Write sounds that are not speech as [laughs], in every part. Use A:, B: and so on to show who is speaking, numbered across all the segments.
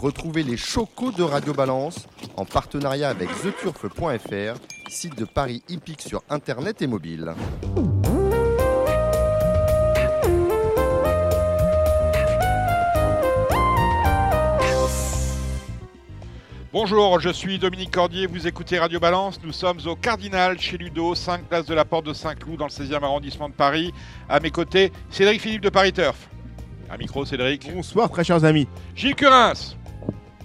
A: Retrouvez les chocos de Radio Balance en partenariat avec theturf.fr, site de paris hippique sur internet et mobile.
B: Bonjour, je suis Dominique Cordier, vous écoutez Radio Balance. Nous sommes au Cardinal chez Ludo, 5 place de la Porte de Saint-Cloud dans le 16e arrondissement de Paris. À mes côtés, Cédric Philippe de Paris Turf. Un micro, Cédric.
C: Bonsoir, très chers amis.
B: Gilles Curins,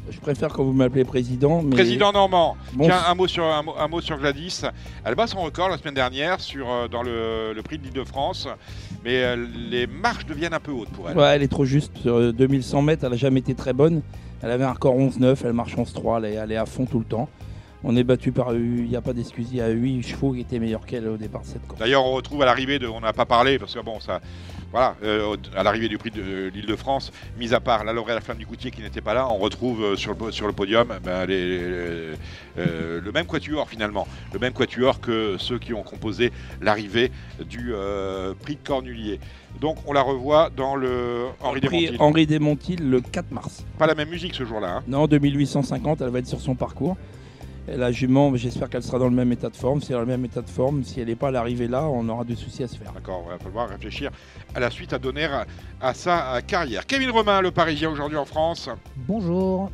D: Je préfère quand vous m'appelez président. Mais...
B: président normand.
D: Bon,
B: Tiens, un mot, sur, un, mot, un mot sur Gladys. Elle bat son record la semaine dernière sur, euh, dans le, le prix de l'Île-de-France, mais euh, les marches deviennent un peu hautes pour elle.
D: Ouais, elle est trop juste. Sur euh, 2100 mètres, elle n'a jamais été très bonne. Elle avait un record 11-9, elle marche 11-3, elle, est- elle est à fond tout le temps. On est battu par, il n'y a pas d'excuse, il y a 8 chevaux qui étaient meilleurs qu'elle au départ de cette course.
B: D'ailleurs, on retrouve à l'arrivée de, on n'a pas parlé parce que bon, ça, voilà, euh, à l'arrivée du prix de l'Île-de-France, mis à part la la flamme du Goutier qui n'était pas là, on retrouve euh, sur le, po- sur le podium ben, les- les- euh, le même quatuor finalement, le même quatuor que ceux qui ont composé l'arrivée du prix de Cornulier. Donc, on la revoit dans le Henri Desmontil.
D: Henri Desmontil le 4 mars.
B: Pas la même musique ce jour-là. hein.
D: Non, 2850, elle va être sur son parcours. Et la jument, j'espère qu'elle sera dans le même état de forme. Si elle est dans le même état de forme, si elle n'est pas à l'arrivée là, on aura des soucis à se faire.
B: D'accord, on va falloir réfléchir à la suite à donner à, à sa carrière. Kevin Romain, le Parisien aujourd'hui en France.
E: Bonjour.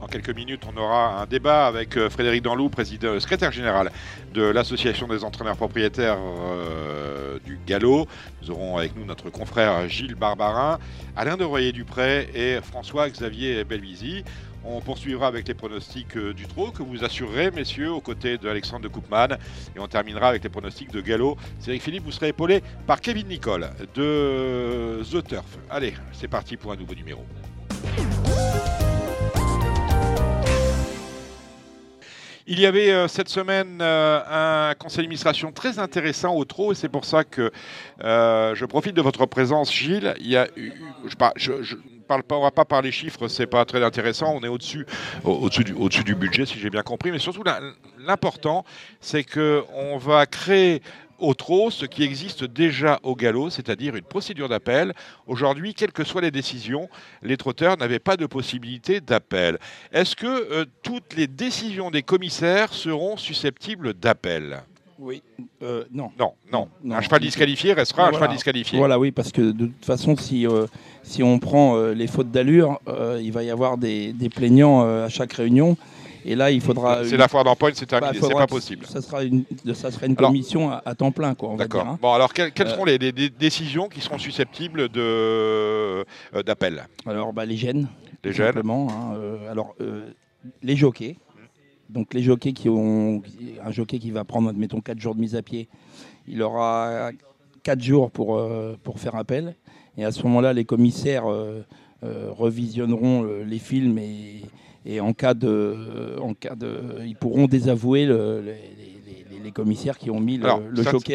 B: Dans quelques minutes, on aura un débat avec euh, Frédéric Danlou, président, secrétaire général de l'Association des entraîneurs propriétaires euh, du Galop. Nous aurons avec nous notre confrère Gilles Barbarin, Alain de Royer-Dupré et François-Xavier Belvisi. On poursuivra avec les pronostics euh, du trot que vous assurerez, messieurs, aux côtés d'Alexandre de Koopman. Et on terminera avec les pronostics de Galop. Cédric Philippe, vous serez épaulé par Kevin Nicole de The Turf. Allez, c'est parti pour un nouveau numéro. Il y avait euh, cette semaine euh, un conseil d'administration très intéressant au trot et c'est pour ça que euh, je profite de votre présence, Gilles. Il y a je, je- parle pas, on va pas parler chiffres, c'est pas très intéressant. On est au-dessus, au- au-dessus du, du budget, si j'ai bien compris. Mais surtout, l'important, c'est que on va créer au trot ce qui existe déjà au galop, c'est-à-dire une procédure d'appel. Aujourd'hui, quelles que soient les décisions, les trotteurs n'avaient pas de possibilité d'appel. Est-ce que euh, toutes les décisions des commissaires seront susceptibles d'appel?
D: Oui. Euh, non.
B: Non, non.
D: Non.
B: Un cheval disqualifié restera un cheval disqualifié.
D: Voilà, oui, parce que de toute façon, si, euh, si on prend les fautes d'allure, il va y avoir des, des plaignants à chaque réunion. Et là, il faudra.
B: C'est la foire d'empoigne, c'est
D: bah,
B: terminé, c'est
D: faudra
B: pas possible.
D: Ça sera une, ça sera une
B: Alors-
D: commission à, à temps plein, quoi.
B: D'accord.
D: hein.
B: Bon, alors quelles, quelles
D: Euh,
B: seront les, les- les décisions qui seront susceptibles de, euh, d'appel?
D: Alors, bah, les gènes.
B: Les gènes
D: simplement, hein. Euh, alors, les jockeys. Donc, les jockeys qui ont. Un jockey qui va prendre, admettons, 4 jours de mise à pied, il aura 4 jours pour, euh, pour faire appel. Et à ce moment-là, les commissaires euh, revisionneront euh, les films et, et en cas de. En cas de ils pourront désavouer le- les, les- les- les commissaires qui ont mis le,
B: Alors,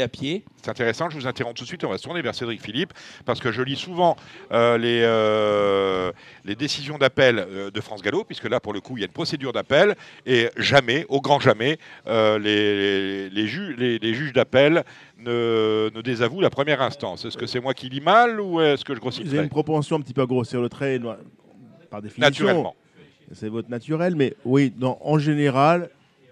D: à pied.
B: C'est intéressant, je vous interromps tout de suite, on va se tourner vers Cédric Philippe, parce que je lis souvent euh, les, euh, les décisions d'appel euh, de France Gallo, puisque là, pour le coup, il y a une procédure d'appel, et jamais, au grand jamais, euh, les, les- les juges d'appel ne, ne désavouent la première instance. Est-ce que c'est moi qui lis mal, ou est-ce que je grossis
C: Vous avez une propension un petit peu à grossir le trait, par définition.
B: Naturellement.
C: C'est votre naturel, mais oui, en général,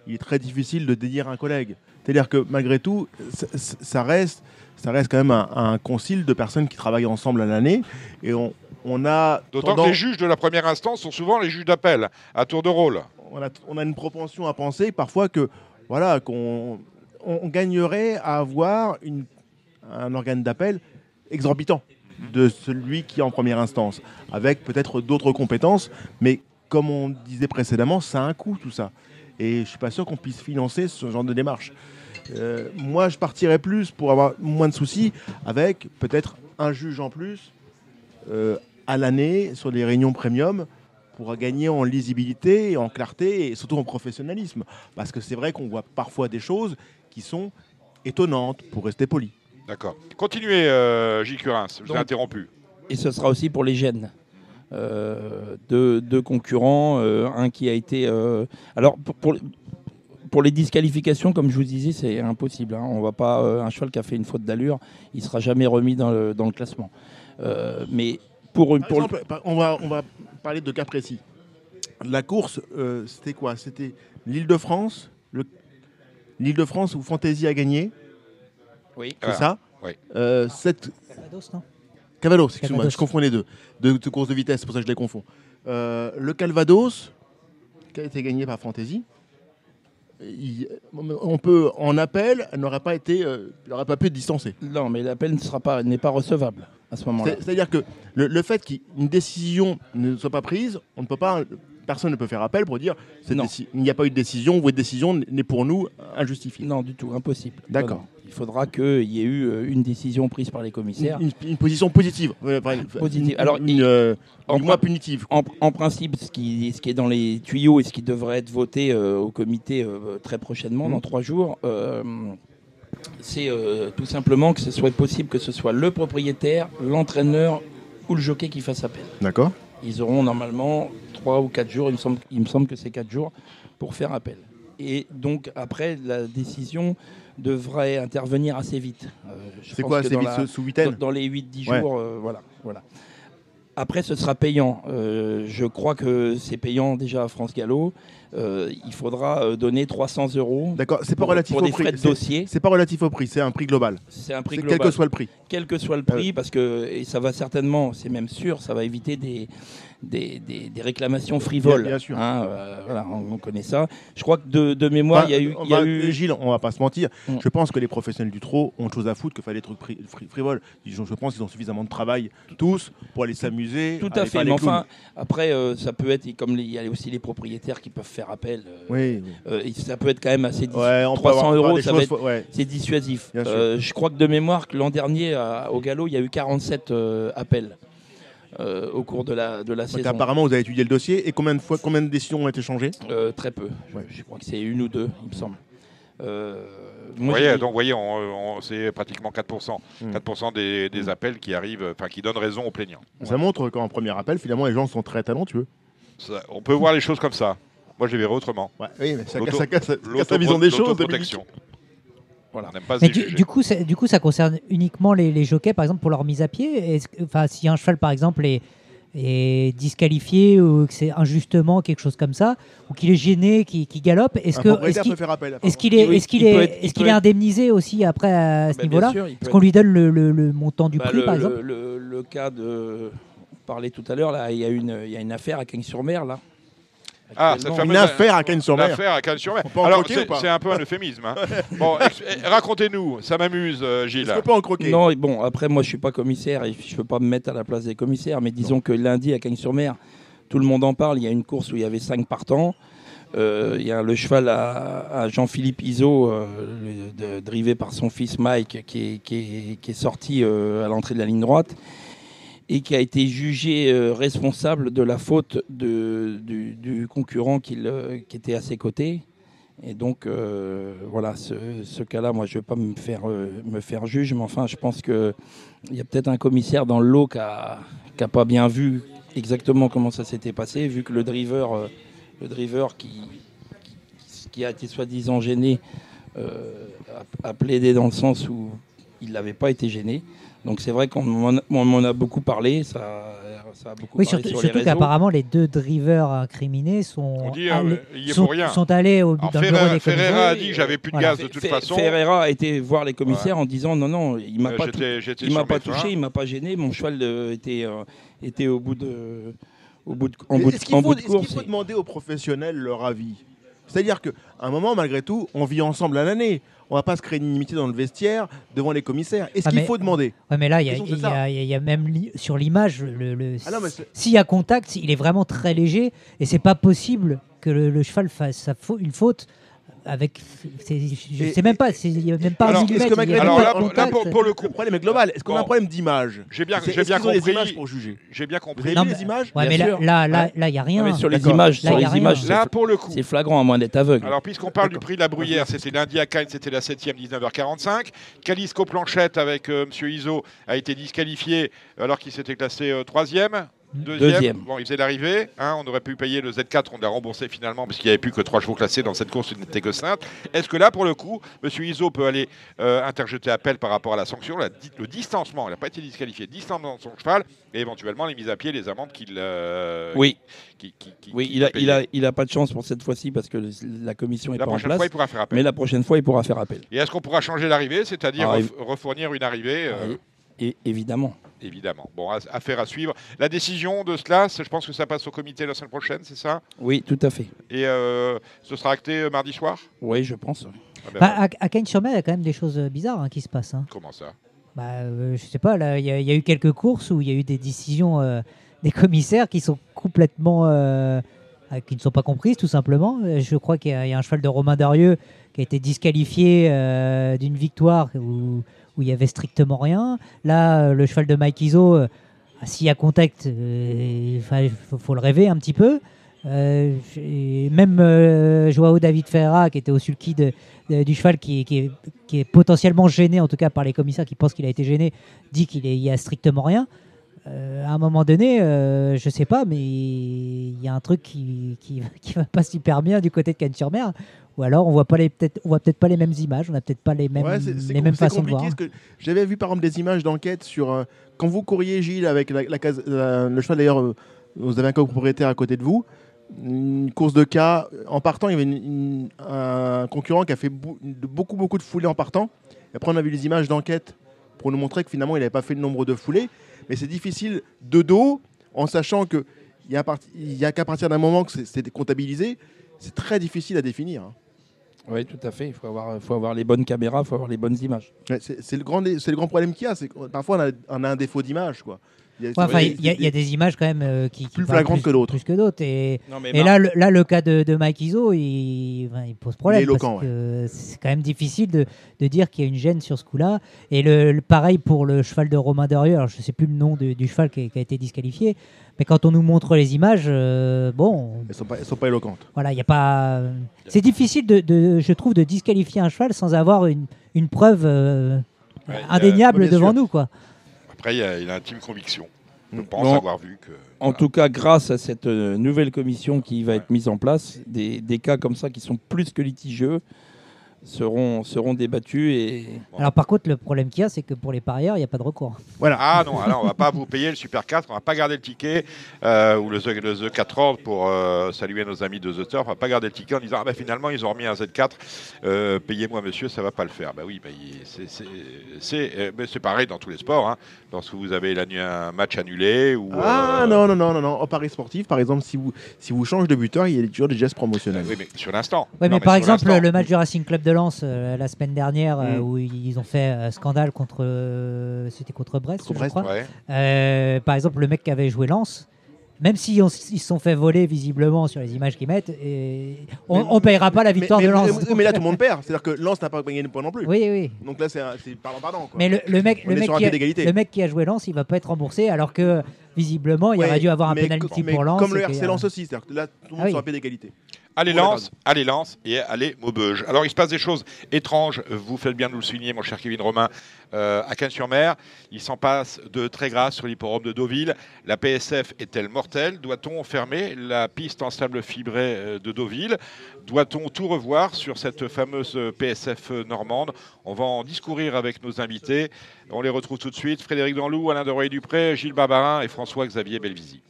C: il est très difficile de dédire un collègue. C'est-à-dire que malgré tout, ça, ça reste, ça reste quand même un, un concile de personnes qui travaillent ensemble à l'année, et on, on a
B: D'autant
C: tendance-
B: que les juges de la première instance sont souvent les juges d'appel, à tour de rôle.
C: on a, on a une propension à penser parfois que voilà qu'on on gagnerait à avoir un organe d'appel exorbitant de celui qui est en première instance, avec peut-être d'autres compétences, mais comme on disait précédemment, ça a un coût tout ça. Et je suis pas sûr qu'on puisse financer ce genre de démarche. Euh, moi, je partirais plus pour avoir moins de soucis avec peut-être un juge en plus euh, à l'année sur les réunions premium pour gagner en lisibilité, en clarté et surtout en professionnalisme. Parce que c'est vrai qu'on voit parfois des choses qui sont étonnantes, pour rester poli.
B: D'accord. Continuez, euh, Gilles Curins, je vous ai interrompu.
D: Et ce sera aussi pour les gènes. Euh, deux, deux concurrents, euh, un qui a été. euh, alors pour, pour, pour les disqualifications, comme je vous disais, c'est impossible. hein. On va pas euh, un cheval qui a fait une faute d'allure, il sera jamais remis dans le, dans le classement. Euh, mais pour,
C: Par exemple, on, va, on va parler de cas précis. La course, euh, c'était quoi? C'était l'Île-de-France le... L'Île-de-France où Fantasy a gagné,
D: Oui.
C: c'est
B: Ah,
C: ça
B: oui.
C: Euh, cette...
E: Calvados, non?
C: Calvados, excuse-moi, je confonds les deux. De, de course de vitesse, c'est pour ça que je les confonds. Euh, le Calvados, qui a été gagné par Fantasy, il- on peut, en appel, elle n'aurait pas été, euh, elle n'aurait pas pu être distancée.
D: Non, mais l'appel ne sera pas, n'est pas recevable à ce moment-là.
C: C'est- C'est-à-dire que le, le fait qu'une décision ne soit pas prise, on ne peut pas, personne ne peut faire appel pour dire il n'y a pas eu de décision votre décision n'est pour nous injustifiée.
D: Non, du tout, impossible.
C: D'accord.
D: Il faudra qu'il y ait eu euh, une décision prise par les commissaires.
C: Une, une- une position positive.
D: Positive. Alors,
C: une, euh,
D: en
C: du moins punitive.
D: En, en principe, ce qui, ce qui est dans les tuyaux et ce qui devrait être voté euh, au comité euh, très prochainement,
C: Mhm.
D: dans trois jours, euh, c'est euh, tout simplement que ce soit possible que ce soit le propriétaire, l'entraîneur ou le jockey qui fasse appel.
C: D'accord.
D: Ils auront normalement trois ou quatre jours, il me semble, il me semble que c'est quatre jours, pour faire appel. Et donc après, la décision devrait intervenir assez vite. Euh,
C: C'est quoi
D: dans
C: vite
D: la-
C: sous- sous huitaine
D: dans, dans les 8-10
C: Ouais.
D: jours, euh, voilà, voilà. Après, ce sera payant. Euh, je crois que c'est payant déjà à France Gallo. Euh, il faudra euh, donner 300 euros
C: D'accord. C'est pas relatif
D: pour
C: au
D: des
C: prix.
D: frais de dossier.
C: C'est pas relatif au prix, c'est un prix global.
D: C'est un prix global
C: quel que soit le prix.
D: quel que soit le prix, parce que et ça va certainement, c'est même sûr, ça va éviter des, des, des- des réclamations frivoles.
C: Bien- bien sûr.
D: Hein, euh, voilà, on, on connaît ça. Je crois que de, de mémoire,
C: Enfin,
D: il y a eu, y a eu-
C: Gilles, on va pas se mentir.
D: Mm.
C: Je pense que les professionnels du trot ont autre chose à foutre que faire des trucs fri- fri- frivoles. Je pense qu'ils ont suffisamment de travail tous pour aller s'amuser.
D: tout à fait. Mais enfin, après, euh, ça peut être, comme il y a aussi les propriétaires qui peuvent faire appel. euh,
C: Oui.
D: euh, ça peut être quand même assez
C: Ouais, on peut
D: 300
C: avoir- avoir
D: euros, va être-
C: ouais.
D: c'est dissuasif. Euh, je crois que de mémoire, que l'an dernier, à- au galop, il y a eu 47 euh, appels euh, au cours de la, de la
C: Donc,
D: saison.
C: apparemment, vous avez étudié le dossier et combien de fois, combien de décisions ont été changées?
D: Euh, très peu. Je-
C: Ouais.
D: Je, crois que c'est une ou deux, il me semble. Euh,
B: Vous voyez, donc, vous voyez, on- on- c'est pratiquement 4%.
C: Mm.
B: 4% des, des appels qui arrivent, enfin, qui donnent raison aux plaignants.
C: Ça montre qu'en premier appel, finalement, les gens sont très talentueux.
B: Ça- on peut voir les choses comme ça. Moi, je les verrai autrement.
C: Ouais, oui, mais sa- chacun sa
B: L'autopro-
C: vision des choses.
D: Voilà.
B: On n'aime pas se
E: Mais du, coup, ça- du coup, ça concerne uniquement les, les jockeys, par exemple, pour leur mise à pied? Enfin, si un cheval, par exemple, est, est disqualifié ou que c'est injustement quelque chose comme ça, ou qu'il est gêné, qui, qui galope, est-ce que est-ce qu'il qu'il est, qu'il est, qu'il est
D: être-
E: indemnisé aussi après à ce
D: Bah,
E: niveau-là? Est-ce qu'on lui donne le, le- le montant du
D: Bah,
E: prix,
D: le,
E: par
D: le-
E: exemple
D: le- le cas de. On parlait tout à l'heure, là, il y, a une- il y a une affaire à Cagnes-sur-Mer, là.
B: Ah, cette
C: Une
B: fameuse-
C: affaire à Cannes-sur-Mer.
B: L'affaire à Cannes-sur-Mer. Alors, c'est
C: pas
B: un peu un euphémisme. hein. [laughs] bon, eh, racontez-nous, ça m'amuse, euh, Gilles.
C: Est-ce qu'on peut en croquer?
D: Non, bon, après, moi, je suis pas commissaire et je peux pas me mettre à la place des commissaires, mais disons que lundi, à Cagnes-sur-Mer, tout le monde en parle. Il y a une course où il y avait cinq partants. Euh, il y a le cheval à, à Jean-Philippe Iso, euh, le- de- drivé par son fils Mike, qui est, qui est- qui est sorti euh, à l'entrée de la ligne droite et qui a été jugé euh, responsable de la faute du, concurrent le- qui était à ses côtés. Et donc, euh, voilà, ce, cas-là, moi, je ne vais pas me faire, euh, me juge, mais enfin, je pense qu'il y a peut-être un commissaire dans le lot qui n'a pas bien vu exactement comment ça s'était passé, vu que le driver, euh, le driver qui, a été soi-disant gêné euh, a plaidé dans le sens où il n'avait pas été gêné. Donc c'est vrai qu'on m'en a- beaucoup parlé, ça, ça a beaucoup
E: Oui,
D: parlé
E: surtout,
D: sur les
E: surtout qu'apparemment, les deux drivers incriminés sont,
B: On dit,
E: allés,
B: euh,
E: sont, sont allés au, bureau
B: Ferreira,
E: des.
B: Ferreira a dit que j'avais plus de
E: Voilà.
B: gaz de toute façon.
D: Ferreira a été voir les commissaires en disant non, non, il m'a
B: Euh,
D: pas, il m'a pas touché, il m'a pas gêné. Mon cheval euh, était, euh, était au bout de, au bout de, en bout de,
C: Est-ce qu'il
D: en
C: faut,
D: bout de
C: est-ce qu'il
D: course.
C: faut demander aux professionnels leur avis? C'est-à-dire qu'à un moment, malgré tout, on vit ensemble à l'année. On va pas se créer une inimitié dans le vestiaire devant les commissaires. Est-ce
E: Ah,
C: qu'il faut demander?
E: Ouais, mais là, il y, a- y y même li- sur l'image, le, le-
C: Ah
E: s'il y a contact, il est vraiment très léger et c'est pas possible que le, le cheval fasse sa fa- une faute avec. c'est- Je sais même pas, c'est- il n'y a même pas
B: Alors,
E: un
C: que
E: millimètre.
B: Alors là,
E: de
B: pour, là,
E: contact.
B: pour- pour le
C: Le
B: coup,
C: problème est global. Est-ce qu'on a un problème d'image
B: j'ai bien, j'ai bien compris.
C: images pour juger
B: J'ai bien compris.
C: Vous
E: Non,
C: avez les images
E: Ouais, mais là, là, là, il y a
D: Non,
E: rien.
D: mais sur les images,
E: Là,
D: sur les images,
B: Là,
D: c'est-
B: pour le coup.
D: c'est flagrant à moins d'être aveugle.
B: Alors, puisqu'on parle du prix de la Bruyère, c'était lundi à Cannes, c'était la 7e, 19h45. Calisco Planchette avec euh, Monsieur Iso a été disqualifié alors qu'il s'était classé 3e. Deuxième.
D: Deuxième.
B: Bon, il faisait l'arrivée. hein, on aurait pu payer le Z4, on l'a remboursé finalement parce qu'il n'y avait plus que trois chevaux classés dans cette course, il n'était que 5. Est-ce que là, pour le coup, M. Iso peut aller euh, interjeter appel par rapport à la sanction, la le distancement, il n'a pas été disqualifié, distancement de son cheval et éventuellement les mises à pied, les amendes qu'il. euh,
D: Oui,
B: qui- qui- qui-
D: oui il, a,
B: peut
D: il, a,
B: payer.
D: il a pas de chance pour cette fois-ci parce que le- la commission n'est
B: La
D: pas en
B: prochaine
D: place.
B: fois, il pourra faire appel.
D: Mais la prochaine fois, il pourra faire appel.
B: Et est-ce qu'on pourra changer l'arrivée, c'est-à-dire
D: Ah,
B: ref- refournir une arrivée euh,
D: Et évidemment.
B: Évidemment. Bon, affaire à suivre. La décision de cela, je pense que ça passe au comité la semaine prochaine, c'est ça?
D: Oui, tout à fait.
B: Et euh, ce sera acté euh, mardi soir?
D: Oui, je pense.
B: Ah ben,
E: Bah, à, à Cagnes-sur-Mer, il y a quand même des choses euh, bizarres hein, qui se passent. hein.
B: Comment ça?
E: Bah, euh, je sais pas, il y, a- il y a eu quelques courses où il y a eu des décisions euh, des commissaires qui sont complètement. qui ne sont pas comprises, tout simplement. Je crois qu'il y, a il y a un cheval de Romain Darieux qui a été disqualifié euh, d'une victoire où, où il y avait strictement rien. Là, euh, le cheval de Mike Iso, euh, s'il y a contact, euh, il faut, le rêver un petit peu. Même Joao David Ferreira, qui était au sulky de- du cheval, qui est, qui est potentiellement gêné, en tout cas par les commissaires qui pensent qu'il a été gêné, dit qu'il n'y a strictement rien. Euh, à un moment donné, euh, je sais pas, mais il y a un truc qui, qui, [laughs] qui va pas super bien du côté de Cannes-sur-Mer. Ou alors on voit pas les peut-être on voit peut-être pas les mêmes images, on n'a peut-être pas les mêmes
C: Ouais,
E: les mêmes façons de voir.
C: J'avais vu par exemple des images d'enquête sur euh, quand vous courriez Gilles avec la, la case- la- le cheval d'ailleurs, euh, vous avez un copropriétaire à côté de vous. Une course de cas en partant, il y avait une- une- un concurrent qui a fait beaucoup beaucoup de foulées en partant. Et après, on a vu les images d'enquête pour nous montrer que finalement, il n'avait pas fait le nombre de foulées. Mais c'est difficile de dos, en sachant que il y a, part- a qu'à partir d'un moment que c'est- comptabilisé, c'est très difficile à définir. hein.
D: Oui, tout à fait. Il faut avoir, faut avoir les bonnes caméras, il faut avoir les bonnes images.
C: Ouais, C'est le, grand le grand problème qu'il y a. c'est que Parfois, on a, on a un défaut d'image. quoi. Il y a-
E: Ouais, enfin,
C: c'est-
E: il y, a- il y a des images quand même euh, qui, qui
C: Plus flagrantes que d'autres.
E: Plus que d'autres. Et,
D: Non, mais
E: et là, le, là, le cas de, de Mike Iso, il, enfin, il pose problème.
C: Il est éloquent,
E: parce que C'est quand même difficile de, de dire qu'il y a une gêne sur ce coup-là. Et le, le- pareil pour le cheval de Romain Derieux. Alors, je ne sais plus le nom de- du cheval qui, a- qui a été disqualifié. Mais quand on nous montre les images, euh, bon,
C: Elles sont pas, elles sont pas éloquentes.
E: voilà, il y a pas. C'est difficile, de, de- je trouve, de disqualifier un cheval sans avoir une, une preuve euh,
B: Ouais,
E: indéniable devant
C: sûr.
E: nous, quoi.
B: Après, il a, il a intime conviction. Je
C: Mm.
B: pense
D: Bon.
B: avoir vu que.
D: En tout cas, grâce à cette euh, nouvelle commission qui va être mise en place, des, des cas comme ça qui sont plus que litigieux seront, seront débattus et.
E: Alors, par contre, le problème qu'il y a, c'est que pour les parieurs, il n'y a pas de recours.
C: Voilà.
B: Ah non, alors on va pas vous payer le Super 4, on va pas garder le ticket euh, ou le The, le The 4 ordre pour euh, saluer nos amis de The Turf. On va pas garder le ticket en disant ah bah finalement ils ont remis un Z4, euh, payez-moi monsieur, ça va pas le faire. Bah oui, bah, c'est- c'est c'est euh, mais c'est pareil dans tous les sports. Hein. Lorsque vous avez un match annulé ou
C: Ah
B: euh,
C: non, non, non, non, non. Au Paris sportif, par exemple, si vous, si vous changez de buteur, il y a toujours des gestes
B: euh,
C: promotionnels.
B: oui, mais sur l'instant. Non,
E: mais par exemple, le match du Racing Club de Lens euh, la semaine dernière, euh,
C: Mm.
E: où ils ont fait euh, scandale contre. euh, C'était contre Brest,
C: Contre
E: je
C: Brest,
E: crois. Euh, par exemple, le mec qui avait joué Lens, même s'ils on- ils se sont fait voler visiblement sur les images qu'ils mettent, et on
C: Mais-
E: ne payera pas la victoire
C: mais,
E: de Lens.
C: Mais, mais là, tout le monde perd. C'est-à-dire que Lens n'a pas gagné de points non plus.
E: Oui, oui.
C: Donc là, c'est un- c'est pardon, pardon. Quoi.
E: Mais le, le mec,
C: On
E: le,
C: est
E: mec
C: sur un
E: qui
C: pied
E: a,
C: d'égalité.
E: le mec qui a joué Lens, il va pas être remboursé, alors que visiblement, il
C: Ouais,
E: aurait dû avoir un
C: mais
E: penalty
C: co- mais
E: pour Lens.
C: Comme le
E: et
C: RC Lens aussi. C'est-à-dire que là, tout le monde
E: Ah oui.
C: sur un pied d'égalité.
B: Allez lance, allez lance et allez Maubeuge. Alors il se passe des choses étranges, vous faites bien de nous le souligner mon cher Kevin Romain, euh, à Cannes-sur-Mer. Il s'en passe de très grasses sur l'hipporome de Deauville. La PSF est-elle mortelle? Doit-on fermer la piste en sable fibré euh, de Deauville? Doit-on tout revoir sur cette fameuse PSF normande? On va en discourir avec nos invités. On les retrouve tout de suite. Frédéric Danlou, Alain de Roy-Dupré, Gilles Barbarin et François-Xavier Belvisi.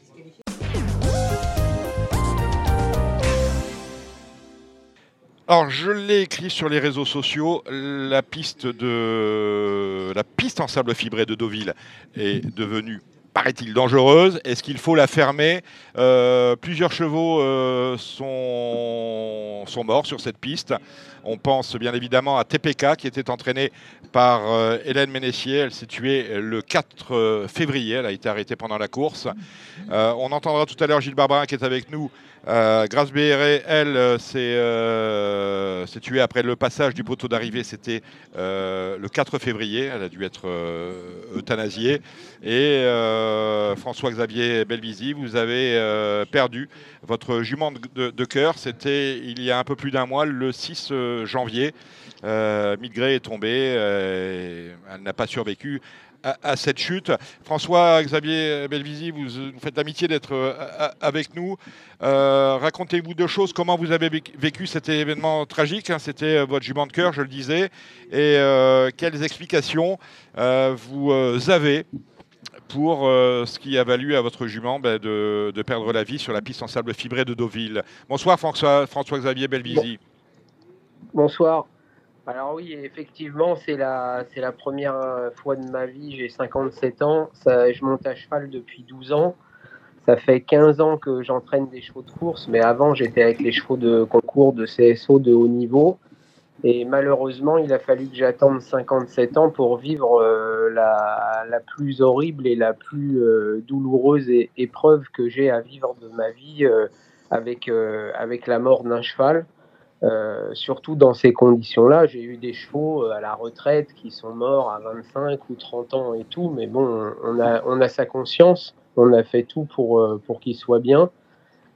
B: Alors, je l'ai écrit sur les réseaux sociaux. La piste de la piste en sable fibré de Deauville est devenue, paraît-il, dangereuse. Est-ce qu'il faut la fermer? Euh, Plusieurs chevaux euh, sont sont morts sur cette piste. On pense bien évidemment à TPK qui était entraînée par euh, Hélène Ménessier. Elle s'est tuée le 4 euh, février. Elle a été arrêtée pendant la course. Euh, on entendra tout à l'heure Gilles Barbarin qui est avec nous. Euh, Grace Béret, elle, euh, s'est euh, tuée après le passage du poteau d'arrivée. C'était euh, le 4 février. Elle a dû être euh, euthanasiée. Et euh, euh, François-Xavier Belvisi, vous avez euh, perdu votre jument de, de cœur. C'était il y a un peu plus d'un mois, le 6 janvier. Euh, est tombée, euh, elle n'a pas survécu à, cette chute. François-Xavier Belvisi, vous nous faites l'amitié d'être euh, avec nous. Euh, Racontez-vous deux choses. Comment vous avez vécu- cet événement tragique hein, C'était euh, votre jument de cœur, je le disais. Et quelles explications vous avez pour ce qui a valu à votre jument ben, de, perdre la vie sur la piste en sable fibré de Deauville? Bonsoir François- François-Xavier Belvisi.
F: Bonsoir. Alors oui, effectivement, c'est la, première euh, fois de ma vie, j'ai 57 ans, je monte à cheval depuis 12 ans. Ça fait 15 ans que j'entraîne des chevaux de course, mais avant j'étais avec les chevaux de concours de CSO de haut niveau. Et malheureusement, il a fallu que j'attende 57 ans pour vivre euh, la, plus horrible et la plus euh, douloureuse épreuve que j'ai à vivre de ma vie avec la mort d'un cheval. Euh, surtout dans ces conditions-là, j'ai eu des chevaux euh, à la retraite qui sont morts à 25 ou 30 ans et tout, mais bon, on a, on a sa conscience, on a fait tout pour, euh, pour qu'ils soient bien.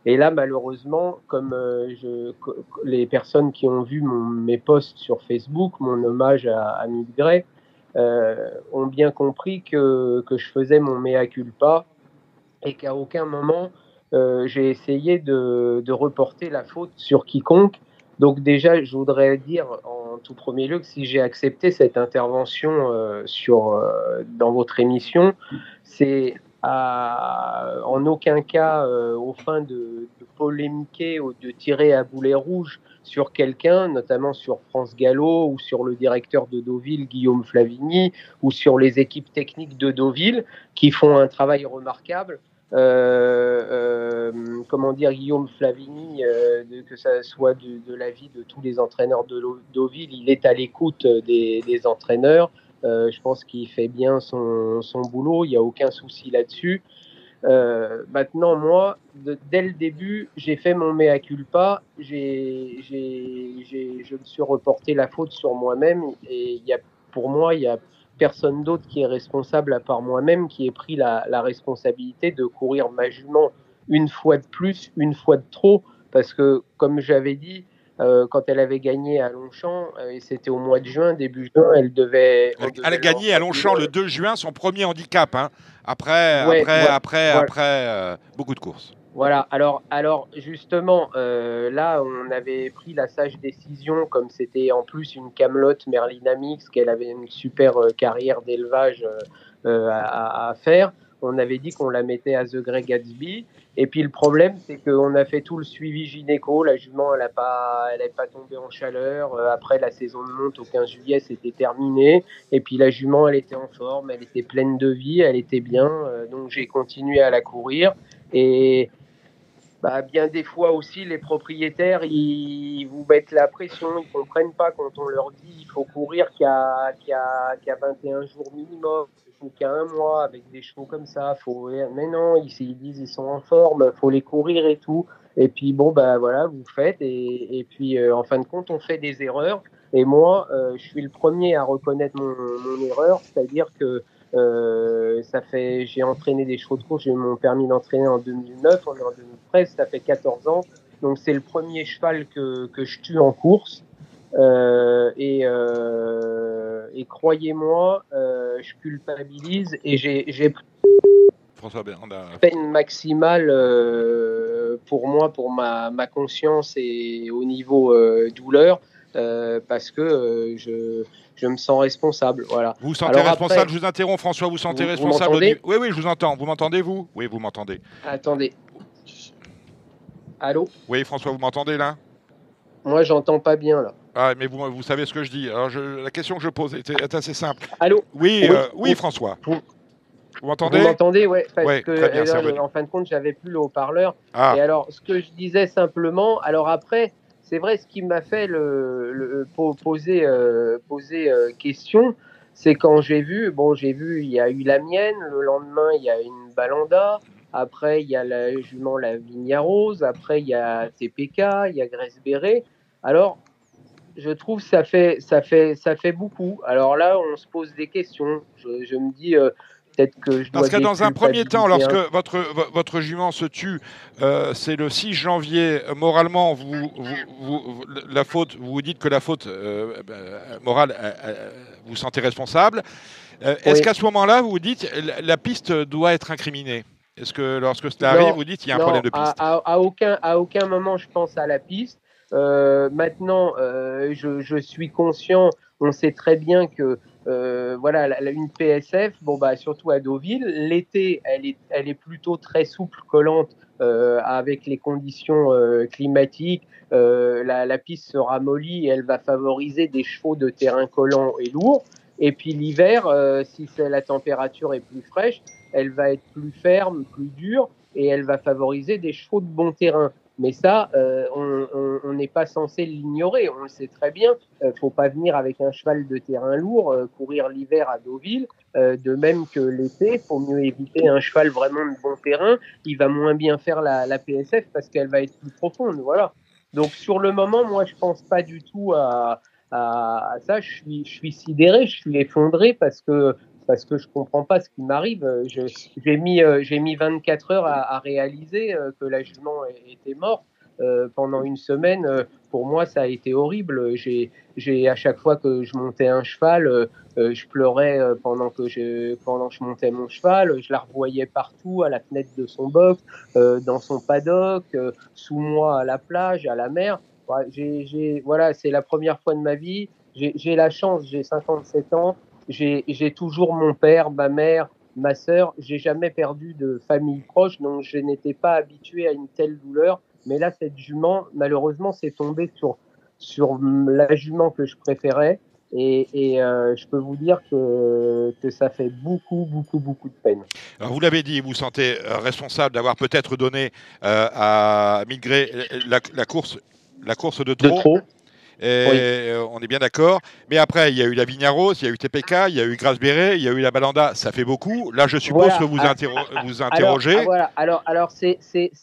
F: Et là, malheureusement, comme les personnes qui ont vu mes posts sur Facebook, mon hommage à, à Gray, ont bien compris que, que je faisais mon mea culpa et qu'à aucun moment j'ai essayé de, de reporter la faute sur quiconque. Donc déjà, je voudrais dire en tout premier lieu que si j'ai accepté cette intervention euh, sur, euh, dans votre émission, c'est en aucun cas euh, au fin de, de polémiquer ou de tirer à boulet rouge sur quelqu'un, notamment sur France Gallo ou sur le directeur de Deauville, Guillaume Flavigny, ou sur les équipes techniques de Deauville qui font un travail remarquable. Euh, euh, comment dire, Guillaume Flavigny, euh, de- que ça soit de, de l'avis de tous les entraîneurs de Deauville, il est à l'écoute des, des entraîneurs. Euh, je pense qu'il fait bien son, son boulot, il n'y a aucun souci là-dessus. Euh, maintenant, moi, de- dès le début, j'ai fait mon mea culpa, j'ai- je me suis reporté la faute sur moi-même et y a, pour moi, il y a personne d'autre qui est responsable à part moi-même qui ait pris la, la responsabilité de courir ma jument une fois de plus, une fois de trop, parce que comme j'avais dit, euh, quand elle avait gagné à Longchamp, euh, et c'était au mois de juin, début juin, elle devait.
B: Elle,
F: devait
B: elle a gagné à Longchamp le 2 juin son premier handicap. hein. Après,
F: Ouais,
B: après,
F: ouais,
B: après, après, euh, beaucoup de courses.
F: Voilà, alors, alors justement, euh, là, on avait pris la sage décision, comme c'était en plus une camelote Merlin Amix, qu'elle avait une super euh, carrière d'élevage euh, euh, à, à faire. On avait dit qu'on la mettait à The Grey Gatsby. Et puis le problème, c'est qu'on a fait tout le suivi gynéco. La jument, elle n'a pas, elle est pas tombé en chaleur. Euh, après, la saison de monte au 15 juillet, c'était terminé. Et puis la jument, elle était en forme, elle était pleine de vie, elle était bien. Donc j'ai continué à la courir. Et bah, bien des fois aussi, les propriétaires, ils vous mettent la pression, ils comprennent pas quand on leur dit il faut courir qu'à qu'à qu'à 21 jours minimum ou qu'à un mois avec des chevaux comme ça. Faut... Mais non, ils, ils disent ils sont en forme, faut les courir et tout. Et puis bon, bah voilà, vous faites. Et, et puis euh, en fin de compte, on fait des erreurs. Et moi, euh, je suis le premier à reconnaître mon, mon erreur, c'est-à-dire que euh, ça fait, j'ai entraîné des chevaux de course, j'ai eu mon permis d'entraîner en 2009, on est en 2013, ça fait 14 ans. Donc c'est le premier cheval que, que je tue en course. Euh, et, euh, et croyez-moi, euh, je culpabilise et j'ai pris
B: François Bernard.
F: peine maximale euh, pour moi, pour ma, ma conscience et au niveau euh, douleur, euh, parce que euh, je, je me sens responsable. Voilà.
B: Vous vous sentez
F: Alors
B: responsable
F: après-
B: Je vous interromps, François. Vous vous sentez
F: Vous-
B: responsable Oui, oui, je vous entends. Vous m'entendez, vous? Oui, vous m'entendez.
F: Attendez. Allô?
B: Oui, François, vous m'entendez là?
F: Moi, j'entends pas bien là.
B: Ah, mais vous, vous savez ce que je dis. Alors, je- la question que je pose est, est assez simple.
F: Allô?
B: Oui,
F: Oui,
B: euh, oui,
F: oui.
B: François.
F: Vous-
B: Vous m'entendez?
F: Vous m'entendez Ouais, parce
B: Ouais,
F: que
B: très bien,
F: euh, en fin de compte, j'avais plus le haut-parleur.
B: Ah,
F: Et alors, ce que je disais simplement, alors après, c'est vrai, ce qui m'a fait poser, euh, euh, question, c'est quand j'ai vu, bon, j'ai vu, il y a eu la mienne, le lendemain, il y a une Balanda, après, il y a la jument, la Vigna Rose, après, il y a TPK, il y a Grace Béret. Alors, je trouve ça fait, ça fait, ça fait beaucoup. Alors là, on se pose des questions. Je, je me dis, euh, peut-être que je dois.
B: Parce que dans un premier temps, lorsque votre, vo- votre jument se tue, euh, c'est le 6 janvier, euh, moralement, vous, vous- vous- vous- la faute, vous vous dites que la faute euh, euh, morale, euh, euh, vous sentez responsable. Est-ce qu'à ce moment-là, vous vous dites la, la piste doit être incriminée? Est-ce que lorsque cela
F: Non,
B: arrive, vous dites il y a un problème de piste?
F: à- à aucun, à aucun moment je pense à la piste. Maintenant, je, je suis conscient, on sait très bien que euh, voilà, une PSF, bon bah surtout à Deauville, l'été, elle est, elle est plutôt très souple, collante euh, avec les conditions euh, climatiques. La, piste sera mollie et elle va favoriser des chevaux de terrain collant et lourd. Et puis l'hiver, si la température est plus fraîche, elle va être plus ferme, plus dure et elle va favoriser des chevaux de bon terrain. Mais ça, euh, on- n'est pas censé l'ignorer, on le sait très bien. Euh, faut pas venir avec un cheval de terrain lourd euh, courir l'hiver à Deauville. Euh, de même que l'été, faut mieux éviter un cheval vraiment de bon terrain. Il va moins bien faire la, la PSF parce qu'elle va être plus profonde. Voilà. Donc sur le moment, moi, je pense pas du tout à, à, à ça. Je suis, je suis sidéré, je suis effondré parce que parce que je comprends pas ce qui m'arrive. Euh, J'ai mis, euh, j'ai mis 24 heures à, à réaliser euh, que la jument était morte. Euh, pendant une semaine, euh, pour moi, ça a été horrible. J'ai, à chaque fois que je montais un cheval, euh, je pleurais pendant que je, pendant que je montais mon cheval. Je la revoyais partout, à la fenêtre de son box, dans son paddock, sous moi à la plage, à la mer. Ouais, j'ai, j'ai, voilà, c'est la première fois de ma vie. J'ai la chance, j'ai 57 ans. J'ai, toujours mon père, ma mère, ma sœur. J'ai jamais perdu de famille proche, donc je n'étais pas habitué à une telle douleur. Mais là, cette jument, malheureusement, c'est tombé sur, sur la jument que je préférais. Et, et euh, je peux vous dire que, que ça fait beaucoup, beaucoup, beaucoup de peine.
B: Alors, vous l'avez dit, vous vous sentez euh, responsable d'avoir peut-être donné euh, à Migré la, la course, la course de
F: De
B: trop. Et
F: Oui.
B: euh, on est bien d'accord. Mais après, il y a eu la Vignaros, il y a eu TPK, il y a eu Grasse Béret, il y a eu la Balanda. Ça fait beaucoup. Là, je suppose
F: Voilà.
B: que vous,
F: Ah,
B: interro- vous
F: Alors,
B: interrogez.
F: ah, voilà. Alors, alors c'est,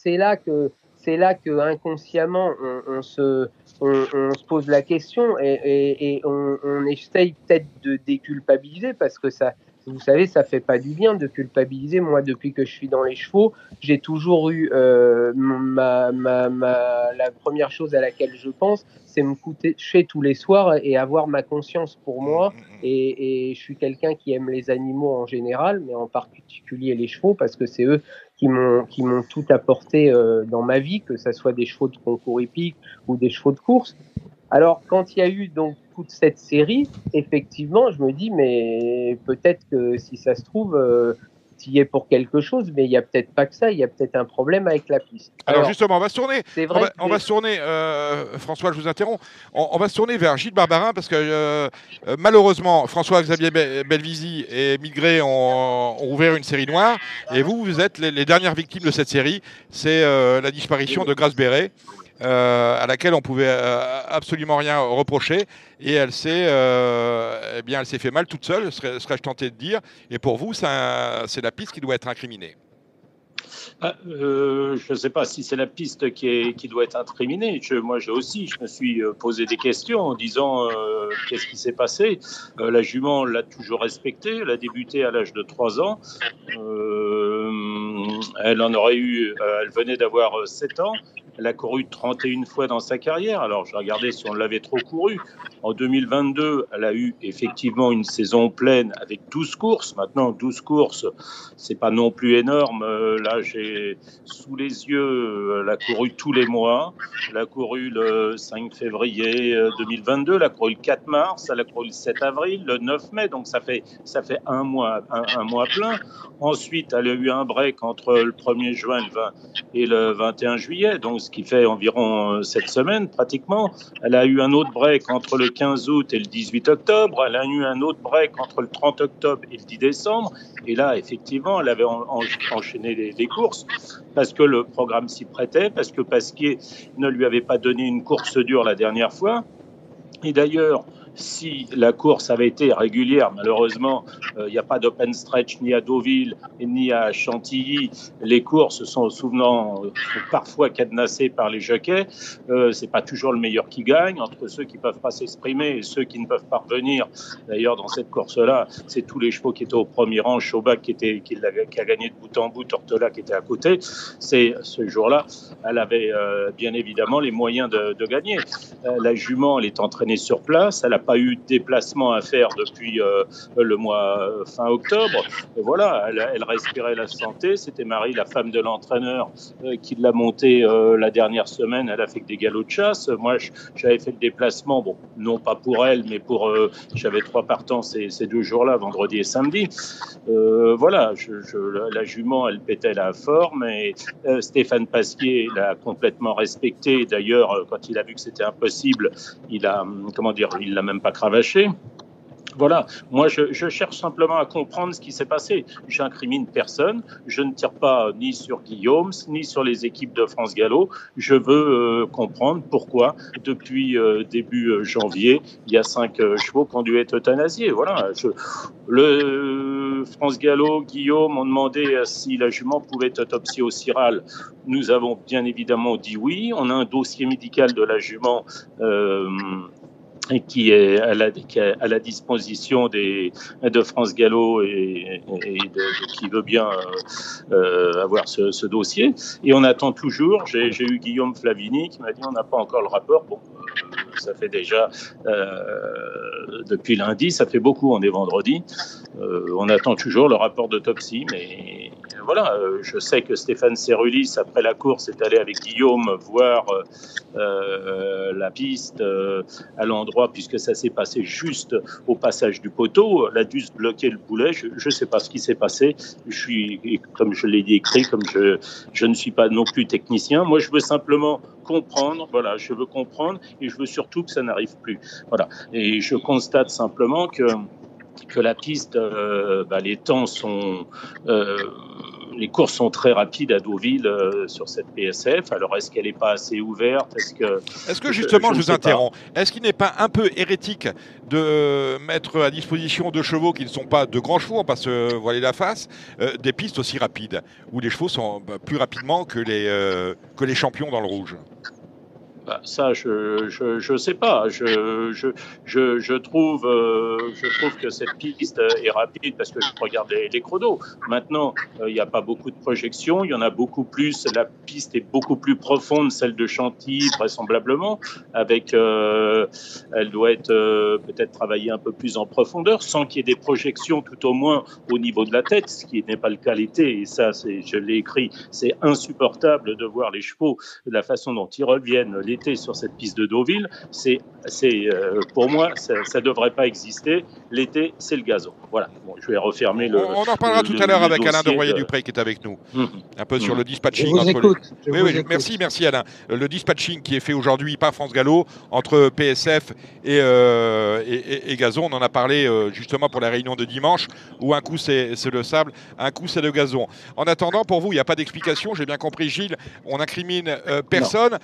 F: là que c'est là que inconsciemment on, on se on, on se pose la question et, et, et on, on essaye peut-être de déculpabiliser parce que ça vous savez ça fait pas du bien de culpabiliser. Moi depuis que je suis dans les chevaux j'ai toujours eu euh, ma, ma, ma la première chose à laquelle je pense c'est me coucher tous les soirs et avoir ma conscience pour moi.
B: Mm, mm,
F: et, et je suis quelqu'un qui aime les animaux en général, mais en particulier les chevaux, parce que c'est eux qui m'ont qui m'ont tout apporté euh, dans ma vie, que ce soit des chevaux de concours hippique ou des chevaux de course. Alors, quand il y a eu donc toute cette série, effectivement, je me dis, mais peut-être que si ça se trouve, euh, tu y es pour quelque chose, mais il n'y a peut-être pas que ça, il y a peut-être un problème avec la piste.
B: Alors, justement, on va se tourner.
F: c'est
B: On
F: vrai
B: va, on va se tourner, euh, François, je vous interromps. On, on va se tourner vers Gilles Barbarin parce que euh, euh, malheureusement, François-Xavier Be- Belvisi et Migré ont, ont ouvert une série noire. Et vous, vous êtes les, les dernières victimes de cette série. C'est euh, la disparition de Grace Béret, à laquelle on pouvait euh, absolument rien reprocher. Et elle s'est euh, eh bien, elle s'est fait mal toute seule, serais- serais-je tenté de dire. Et pour vous, c'est la piste qui doit être incriminée.
G: Ah, euh, je ne sais pas si c'est la piste qui, est, qui doit être incriminée. Je, moi, j'ai aussi, je me suis euh, posé des questions en disant euh, qu'est-ce qui s'est passé? Euh, la jument l'a toujours respectée. Elle a débuté à l'âge de 3 ans. Euh, elle en aurait eu, euh, elle venait d'avoir euh, 7 ans. Elle a couru 31 fois dans sa carrière. Alors, je regardais si on l'avait trop couru. En 2022, elle a eu effectivement une saison pleine avec 12 courses. Maintenant, 12 courses, c'est pas non plus énorme. Euh, là, j'ai sous les yeux, euh, elle a couru tous les mois. Elle a couru le 5 février euh, 2022, elle a couru le 4 mars, elle a couru le 7 avril, le 9 mai. Donc ça fait ça fait un mois un, un mois plein. Ensuite, elle a eu un break entre le 1er juin le 20 et le 21 juillet, donc ce qui fait environ euh, cette semaine pratiquement. Elle a eu un autre break entre le 15 août et le 18 octobre. Elle a eu un autre break entre le 30 octobre et le 10 décembre. Et là, effectivement, elle avait en- en- enchaîné les, les courses parce que le programme s'y prêtait, parce que Pasquier ne lui avait pas donné une course dure la dernière fois. Et d'ailleurs, si la course avait été régulière, malheureusement, il n'y a pas d'open stretch ni à Deauville ni à Chantilly. Les courses sont souvent parfois cadenassées par les jockeys. Euh, c'est pas toujours le meilleur qui gagne. Entre ceux qui peuvent pas s'exprimer et ceux qui ne peuvent pas revenir. D'ailleurs, dans cette course-là, c'est tous les chevaux qui étaient au premier rang. Chaubac qui, a, gagné de bout en bout, Tortola qui était à côté. C'est ce jour-là, elle avait euh, bien évidemment les moyens de, de gagner. Euh, la jument, elle est entraînée sur place. Elle n'a pas eu de déplacement à faire depuis euh, le mois euh, fin octobre. Voilà, elle, respirait la santé. C'était Marie, la femme de l'entraîneur, qui l'a montée la dernière semaine. Elle a fait que des galops de chasse. Moi, j'avais fait le déplacement, bon, non pas pour elle, mais pour. J'avais trois partants ces, deux jours-là, vendredi et samedi. voilà, la jument, elle pétait la forme et Stéphane Pasquier l'a complètement respecté. D'ailleurs, quand il a vu que c'était impossible, il a, comment dire, il l'a même pas cravaché. Voilà, moi je, cherche simplement à comprendre ce qui s'est passé. J'incrimine personne, je ne tire pas ni sur Guillaume, ni sur les équipes de France Gallo. Je veux euh, comprendre pourquoi, depuis euh, début euh, janvier, il y a cinq euh, chevaux qui ont dû être euthanasiés. Voilà, le France Gallo, Guillaume ont demandé si la jument pouvait être autopsiée au Ciral. Nous avons bien évidemment dit oui. On a un dossier médical de la jument qui est à la, à la disposition des, de France Gallo et, et de, qui veut bien euh, avoir ce, ce, dossier. Et on attend toujours. J'ai eu Guillaume Flavini qui m'a dit on n'a pas encore le rapport. Bon, euh, ça fait déjà euh, depuis lundi, ça fait beaucoup. On est vendredi. Euh, on attend toujours le rapport d'autopsie, mais voilà. Euh, je sais que Stéphane Cerulis après la course est allé avec Guillaume voir euh, la piste à l'endroit puisque ça s'est passé juste au passage du poteau. Elle a dû se bloquer le boulet. Je ne sais pas ce qui s'est passé. Je suis, comme je l'ai écrit, comme je, je ne suis pas non plus technicien. Moi, je veux simplement comprendre. Voilà, je veux comprendre et je veux surtout que ça n'arrive plus. Voilà. Et je constate simplement que que la piste, euh, bah, les temps sont, euh, les courses sont très rapides à Deauville euh, sur cette PSF. Alors est-ce qu'elle n'est pas assez ouverte? Est-ce que,
B: justement, je, je vous interromps, est-ce qu'il n'est pas un peu hérétique de mettre à disposition de chevaux qui ne sont pas de grands chevaux, on passe se voiler la face, euh, des pistes aussi rapides où les chevaux sont bah, plus rapidement que les euh, que les champions dans le rouge?
G: Bah, ça, je je, je sais pas. Je, je, je, trouve, euh, je trouve que cette piste est rapide parce que je regarde les, les chronos. Maintenant, il euh, n'y a pas beaucoup de projections. Il y en a beaucoup plus. La piste est beaucoup plus profonde, celle de Chantilly, vraisemblablement. Avec, euh, elle doit être euh, peut-être travaillée un peu plus en profondeur, sans qu'il y ait des projections, tout au moins au niveau de la tête, ce qui n'est pas le cas l'été. Et ça, je l'ai écrit, c'est insupportable de voir les chevaux la façon dont ils reviennent. Les sur cette piste de Deauville, c'est, c'est euh, pour moi, ça ne devrait pas exister. L'été, c'est le gazon. Voilà, bon, je vais refermer le.
B: On en parlera
G: le,
B: tout à l'heure avec Alain de Royer-Dupré qui est avec nous.
G: Mmh.
B: Un peu mmh. sur le dispatching.
H: Je vous
B: entre
H: écoute.
B: Le... Oui, oui,
H: écoute.
B: merci, merci Alain. Le dispatching qui est fait aujourd'hui par France Gallo entre PSF et, euh, et, et, et, Gazon. On en a parlé euh, justement pour la réunion de dimanche où un coup c'est, c'est le sable, un coup c'est le gazon. En attendant, pour vous, il n'y a pas d'explication. J'ai bien compris, Gilles. On incrimine euh, personne.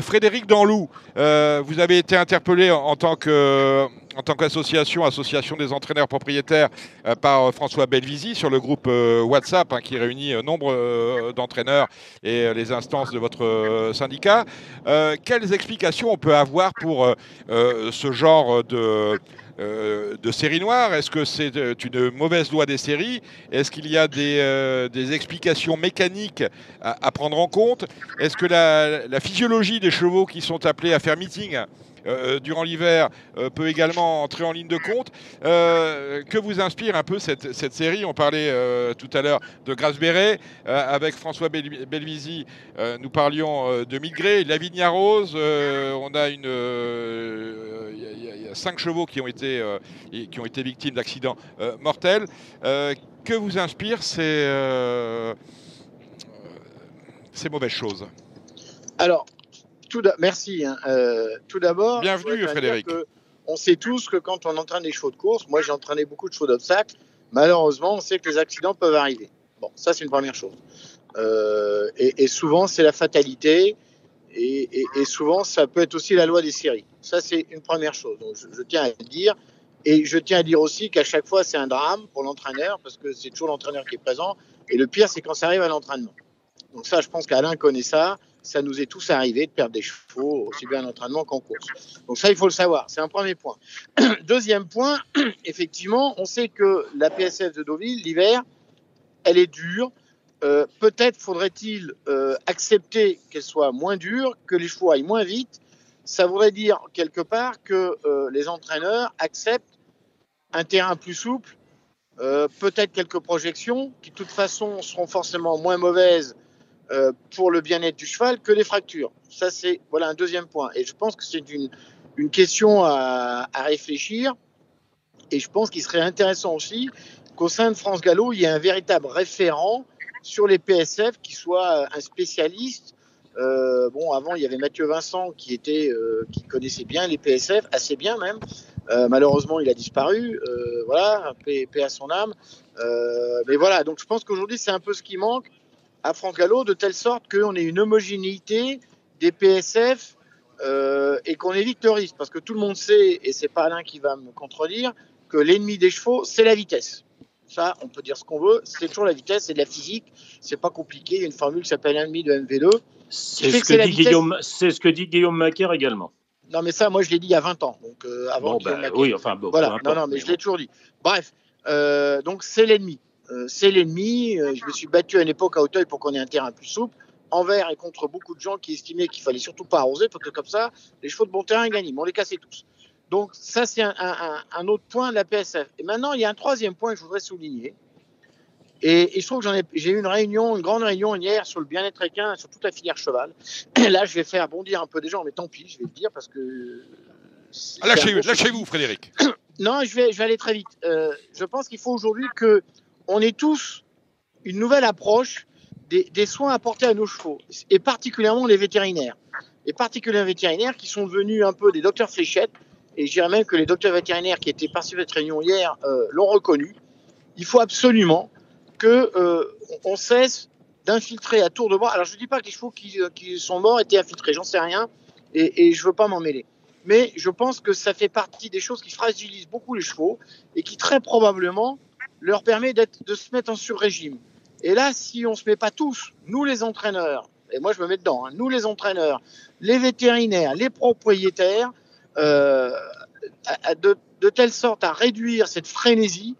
B: Frédéric Danlou, euh, vous avez été interpellé en, tant que en tant qu'association, association des entraîneurs propriétaires, euh, par euh, François Belvisi sur le groupe WhatsApp hein, qui réunit nombre d'entraîneurs et les instances de votre syndicat. quelles explications on peut avoir pour ce genre de euh, de série noire Est-ce que c'est une mauvaise loi des séries? Est-ce qu'il y a des, euh, explications mécaniques à, prendre en compte? Est-ce que la, physiologie des chevaux qui sont appelés à faire meeting euh, durant l'hiver euh, peut également entrer en ligne de compte. Euh, que vous inspire un peu cette, cette série? On parlait euh, tout à l'heure de Grace Béret. avec François Bel Belvisi, nous parlions de Migré, Lavinia Rose. on a. Il y, a cinq chevaux qui ont été, qui ont été victimes d'accidents mortels. que vous inspire ces, ces mauvaises choses?
H: Alors, tout merci. Hein. Euh, tout d'abord,
B: bienvenue Frédéric.
H: On sait tous que quand on entraîne des chevaux de course, moi j'ai entraîné beaucoup de chevaux d'obstacles. Malheureusement, on sait que les accidents peuvent arriver. Bon, ça c'est une première chose. Euh, et, et, souvent c'est la fatalité. Et, et- et souvent, ça peut être aussi la loi des séries. Ça, c'est une première chose. Donc, je, je tiens à le dire. Et je tiens à dire aussi qu'à chaque fois, c'est un drame pour l'entraîneur parce que c'est toujours l'entraîneur qui est présent. Et le pire, c'est quand ça arrive à l'entraînement. Donc ça, je pense qu'Alain connaît ça. Ça nous est tous arrivé de perdre des chevaux, aussi bien en entraînement qu'en course. Donc ça, il faut le savoir. C'est un premier point. [clears throat] Deuxième point, [clears throat] effectivement, on sait que la PSF de Deauville, l'hiver, elle est dure. Euh, Peut-être faudrait-il euh, accepter qu'elle soit moins dure, que les chevaux aillent moins vite. Ça voudrait dire quelque part que euh, les entraîneurs acceptent un terrain plus souple, peut-être quelques projections qui de toute façon seront forcément moins mauvaises euh, pour le bien-être du cheval que les fractures. Ça c'est voilà un deuxième point. Et je pense que c'est une, une question à, à réfléchir. Et je pense qu'il serait intéressant aussi qu'au sein de France Gallo, il y ait un véritable référent sur les PSF qui soit un spécialiste. Euh, bon, avant, il y avait Mathieu Vincent qui était, euh, qui connaissait bien les PSF, assez bien même. Euh, malheureusement, il a disparu. Euh, voilà, paix, à son âme. Euh, mais voilà, donc je pense qu'aujourd'hui, c'est un peu ce qui manque à Franck Gallo, de telle sorte qu'on ait une homogénéité des PSF euh, et qu'on évite le risque. Parce que tout le monde sait, et c'est pas Alain qui va me contredire, que l'ennemi des chevaux, c'est la vitesse. Ça, on peut dire ce qu'on veut, c'est toujours la vitesse, c'est de la physique, c'est pas compliqué. Il y a une formule qui s'appelle 1,5 de MV2.
G: C'est ce,
H: que
G: dit. Guillaume- c'est ce que dit Guillaume Macaire également.
H: Non, mais ça, moi, je l'ai dit il y a 20 ans. Donc, euh, avant
G: Bon, bah, oui, enfin, bon,
H: Voilà, non, non, mais
G: mais
H: je l'ai toujours dit. Bref, euh, donc c'est l'ennemi. Euh, c'est l'ennemi. Euh, je me suis battu à une époque à Auteuil pour qu'on ait un terrain plus souple, envers et contre beaucoup de gens qui estimaient qu'il fallait surtout pas arroser, parce que comme ça, les chevaux de bon terrain gagnent. Mais on les cassait tous. Donc ça, c'est un, un- autre point de la PSF. Et maintenant, il y a un troisième point que je voudrais souligner. Et, et je trouve que j'ai eu une réunion, une grande réunion hier sur le bien-être équin, sur toute la filière cheval. [clears throat] Là, je vais faire bondir un peu des gens, mais tant pis, je vais le dire parce que.
B: Ah, Lâchez- Lâchez-vous, Frédéric. [clears throat]
H: non, je vais, je vais aller très vite. Euh, je pense qu'il faut aujourd'hui que on ait tous une nouvelle approche des, soins apportés à nos chevaux, et particulièrement les vétérinaires. Et particulièrement les vétérinaires qui sont devenus un peu des docteurs fléchettes. Et je dirais même que les docteurs vétérinaires qui étaient participés à cette réunion hier euh, l'ont reconnu. Il faut absolument que euh, on cesse d'infiltrer à tour de bras. Alors je ne dis pas que les chevaux qui, euh, qui sont morts étaient infiltrés, j'en sais rien, et, et je veux pas m'en mêler. Mais je pense que ça fait partie des choses qui fragilisent beaucoup les chevaux et qui très probablement leur permet de se mettre en sur-régime. Et là, si on se met pas tous, nous les entraîneurs, et moi je me mets dedans, hein, nous les entraîneurs, les vétérinaires, les propriétaires, euh, de, de telle sorte à réduire cette frénésie,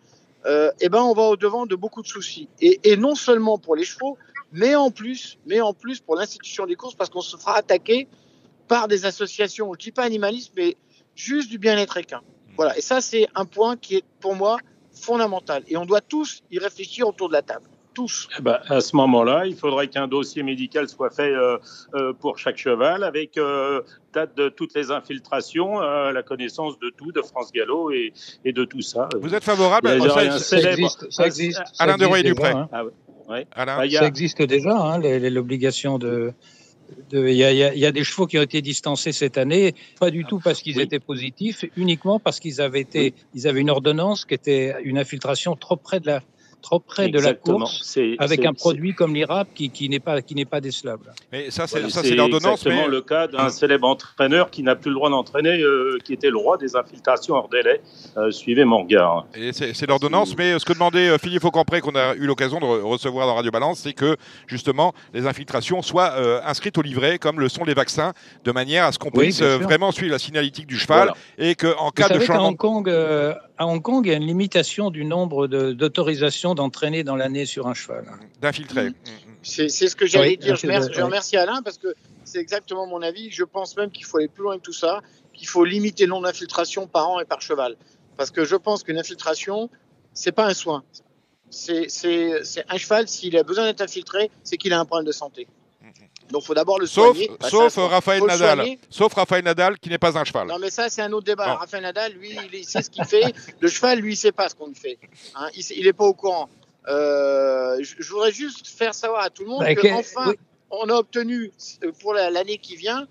H: euh, eh ben on va au devant de beaucoup de soucis. Et, et non seulement pour les chevaux, mais en plus, mais en plus pour l'institution des courses, parce qu'on se fera attaquer par des associations, je dis pas animalisme, mais juste du bien-être équin. Voilà. Et ça, c'est un point qui est pour moi fondamental. Et on doit tous y réfléchir autour de la table. Tous.
G: Eh ben, à ce moment-là, il faudrait qu'un dossier médical soit fait euh, euh, pour chaque cheval, avec euh, date de toutes les infiltrations, euh, la connaissance de tout, de France Gallo et, et de tout ça.
B: Vous êtes favorable à ça-
G: un
B: ça-
G: célèbre-
I: existe, ça existe, ça
B: Alain de
I: existe
B: Royer-Dupré.
I: déjà, hein.
G: Ah ouais. Ouais.
B: Alain
G: Bah, a-
I: Ça existe déjà, hein, l'obligation de. Il y, a- y y des chevaux qui ont été distancés cette année, pas du tout parce qu'ils
G: Oui.
I: étaient positifs, uniquement parce qu'ils avaient été, ils avaient une ordonnance qui était une infiltration trop près de la, trop près de la course,
G: C'est-
I: avec
G: c'est-
I: un produit comme l'IRAP qui, qui n'est pas, qui n'est pas décelable.
B: Mais ça, c'est c'est l'ordonnance.
G: exactement
B: Mais
G: le cas d'un célèbre entraîneur qui n'a plus le droit d'entraîner, euh, qui était le roi des infiltrations hors délai. Euh, suivez mon regard.
B: Et c'est c'est l'ordonnance, mais ce que demandait euh, Philippe Aucampré, qu'on a eu l'occasion de re- recevoir dans Radio Balance, c'est que justement les infiltrations soient euh, inscrites au livret, comme le sont les vaccins, de manière à ce qu'on
I: Oui,
B: puisse euh, vraiment suivre la signalétique du cheval
G: Voilà.
B: et qu'en
I: Vous
B: cas de
I: savez
B: changement
I: Hong Kong, euh, à Hong Kong, il y a une limitation du nombre de- d'autorisations d'entraîner dans l'année sur un cheval.
B: d'infiltrer.
H: Mm. C'est c'est ce que j'allais
I: Oui,
H: dire. Je, remercie, je remercie Alain parce que c'est exactement mon avis. Je pense même qu'il faut aller plus loin que tout ça, qu'il faut limiter le nombre d'infiltrations par an et par cheval. Parce que je pense qu'une infiltration, c'est pas un soin. C'est un cheval, s'il a besoin d'être infiltré, c'est qu'il a un problème de santé. Donc il faut d'abord le
B: Sauf,
H: soigner. Bah,
B: sauf
H: soin.
B: Raphaël Nadal.
H: soigner.
B: Sauf Raphaël Nadal, qui n'est pas un cheval.
H: Non, mais ça, c'est un autre débat.
B: Non.
H: Raphaël Nadal, lui, il, sait ce qu'il fait. Le cheval, lui, il sait pas ce qu'on fait. Hein, il, sait- il est pas au courant. Euh, je, voudrais juste faire savoir à tout le monde
I: Bah,
H: que,
I: que-
H: enfin,
I: oui.
H: on a obtenu euh, pour la- l'année qui vient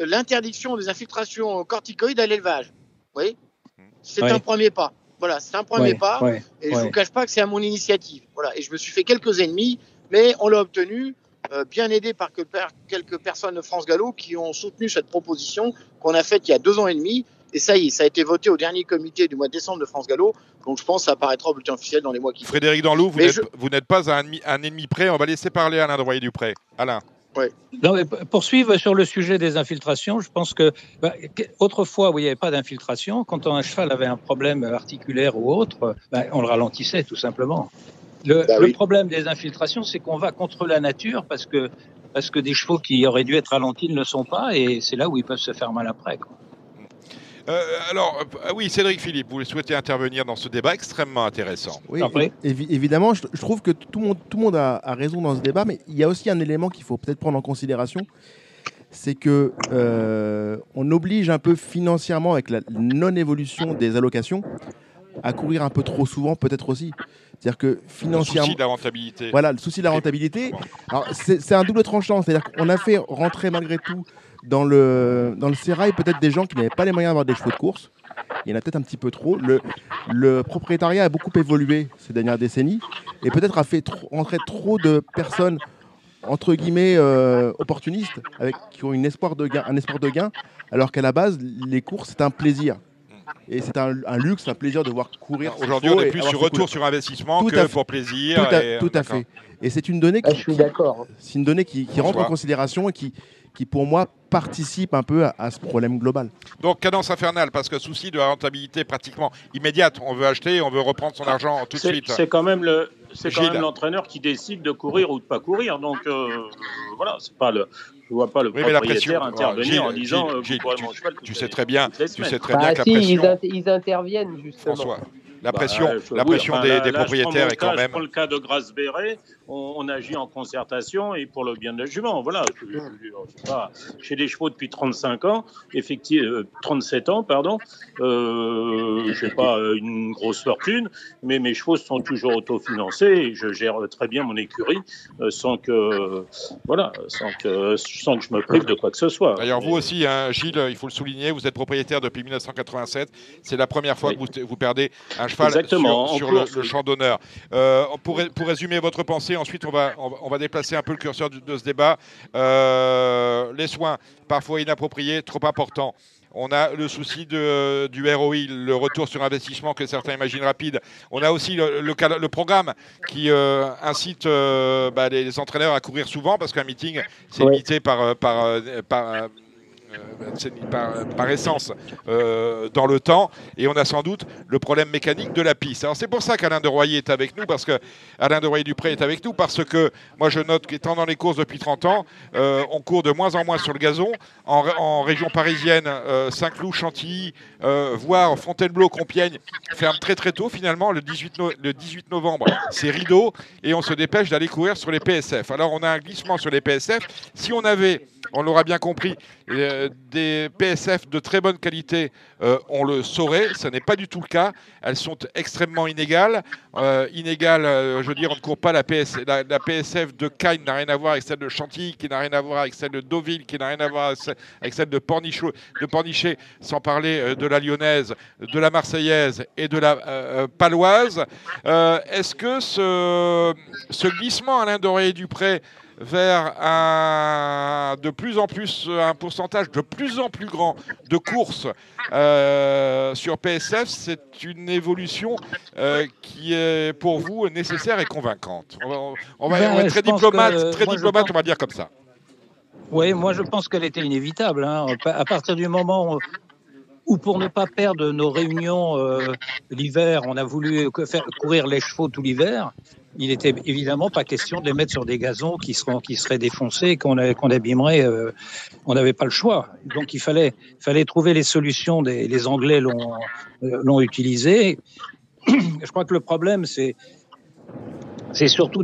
H: euh, l'interdiction des infiltrations corticoïdes à l'élevage. Oui, c'est un premier pas. Voilà, c'est un premier pas. Et je
I: ouais.
H: vous cache pas que c'est à mon initiative. Voilà, et je me suis fait quelques ennemis, mais on l'a obtenu. Euh, bien aidé par que- par quelques personnes de France Gallo qui ont soutenu cette proposition qu'on a faite il y a deux ans et demi. Et ça y est, ça a été voté au dernier comité du mois de décembre de France Gallo. Donc je pense que ça apparaîtra au bulletin officiel dans les mois qui viennent.
B: Frédéric Danlou, vous n'êtes
H: je-
B: pas un ennemi, un ennemi près. On va laisser parler Alain de Royer-Dupré. Alain.
I: Non, mais poursuivre sur le sujet des infiltrations, je pense que bah, autrefois où il n'y avait pas d'infiltration, quand un cheval avait un problème articulaire ou autre, bah, on le ralentissait tout simplement. Le,
H: Bah
I: le
H: oui.
I: problème des infiltrations, c'est qu'on va contre la nature parce que parce que des chevaux qui auraient dû être ralentis ne le sont pas, et c'est là où ils peuvent se faire mal après. quoi.
B: Euh, alors, euh, oui, Cédric Philippe, vous souhaitez intervenir dans ce débat extrêmement intéressant.
C: Oui, évi- évidemment, je, je trouve que tout le monde, tout le monde a, a raison dans ce débat, mais il y a aussi un élément qu'il faut peut-être prendre en considération, c'est que euh, on oblige un peu financièrement avec la non-évolution des allocations à courir un peu trop souvent, peut-être aussi. C'est-à-dire que
B: Le
C: financièrement,
B: souci de la rentabilité.
C: voilà, le souci de la rentabilité. Alors, c'est c'est un double tranchant. C'est-à-dire qu'on a fait rentrer malgré tout dans le, dans le sérail peut-être des gens qui n'avaient pas les moyens d'avoir des chevaux de course. Il y en a peut-être un petit peu trop. Le, le propriétariat a beaucoup évolué ces dernières décennies et peut-être a fait trop- rentrer trop de personnes entre guillemets euh, opportunistes avec, qui ont une espoir de gain, un espoir de gain, alors qu'à la base, les courses, c'est un plaisir. Et c'est un, un luxe, un plaisir de voir courir.
B: Aujourd'hui, on est plus sur retour sur investissement
C: Tout
B: que
C: à fait.
B: pour plaisir.
C: Tout à,
B: et, euh,
C: tout à
B: d'accord.
C: fait. Et c'est une donnée
F: Ah,
C: qui,
F: je suis d'accord.
C: c'est une donnée qui, qui rentre en considération et qui, qui, pour moi, participe un peu à, à ce problème global.
B: Donc, cadence infernale, parce que souci de la rentabilité pratiquement immédiate. On veut acheter, on veut reprendre son argent tout de suite.
G: c'est quand même le. C'est quand
B: Gilles.
G: même l'entraîneur qui décide de courir ou de pas courir. Donc euh, voilà, c'est pas le. Je vois pas le
B: Oui,
G: propriétaire
B: pression.
G: intervenir
B: Gilles,
G: en disant
B: Gilles,
G: euh,
B: Gilles,
G: vous courez
B: tu-
G: mon cheval
B: Tu
G: toutes
B: sais très bien, tu sais très bien
F: Bah
B: que la
F: si, ils,
B: pression,
F: ils interviennent justement.
B: François, la
G: Bah,
B: pression,
G: je-
B: la
G: oui,
B: pression des,
G: là-
B: des
G: là, je
B: propriétaires est quand
G: cas-
B: même.
G: Prends le cas de Grasse Béret, on, on agit en concertation et pour le bien de la jument. Voilà, je, pas, chevaux depuis 35 ans, effectivement, euh, 37 ans, pardon. Euh, je n'ai pas euh, une grosse fortune, mais mes chevaux sont toujours autofinancés et je gère très bien mon écurie euh, sans que, voilà, sans que, sans que je me prive de quoi que ce soit.
B: D'ailleurs, vous aussi, hein, Gilles, il faut le souligner, vous êtes propriétaire depuis 1987. C'est la première fois
G: Oui.
B: que vous, vous perdez un cheval
G: Exactement,
B: sur, le, champ d'honneur. Euh, pour, ré- pour résumer votre pensée, ensuite on va, on déplacer un peu le curseur de ce débat. Euh, les soins, parfois inappropriés, trop importants. On a le souci de, du ROI, le retour sur investissement que certains imaginent rapide. On a aussi le, le cal- le programme qui euh, incite euh, bah, les, les entraîneurs à courir souvent parce qu'un meeting, c'est limité par, par, par, par, par essence euh, dans le temps et on a sans doute le problème mécanique de la piste. Alors c'est pour ça qu'Alain de Royer est avec nous parce que Alain de Royer Dupré est avec nous parce que moi je note qu'étant dans les courses depuis 30 ans, euh, on court de moins en moins sur le gazon. En, ré- en région parisienne, euh, Saint-Cloud, Chantilly, euh, voire Fontainebleau, Compiègne ferme très très tôt finalement le 18, no- le 18 novembre. C'est rideau et on se dépêche d'aller courir sur les PSF. Alors on a un glissement sur les PSF. Si on avait, on l'aura bien compris, euh, des PSF de très bonne qualité, euh, on le saurait. Ce n'est pas du tout le cas. Elles sont extrêmement inégales. Euh, inégales, je veux dire, on ne court pas la, PS, la, la PSF de Cagnes n'a rien à voir avec celle de Chantilly, qui n'a rien à voir avec celle de Deauville, qui n'a rien à voir avec celle- de, Pornichet, sans parler de la lyonnaise, de la marseillaise et de la paloise. Est-ce que ce, ce glissement, Alain Doré-Dupré, vers un, de plus en plus un pourcentage de plus en plus grand de courses euh, sur PSF, c'est une évolution euh, qui est pour vous nécessaire et convaincante. On va, on va-
I: Ben,
B: on très diplomate,
I: que,
B: très
I: moi,
B: diplomate,
I: pense-
B: on va dire comme ça.
I: Oui, moi je pense qu'elle était inévitable. hein. À partir du moment où, pour ne pas perdre nos réunions euh, l'hiver, on a voulu faire courir les chevaux tout l'hiver, il était évidemment pas question de les mettre sur des gazons qui, seraient défoncés, qu'on abîmerait. euh, on n'avait pas le choix. Donc il fallait, trouver les solutions. Des, les Anglais l'ont euh, utilisé. [clears throat] Je crois que le problème, c'est surtout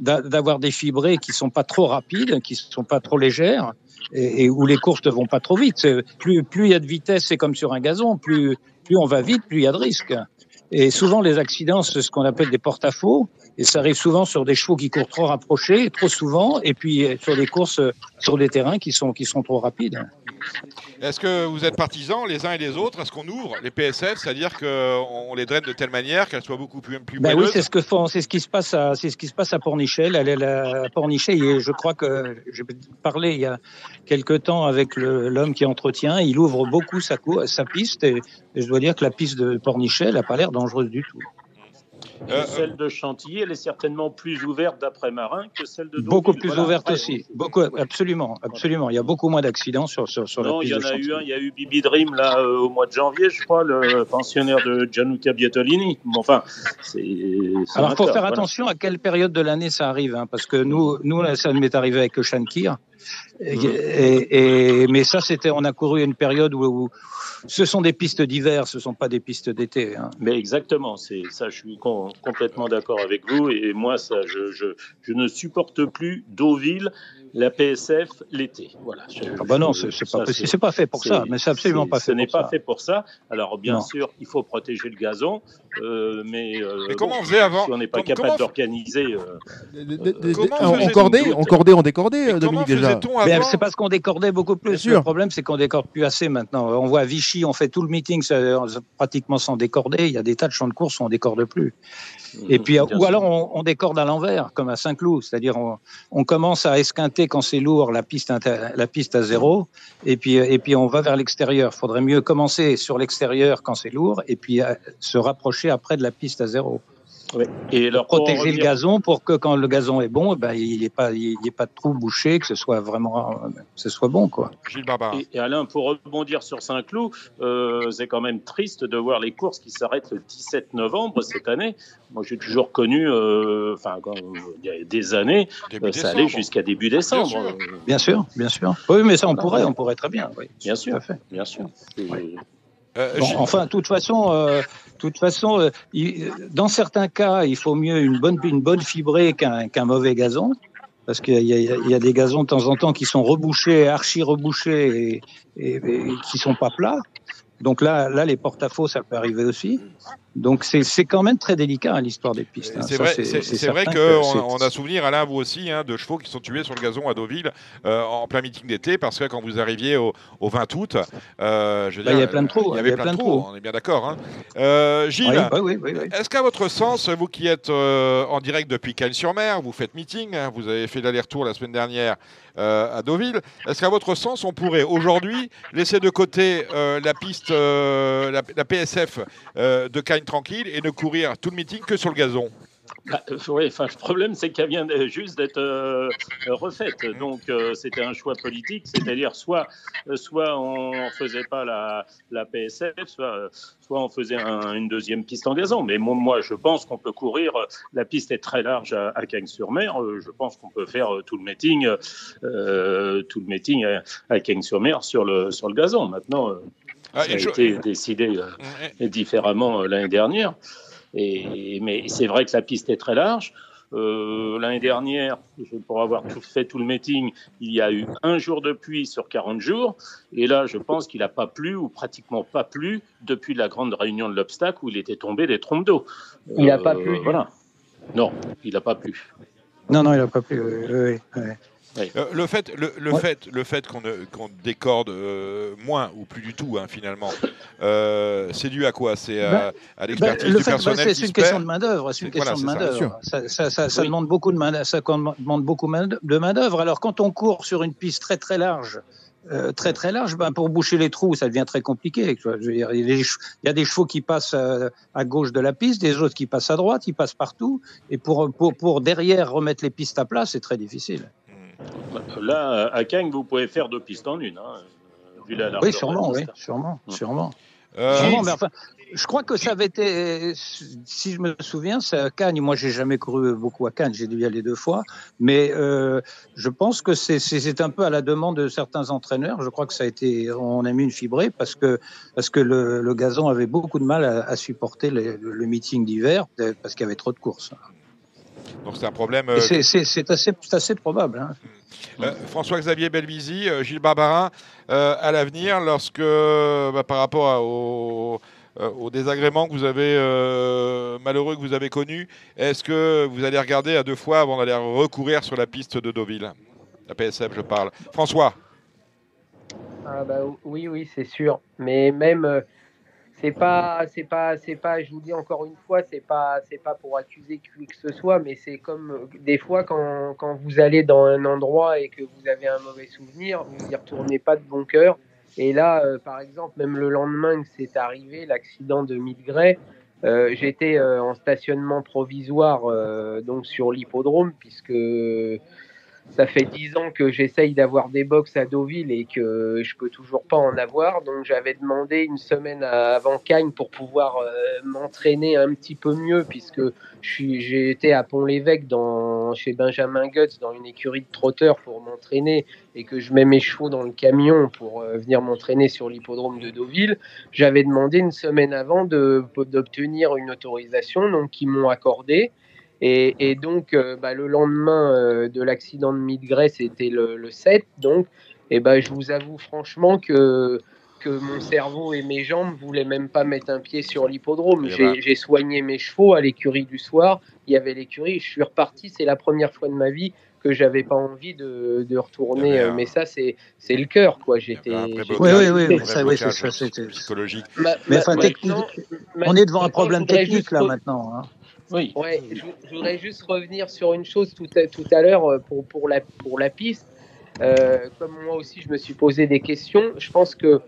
I: d'avoir des fibrés qui sont pas trop rapides, qui sont pas trop légères et, où les courses ne vont pas trop vite. Plus il y a de vitesse, c'est comme sur un gazon. Plus plus on va vite, plus il y a de risques. Et souvent les accidents, c'est ce qu'on appelle des porte-à-faux. Et ça arrive souvent sur des chevaux qui courent trop rapprochés, trop souvent, et puis euh, sur des courses euh, sur des terrains qui sont qui sont trop rapides.
B: Est-ce que vous êtes partisans les uns et les autres? Est-ce qu'on ouvre les PSF, c'est-à-dire qu'on les draine de telle manière qu'elles soient beaucoup plus, plus
I: Ben oui, c'est ce que font, c'est ce qui se passe à, c'est ce qui se passe à Pornichet. À Pornichet, et je crois que j'ai parlé il y a quelque temps avec l'homme qui entretient. Il ouvre beaucoup sa, sa piste, et, et je dois dire que la piste de Pornichet, elle n'a pas l'air dangereuse du tout.
B: Euh,
G: Et celle de Chantilly, elle est certainement plus ouverte d'après Marin que celle de Deauville.
I: Beaucoup plus
G: Voilà.
I: ouverte
G: Après,
I: aussi. Beaucoup, absolument, absolument. Il y a beaucoup moins d'accidents sur, sur, sur la
G: Non, il
I: piste
G: y en
I: de
G: a eu un, il y a eu Bibi Dream là euh, au mois de janvier, je crois, le pensionnaire de Gianluca Bietolini. Bon, enfin, c'est.
I: Alors,
G: un
I: faut faire
G: voilà.
I: attention à quelle période de l'année ça arrive, hein, parce que nous, nous, là, ça m'est arrivé avec le Shankir. Et, et- et- mais ça, c'était, on a couru une période où, où ce sont des pistes d'hiver, ce sont pas des pistes d'été. hein.
G: Mais exactement, c'est ça, je suis com- complètement d'accord avec vous. Et moi, ça, je, je, je ne supporte plus Deauville, la PSF, l'été. Voilà. Je-
I: Ah bah non, c'est pas, pas fait pour ça, mais c'est absolument pas
G: Ce
I: fait
G: n'est
I: pour
G: pas
I: ça.
G: fait pour ça. Alors, bien
I: Non.
G: sûr, il faut protéger le gazon, euh, mais, euh,
B: Mais comment
G: bon,
B: on faisait avant
G: Si on n'est pas capable d'organiser. euh,
B: Comment
C: cordé, on décordé,
B: Et
C: euh,
B: comment
C: Dominique déjà.
I: C'est parce qu'on décordait beaucoup plus. Le problème, c'est qu'on décorde plus assez maintenant. On voit à Vichy, on fait tout le meeting ça- pratiquement sans décorder. Il y a des tas de champs de course où on décorde plus. Et puis,
G: bien
I: ou alors on, on décorde à l'envers, comme à Saint-Cloud, c'est-à-dire on, on commence à esquinter quand c'est lourd la piste, inter- la piste à zéro, et puis, et puis on va vers l'extérieur. Il faudrait mieux commencer sur l'extérieur quand c'est lourd, et puis euh, se rapprocher après de la piste à zéro.
G: Et en
I: Protéger le gazon pour que quand le gazon est bon, eh ben, il n'y ait, pas- il y ait pas de trou bouché, que ce soit vraiment euh, que ce soit bon. Quoi.
B: Gilles.
G: Et, et Alain, pour rebondir sur Saint-Cloud, euh, c'est quand même triste de voir les courses qui s'arrêtent le 17 novembre cette année. Moi, j'ai toujours connu, euh, enfin, quand- il y a des années,
B: Début
G: euh, ça
B: décembre.
G: allait jusqu'à début décembre. Euh,
I: Bien sûr, bien sûr. Oui, mais ça, on pourrait, on pourrait très bien. Oui,
G: Bien sûr.
I: fait.
G: Bien sûr.
B: Euh,
I: Bon, enfin, de toute façon, euh, toute façon, euh, il- dans certains cas, il faut mieux une bonne, fibrée qu'un mauvais gazon. Parce qu'il y, a- des gazons de temps en temps qui sont rebouchés, archi rebouchés et, et, et qui sont pas plats. Donc là, là, les porte-à-faux, ça peut arriver aussi. Donc c'est quand même très délicat hein, l'histoire des pistes. hein.
B: C'est vrai, c'est- qu'on on a souvenir, Alain, vous aussi, hein, de chevaux qui sont tués sur le gazon à Deauville euh, en plein meeting d'été, parce que quand vous arriviez au, au 20 août, euh, je veux
I: Bah,
B: dire,
I: il y a plein de trous,
B: Il y avait plein, de trous, on est bien d'accord. Euh, Gilles,
I: Oui, oui, oui, oui.
B: est-ce qu'à votre sens, vous qui êtes en direct depuis Cagnes-sur-Mer, vous faites meeting, vous avez fait l'aller-retour la semaine dernière à Deauville, est-ce qu'à votre sens, on pourrait aujourd'hui laisser de côté la piste, la, la PSF de Cagnes tranquille et ne courir tout le meeting que sur le gazon
G: Bah, euh, ouais, enfin, le problème, c'est qu'elle vient juste d'être euh, euh, refaite. Donc, c'était un choix politique, c'est-à-dire soit, soit on faisait pas la, la PSF, soit, soit on faisait un- une deuxième piste en gazon. Mais moi, je pense qu'on peut courir. La piste est très large à, à Cagnes-sur-Mer. Je pense qu'on peut faire tout le meeting, tout le meeting à, à Cagnes-sur-Mer sur le, sur le gazon. Maintenant,
B: Ah,
G: ça a été décidé euh,
B: Mm,
G: différemment euh, l'année dernière. Et, mais c'est vrai que la piste est très large. Euh, l'année dernière, pour avoir tout fait tout le meeting, il y a eu un jour de pluie sur 40 jours. Et là, je pense qu'il n'a pas plu ou pratiquement pas plu depuis la grande réunion de l'obstacle où il était tombé des trompes d'eau.
F: Il n'a pas plu
G: Voilà. Non, il n'a pas plu.
I: Non, non, il n'a pas plu. oui, oui, oui.
B: Euh, le fait, le, le
I: Ouais.
B: fait, le fait qu'on qu'on décorde euh, moins ou plus du tout, hein, finalement, euh, c'est dû à quoi? C'est à,
I: Ben,
B: à
I: Ben,
B: l'expertise
I: le
B: du
I: fait, ben,
B: personnel
I: c'est une question de main d'œuvre. C'est une
B: Voilà,
I: question de main
B: ça.
I: d'œuvre. Ça, ça, ça, ça
G: Oui.
I: demande beaucoup de main, ça demande beaucoup main- de main d'œuvre. Alors quand on court sur une piste très très large, euh, très très large, ben, pour boucher les trous, ça devient très compliqué. il, y a des chevaux qui passent euh, à gauche de la piste, des autres qui passent à droite, ils passent partout. Et pour, pour, pour derrière remettre les pistes à plat, c'est très difficile.
G: Là, à Cagnes, vous pouvez faire deux pistes en une. Hein, vu la largeur
I: Oui, sûrement, oui, sûrement,
G: Mm.
I: sûrement.
B: Euh,
I: Sûrement, mais enfin, je crois que ça avait été, si je me souviens, c'est à Cannes. Moi, j'ai jamais couru beaucoup à Cannes, j'ai dû y aller deux fois. Mais euh, je pense que c'est- un peu à la demande de certains entraîneurs. Je crois que ça a été, on a mis une fibrée parce que parce que le, le gazon avait beaucoup de mal à, à supporter le, le meeting d'hiver parce qu'il y avait trop de courses.
B: Donc c'est un problème. Euh,
I: c'est- assez, probable. Hein.
B: Euh, François-Xavier Belvisi, euh, Gilles Barbarin, euh, à l'avenir, lorsque, bah, par rapport à- au, euh, au désagrément que vous avez, euh, malheureux que vous avez connu, est-ce que vous allez regarder à deux fois avant d'aller recourir sur la piste de Deauville? La PSF, je parle. François?
F: Ah bah oui, oui, c'est sûr. Mais même, euh, c'est pas, c'est pas, c'est pas. Je vous dis encore une fois, c'est pas, c'est pas pour accuser qui que ce soit, mais c'est comme des fois quand, quand vous allez dans un endroit et que vous avez un mauvais souvenir, vous n'y retournez pas de bon cœur. Et là, euh, par exemple, même le lendemain que c'est arrivé, l'accident de Midgray, euh, j'étais euh, en stationnement provisoire euh, donc sur l'hippodrome puisque ça fait dix ans que j'essaye d'avoir des box à Deauville et que je peux toujours pas en avoir. Donc j'avais demandé une semaine avant Cagnes pour pouvoir euh, m'entraîner un petit peu mieux puisque j'ai été à Pont-l'Évêque chez Benjamin Guts dans une écurie de trotteurs pour m'entraîner et que je mets mes chevaux dans le camion pour euh, venir m'entraîner sur l'hippodrome de Deauville. J'avais demandé une semaine avant d'obtenir une autorisation donc qu'ils m'ont accordé. Et, et donc, euh, bah, le lendemain euh, de l'accident de Midgray, c'était le, le 7. Donc, et bah, je vous avoue franchement que, que mon cerveau et mes jambes ne voulaient même pas mettre un pied sur l'hippodrome.
B: Eh
F: J'ai
B: ben.
F: j'ai soigné mes chevaux à l'écurie du soir. Il y avait l'écurie. Je suis reparti. C'est la première fois de ma vie que j'avais pas envie de, de retourner.
B: avait
F: euh,
B: un-
F: Mais ça, c'est c'est le cœur, quoi. J'étais.
I: Oui, oui, oui, ça, oui, c'est
B: blocage
I: ça, c'était-
B: psychologique.
F: Ma-
I: Mais
F: ma-
I: enfin,
F: maintenant-
I: On est devant un problème technique
F: juste
I: là maintenant. hein.
G: Oui.
F: Ouais, je, voudrais juste revenir sur une chose tout à, tout à l'heure euh, pour, pour, la, pour la piste. Euh, comme moi aussi, je me suis posé des questions. Je pense que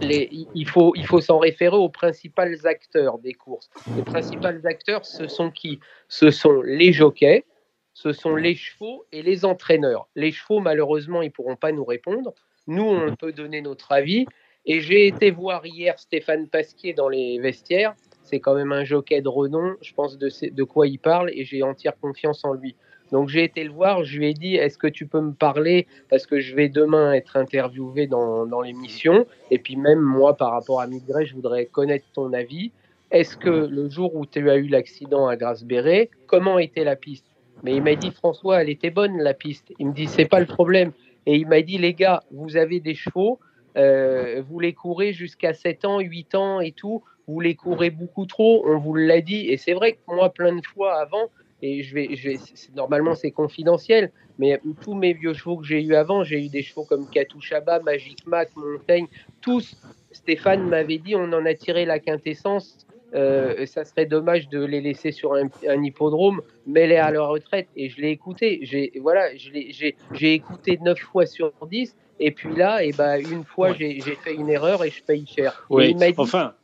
F: les, il faut, il faut s'en référer aux principaux acteurs des courses. Les principaux acteurs, ce sont qui? Ce sont les jockeys, ce sont les chevaux et les entraîneurs. Les chevaux, malheureusement, ils ne pourront pas nous répondre. Nous, on peut donner notre avis. Et j'ai été voir hier Stéphane Pasquier dans les vestiaires. C'est quand même un jockey de renom. Je pense de, quoi il parle et j'ai entière confiance en lui. Donc j'ai été le voir. Je lui ai dit Est-ce que tu peux me parler? Parce que je vais demain être interviewé dans, l'émission. Et puis, même moi, par rapport à Midgray, je voudrais connaître ton avis. Est-ce que le jour où tu as eu l'accident à Grasse-Béret, comment était la piste? Mais il m'a dit François, elle était bonne la piste. Il me dit C'est pas le problème. Et il m'a dit Les gars, vous avez des chevaux. euh, vous les courez jusqu'à 7 ans, 8 ans et tout, vous les courez beaucoup trop, on vous l'a dit. Et c'est vrai que moi, plein de fois avant, et je vais, je vais c'est- normalement c'est confidentiel, mais tous mes vieux chevaux que j'ai eu avant, j'ai eu des chevaux comme Katouchaba, Magic Mac, Montaigne, tous. Stéphane m'avait dit on en a tiré la quintessence. euh, ça serait dommage de les laisser sur un, un hippodrome, mets-les à leur retraite. Et je l'ai écouté. J'ai voilà, j'ai écouté 9 fois sur 10. Et puis là, et ben, une fois,
G: Ouais.
F: j'ai fait une erreur et je paye cher.
G: Oui. Enfin.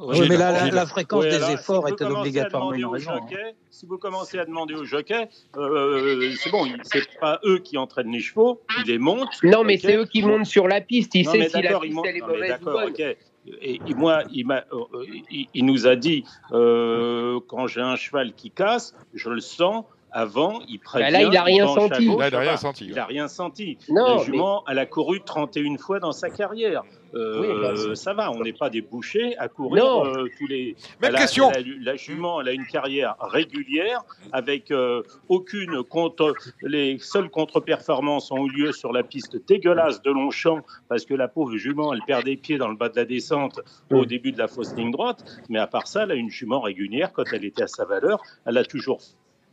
I: Oui, mais la,
B: Gilles.
I: la fréquence
G: Oui,
I: des
G: alors,
I: efforts
G: si à
I: obligatoirement une raison.
G: jockeys- Si vous commencez à demander aux jockeys, euh, c'est bon, c'est pas eux qui entraînent les chevaux, ils les montent.
F: non, mais
G: ok
F: c'est eux qui montent sur la piste. Ils
G: Non,
F: savent
G: mais
F: si la piste
G: montent-
F: elle est
G: non, mais
F: mauvaise ou
G: d'accord,
F: bonne.
G: ok. Et, moi, il, m'a- euh, euh, il, il nous a dit euh, quand j'ai un cheval qui casse, je le sens. Avant, il prévient.
F: là, il a rien senti.
B: Là, il a rien
G: enfin,
B: senti,
G: Il
B: ouais.
G: a rien senti.
F: Non,
G: la jument, elle a couru 31 fois dans sa carrière. Euh,
F: Oui, bah,
G: ça va, on n'est pas des bouchers à courir euh, tous les.
B: Même
G: Elle a-
B: question.
G: la jument, elle a une carrière régulière avec euh, aucune contre. Les seules contre-performances ont eu lieu sur la piste dégueulasse de Longchamp parce que la pauvre jument, elle perd des pieds dans le bas de la descente au début de la fausse ligne droite. Mais à part ça, elle a une jument régulière quand elle était à sa valeur. Elle a toujours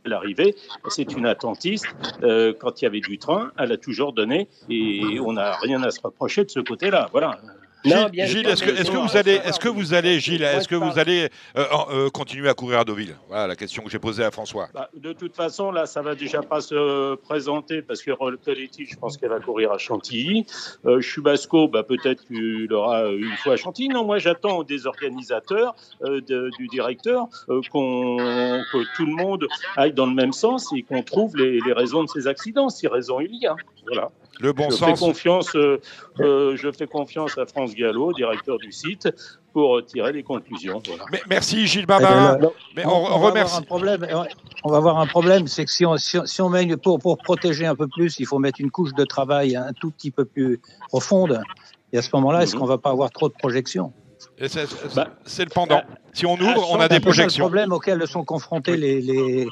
G: l'arrivée. C'est une attentiste. Euh, quand il y avait du train, elle a toujours donné et on n'a rien à se reprocher de ce côté-là. Voilà.
F: Non,
B: Gilles,
F: bien
B: Gilles,
F: sûr,
B: est-ce que, est-ce que vous allez, est-ce que vous allez, Gilles, est-ce que vous allez euh, euh, continuer à courir à Deauville? Voilà la question que j'ai posée à François.
G: Bah, de toute façon, là, ça va déjà pas se présenter parce que Coletti, je pense qu'elle va courir à Chantilly. Euh, Chubasco, bah, peut-être qu'il aura une fois à Chantilly. Non, moi, j'attends des organisateurs, euh, de- du directeur, euh, qu'on, que tout le monde aille dans le même sens et qu'on trouve les, les raisons de ces accidents, si raison il y a. Voilà.
B: Le bon
G: je
B: sens.
G: Fais confiance, euh, euh, je fais confiance à France Gallo, directeur du site, pour tirer les conclusions. Voilà.
B: Mais- merci Gilles
I: Eh ben,
B: Mais
I: on,
B: remercie.
I: problème. ouais. On va avoir un problème, c'est que si on, si on, si on met pour, pour protéger un peu plus, il faut mettre une couche de travail un tout petit peu plus profonde. Et à ce moment-là, est-ce
G: Mhm.
I: qu'on va pas avoir trop de projections?
B: C'est
G: Bah,
B: c'est le pendant. Si on ouvre,
I: Ah,
B: on a
I: c'est
B: des projections.
I: le problème auquel sont confrontés les, les,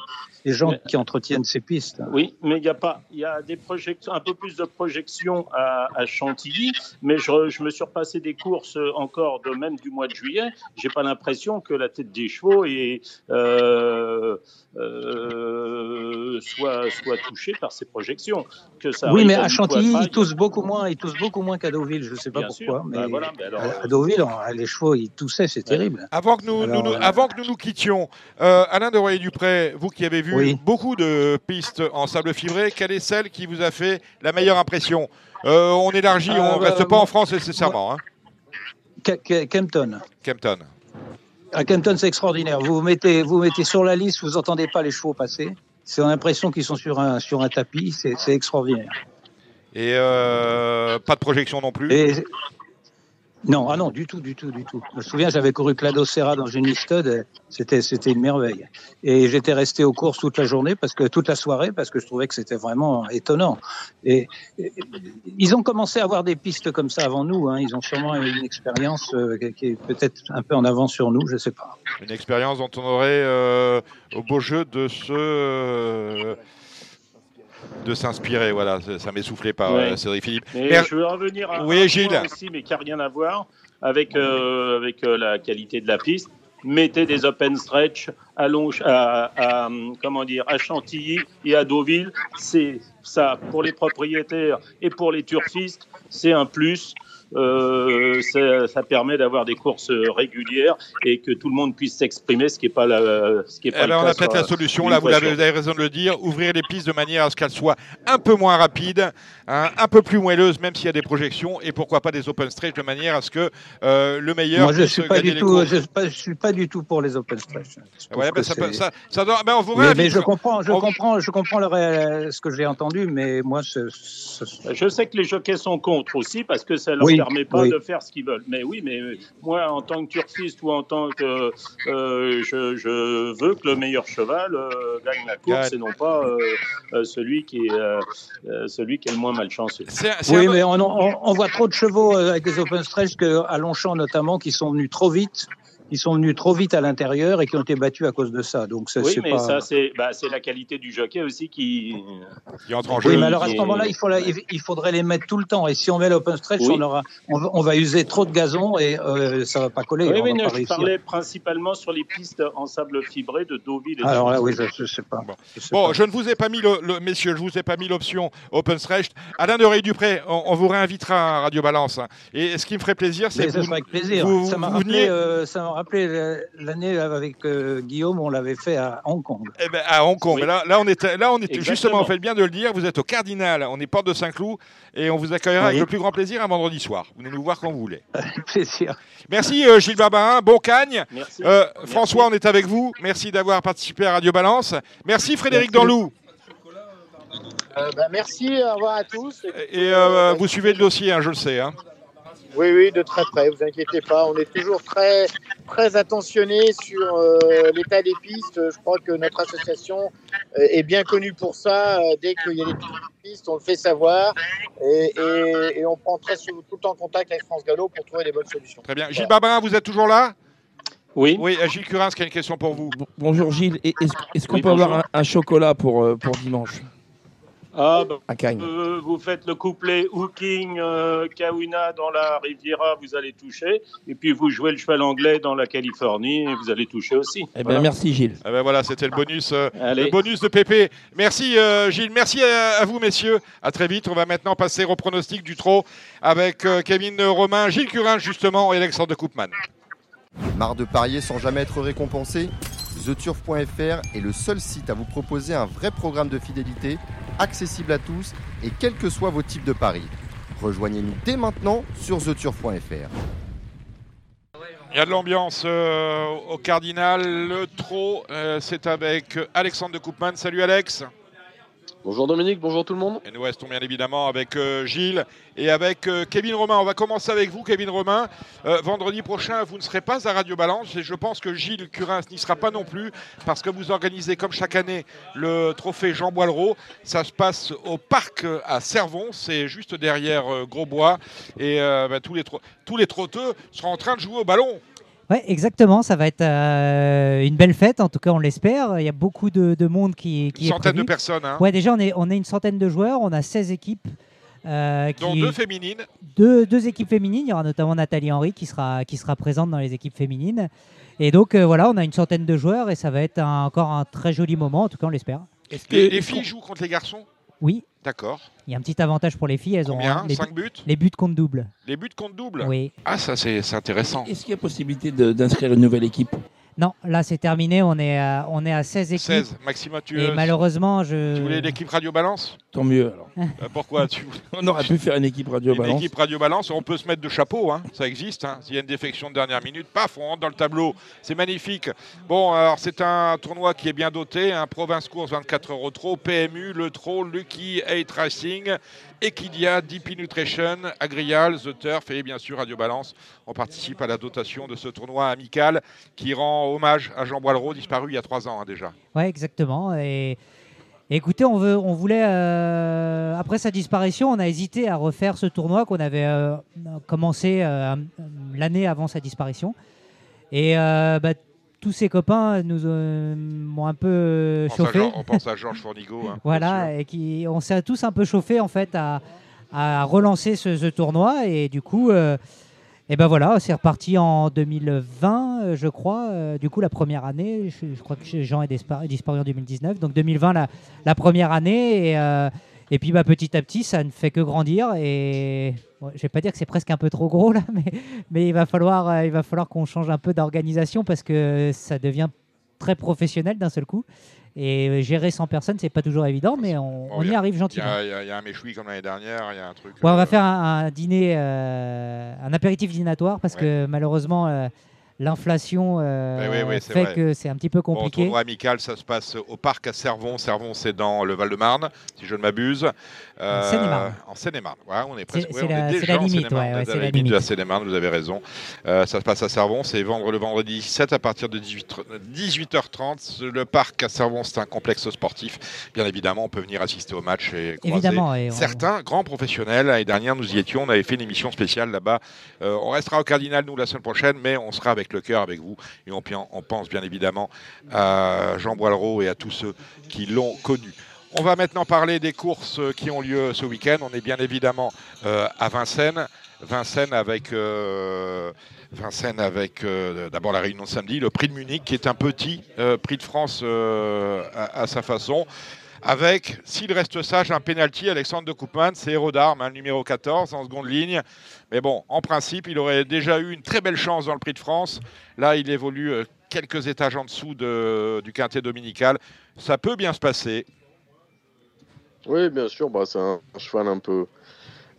I: les gens
G: Mais-
I: qui entretiennent ces pistes.
G: Oui, mais il y a pas, il y a des projections, un peu plus de projections à, à Chantilly, mais je, je me suis repassé des courses encore de même du mois de juillet. J'ai pas l'impression que la tête des chevaux est, euh, euh, soit, soit touchée par ces projections. Que ça
I: oui, mais
G: à
I: Chantilly, ils toussent beaucoup moins, ils toussent beaucoup moins qu'à Deauville. Je sais pas
G: Bien
I: pourquoi,
G: sûr.
I: mais
G: Bah voilà, mais alors,
I: à Deauville, on- les chevaux, ils toussaient, c'est terrible.
B: Avant que nous,
I: Alors,
B: nous- nous-
I: euh,
B: avant que nous nous quittions, euh, Alain de Royer-Dupré, vous qui avez vu
I: Oui.
B: beaucoup de pistes en sable fibré, quelle est celle qui vous a fait la meilleure impression Euh, On élargit,
I: Euh,
B: on ne reste pas en France nécessairement. Hein.
I: Ke- Ke- Kempton.
B: Kempton.
I: À Kempton, c'est extraordinaire. Vous vous mettez, vous mettez sur la liste, vous entendez pas les chevaux passer. C'est l'impression qu'ils sont sur un, sur un tapis. C'est c'est extraordinaire.
B: Et euh, pas de projection non plus.
I: Et- non, ah non, du tout, du tout, du tout. Je me souviens, j'avais couru Clado Serra dans une Easted, c'était une merveille. Et j'étais resté aux courses toute la journée, parce que toute la soirée, parce que je trouvais que c'était vraiment étonnant. Et, ils ont commencé à avoir des pistes comme ça avant nous. Hein. Ils ont sûrement une expérience euh, qui- est peut-être un peu en avance sur nous, je sais pas.
B: Une expérience dont on aurait euh, au beau jeu de se euh, de s'inspirer. Voilà, ça- soufflé par
G: Ouais.
B: euh, Cédric Philippe.
G: Mais
B: Mer-
G: je veux revenir à
B: Oui,
G: un
B: Gilles.
G: point aussi, mais qui n'a rien à voir avec, euh, avec euh, la qualité de la piste. Mettez des open stretch à, Long- à, à, comment dire, à Chantilly et à Deauville. C'est ça, pour les propriétaires et pour les turfistes, c'est un plus. Euh, ça, ça permet d'avoir des courses régulières et que tout le monde puisse s'exprimer, ce qui n'est pas, la, ce qui est pas
B: Eh ben, on a peut-être la solution,
G: une
B: là vous avez,
G: sur-
B: vous avez raison de le dire, ouvrir les pistes de manière à ce qu'elles soient un peu moins rapides, hein, un peu plus moelleuses même s'il y a des projections et pourquoi pas des open stretch de manière à ce que euh, le meilleur
I: Moi, je
B: puisse
I: suis pas du tout, je, suis pas- je suis pas du tout pour les open stretch. Je trouve
B: Ouais,
I: que
B: ça, peut-
I: c'est-
B: ça, ça doit- on vous
I: Mais, je comprends, je
B: On-
I: comprends, je comprends le ce que j'ai entendu, mais moi, ce- ce-
G: Je sais que les jockeys sont contre aussi parce que ça ne leur
I: Oui,
G: permet pas
I: oui.
G: de faire ce qu'ils veulent. Mais oui, mais moi, en tant que turfiste ou en tant que. euh, je, je veux que le meilleur cheval euh, gagne la course et non pas euh, euh, celui, qui est, euh, euh, celui qui est le moins malchanceux.
B: C'est c'est
I: oui,
B: un-
I: mais on, on- on voit trop de chevaux avec des open stretch que, à Longchamp notamment, qui sont venus trop vite, qui sont venus trop vite à l'intérieur et qui ont été battus à cause de ça. Donc c'est
G: Oui, mais
I: pas.
G: ça, c'est bah, c'est la qualité du jockey aussi qui.
B: qui entre en jeu.
I: oui, mais alors à ce moment-là, il, faut la- il faudrait les mettre tout le temps. Et si on met l'open stretch,
G: Oui.
I: on, aura, on, va- on va user trop de gazon et euh, ça va pas coller.
G: Oui, non,
I: pas
G: je parlais principalement sur les pistes en sable fibré de Deauville. et
I: Alors là, oui, je, je sais pas.
B: Bon.
I: Je sais
B: Bon,
I: pas.
B: je ne vous ai pas mis le, le- messieurs, je vous ai pas mis l'option Open Stretch. Alain de Dupré, on, on vous réinvitera à Radio Balance. Et ce qui me ferait plaisir, c'est
I: Mais
B: que
I: ça
B: vous,
I: sera avec plaisir.
B: vous-
I: ça m'a
B: vous
I: rappelé,
B: veniez-
I: euh, ça euh, l'année avec euh, Guillaume, on l'avait fait à Hong Kong.
B: Eh ben, à Hong Kong.
G: Oui.
B: Là, là, on était, là, on était
G: Exactement.
B: justement, vous faites bien de le dire, vous êtes au Cardinal, on est porte de Saint-Cloud, et on vous accueillera
I: Oui.
B: avec le plus grand plaisir un vendredi soir. Vous venez nous voir quand vous voulez. [laughs]
I: Avec plaisir.
B: Merci euh, Gilles Barbarin, bon cagne.
G: Merci.
B: Euh,
G: Merci.
B: François, on est avec vous. Merci d'avoir participé à Radio Balance. Merci Frédéric
I: Merci.
B: Danlou.
H: Euh, bah, merci, au revoir à tous.
B: Et euh, vous suivez le dossier, hein, je le sais. hein.
H: Oui, oui, de très près, vous inquiétez pas. On est toujours très, très attentionné sur euh, l'état des pistes. Je crois que notre association euh, est bien connue pour ça. Euh, Dès qu'il y a des pistes, on le fait savoir. Et, et- et on prend très tout le temps contact avec France Gallo pour trouver des bonnes solutions.
B: Très bien. Gilles Barbarin, vous êtes toujours là?
G: Oui.
B: Oui, Gilles Curins qui a une question pour vous.
D: Bon- Bonjour Gilles, est-ce qu'on
G: Oui,
D: peut avoir un, un chocolat pour, euh, pour dimanche?
G: Ah, bah, Euh, vous faites le couplet Hooking euh, Kawina dans la Riviera, vous allez toucher. Et puis vous jouez le cheval anglais dans la Californie, et vous allez toucher aussi.
D: Eh ben
G: Voilà.
D: merci Gilles.
B: Eh ben voilà, c'était le bonus, euh, le bonus de Pépé. Merci euh, Gilles, merci à, à vous messieurs. À très vite. On va maintenant passer au pronostic du trot avec euh, Kevin Romain, Gilles Curin justement et Alexandre de Koopman.
A: Marre de parier sans jamais être récompensé? TheTurf.fr est le seul site à vous proposer un vrai programme de fidélité, accessible à tous et quels que soient vos types de paris. Rejoignez-nous dès maintenant sur TheTurf.fr.
B: Il y a de l'ambiance euh, au Cardinal. Le trot, euh, c'est avec Alexandre de Koopman. Salut Alex.
J: Bonjour Dominique, bonjour tout le monde.
B: Nous restons bien évidemment avec euh, Gilles et avec euh, Kevin Romain. On va commencer avec vous, Kevin Romain. Euh, vendredi prochain, vous ne serez pas à Radio Balance et je pense que Gilles Curins n'y sera pas non plus parce que vous organisez comme chaque année le trophée Jean Boileau. Ça se passe au parc à Servon, c'est juste derrière Grosbois et bah, tous, les tous les trotteux seront en train de jouer au ballon.
E: Ouais, exactement. Ça va être euh, une belle fête, en tout cas, on l'espère. Il y a beaucoup de, de monde qui, qui
B: Une
E: est
B: centaine de personnes, hein.
E: Ouais, déjà, on est, on est une centaine de joueurs. On a 16 équipes. euh,
B: dont
E: qui-
B: deux féminines.
E: deux, deux équipes féminines. Il y aura notamment Nathalie Henry qui sera, qui sera présente dans les équipes féminines. Et donc, euh, voilà, on a une centaine de joueurs et ça va être un- encore un très joli moment. En tout cas, on l'espère.
B: Les, les filles jouent contre les garçons?
E: Oui,
B: D'accord.
E: il y a un petit avantage pour les filles. Elles
B: Combien
E: ont les,
B: Cinq buts
E: les buts comptent double.
B: Les buts comptent double
E: Oui.
B: Ah, ça, c'est intéressant.
D: Est-ce qu'il y a possibilité d'inscrire une nouvelle équipe?
E: Non, là, c'est terminé. On est, à, on est à 16 équipes.
B: 16. Maxime, tu,
E: Et
B: euh,
E: malheureusement, je.
B: tu voulais l'équipe Radio Balance
D: Tant mieux alors. [laughs]
B: Euh, Pourquoi tu... [laughs]
D: On aurait pu faire une équipe radio
B: Une
D: balance.
B: équipe Radio Balance, on peut se mettre de chapeau, hein, ça existe. hein. S'il y a une défection de dernière minute, paf, on rentre dans le tableau. C'est magnifique. Bon, alors c'est un tournoi qui est bien doté. Un Province Course 24 euros trop, PMU, Le Trot, Lucky, 8 Racing, Equidia, DP Nutrition, Agrial, The Turf et bien sûr Radio Balance. On participe à la dotation de ce tournoi amical qui rend hommage à Jean Boileau, disparu il y a trois ans hein, déjà.
E: Ouais, exactement. Écoutez, on, voulait, euh, après sa disparition, on a hésité à refaire ce tournoi qu'on avait euh, commencé euh, l'année avant sa disparition. Bah, tous ses copains nous euh, m'ont un peu
B: On pense à
E: chauffé.
B: On pense à Georges [laughs] Fournigo. hein.
E: Voilà, et qui, on s'est tous un peu chauffé en fait à, à relancer ce, ce tournoi. Et du coup, euh, et ben voilà, c'est reparti en 2020, euh, je crois. Euh, du coup, la première année, je, je crois que Jean est disparu, en 2019. Donc 2020, la, la première année. Et, euh, et puis bah, petit à petit, ça ne fait que grandir. Et je vais pas dire que c'est presque un peu trop gros là, [laughs] mais, mais il va falloir, euh, il va falloir qu'on change un peu d'organisation parce que ça devient très professionnel d'un seul coup. Et euh, gérer 100 personnes, c'est pas toujours évident, mais on,
B: Bon,
E: on
B: il
E: y
B: a-
E: arrive gentiment.
B: il y a- il y a un méchoui comme l'année dernière, il y a un truc.
E: Ouais, on
B: euh,
E: va faire un, un dîner, euh, un apéritif dînatoire parce que malheureusement, euh, l'inflation euh,
B: Oui, oui,
E: fait
B: vrai.
E: que c'est un petit peu
B: Bon,
E: compliqué.
B: tournoi amical, ça se passe au parc à Servon. Servon, c'est dans le Val-de-Marne, si je ne m'abuse. Euh,
E: En Seine-et-Marne.
B: En Seine-et-Marne. On est presque.
E: C'est-
B: ouais,
E: la- la
B: en
E: limite, ouais, ouais, c'est
B: la
E: la
B: limite de la. Seine-et-Marne, vous avez raison. Euh, ça se passe à Servon, c'est vendredi, le vendredi 17 à partir de 18, 18h30. Le parc à Servon, c'est un complexe sportif. Bien évidemment, on peut venir assister au match et croiser
E: Évidemment, et on-
B: certains grands professionnels. L'année dernière, nous y étions, on avait fait une émission spéciale là-bas. Euh, on restera au Cardinal, nous, la semaine prochaine, mais on sera avec le cœur avec vous. Et on, on pense bien évidemment à Jean Boileau et à tous ceux qui l'ont connu. On va maintenant parler des courses qui ont lieu ce week-end. On est bien évidemment euh, à Vincennes. Vincennes avec, euh, euh, d'abord la réunion de samedi, le prix de Munich qui est un petit prix de France à, sa façon. Avec, s'il reste sage, un penalty, Alexandre de Koopman, c'est héros d'armes, hein, numéro 14 en seconde ligne. Mais bon, en principe, il aurait déjà eu une très belle chance dans le prix de France. Là, il évolue quelques étages en dessous de- du quintet dominical. Ça peut bien se passer.
J: Oui, bien sûr, bah, c'est un, cheval un peu,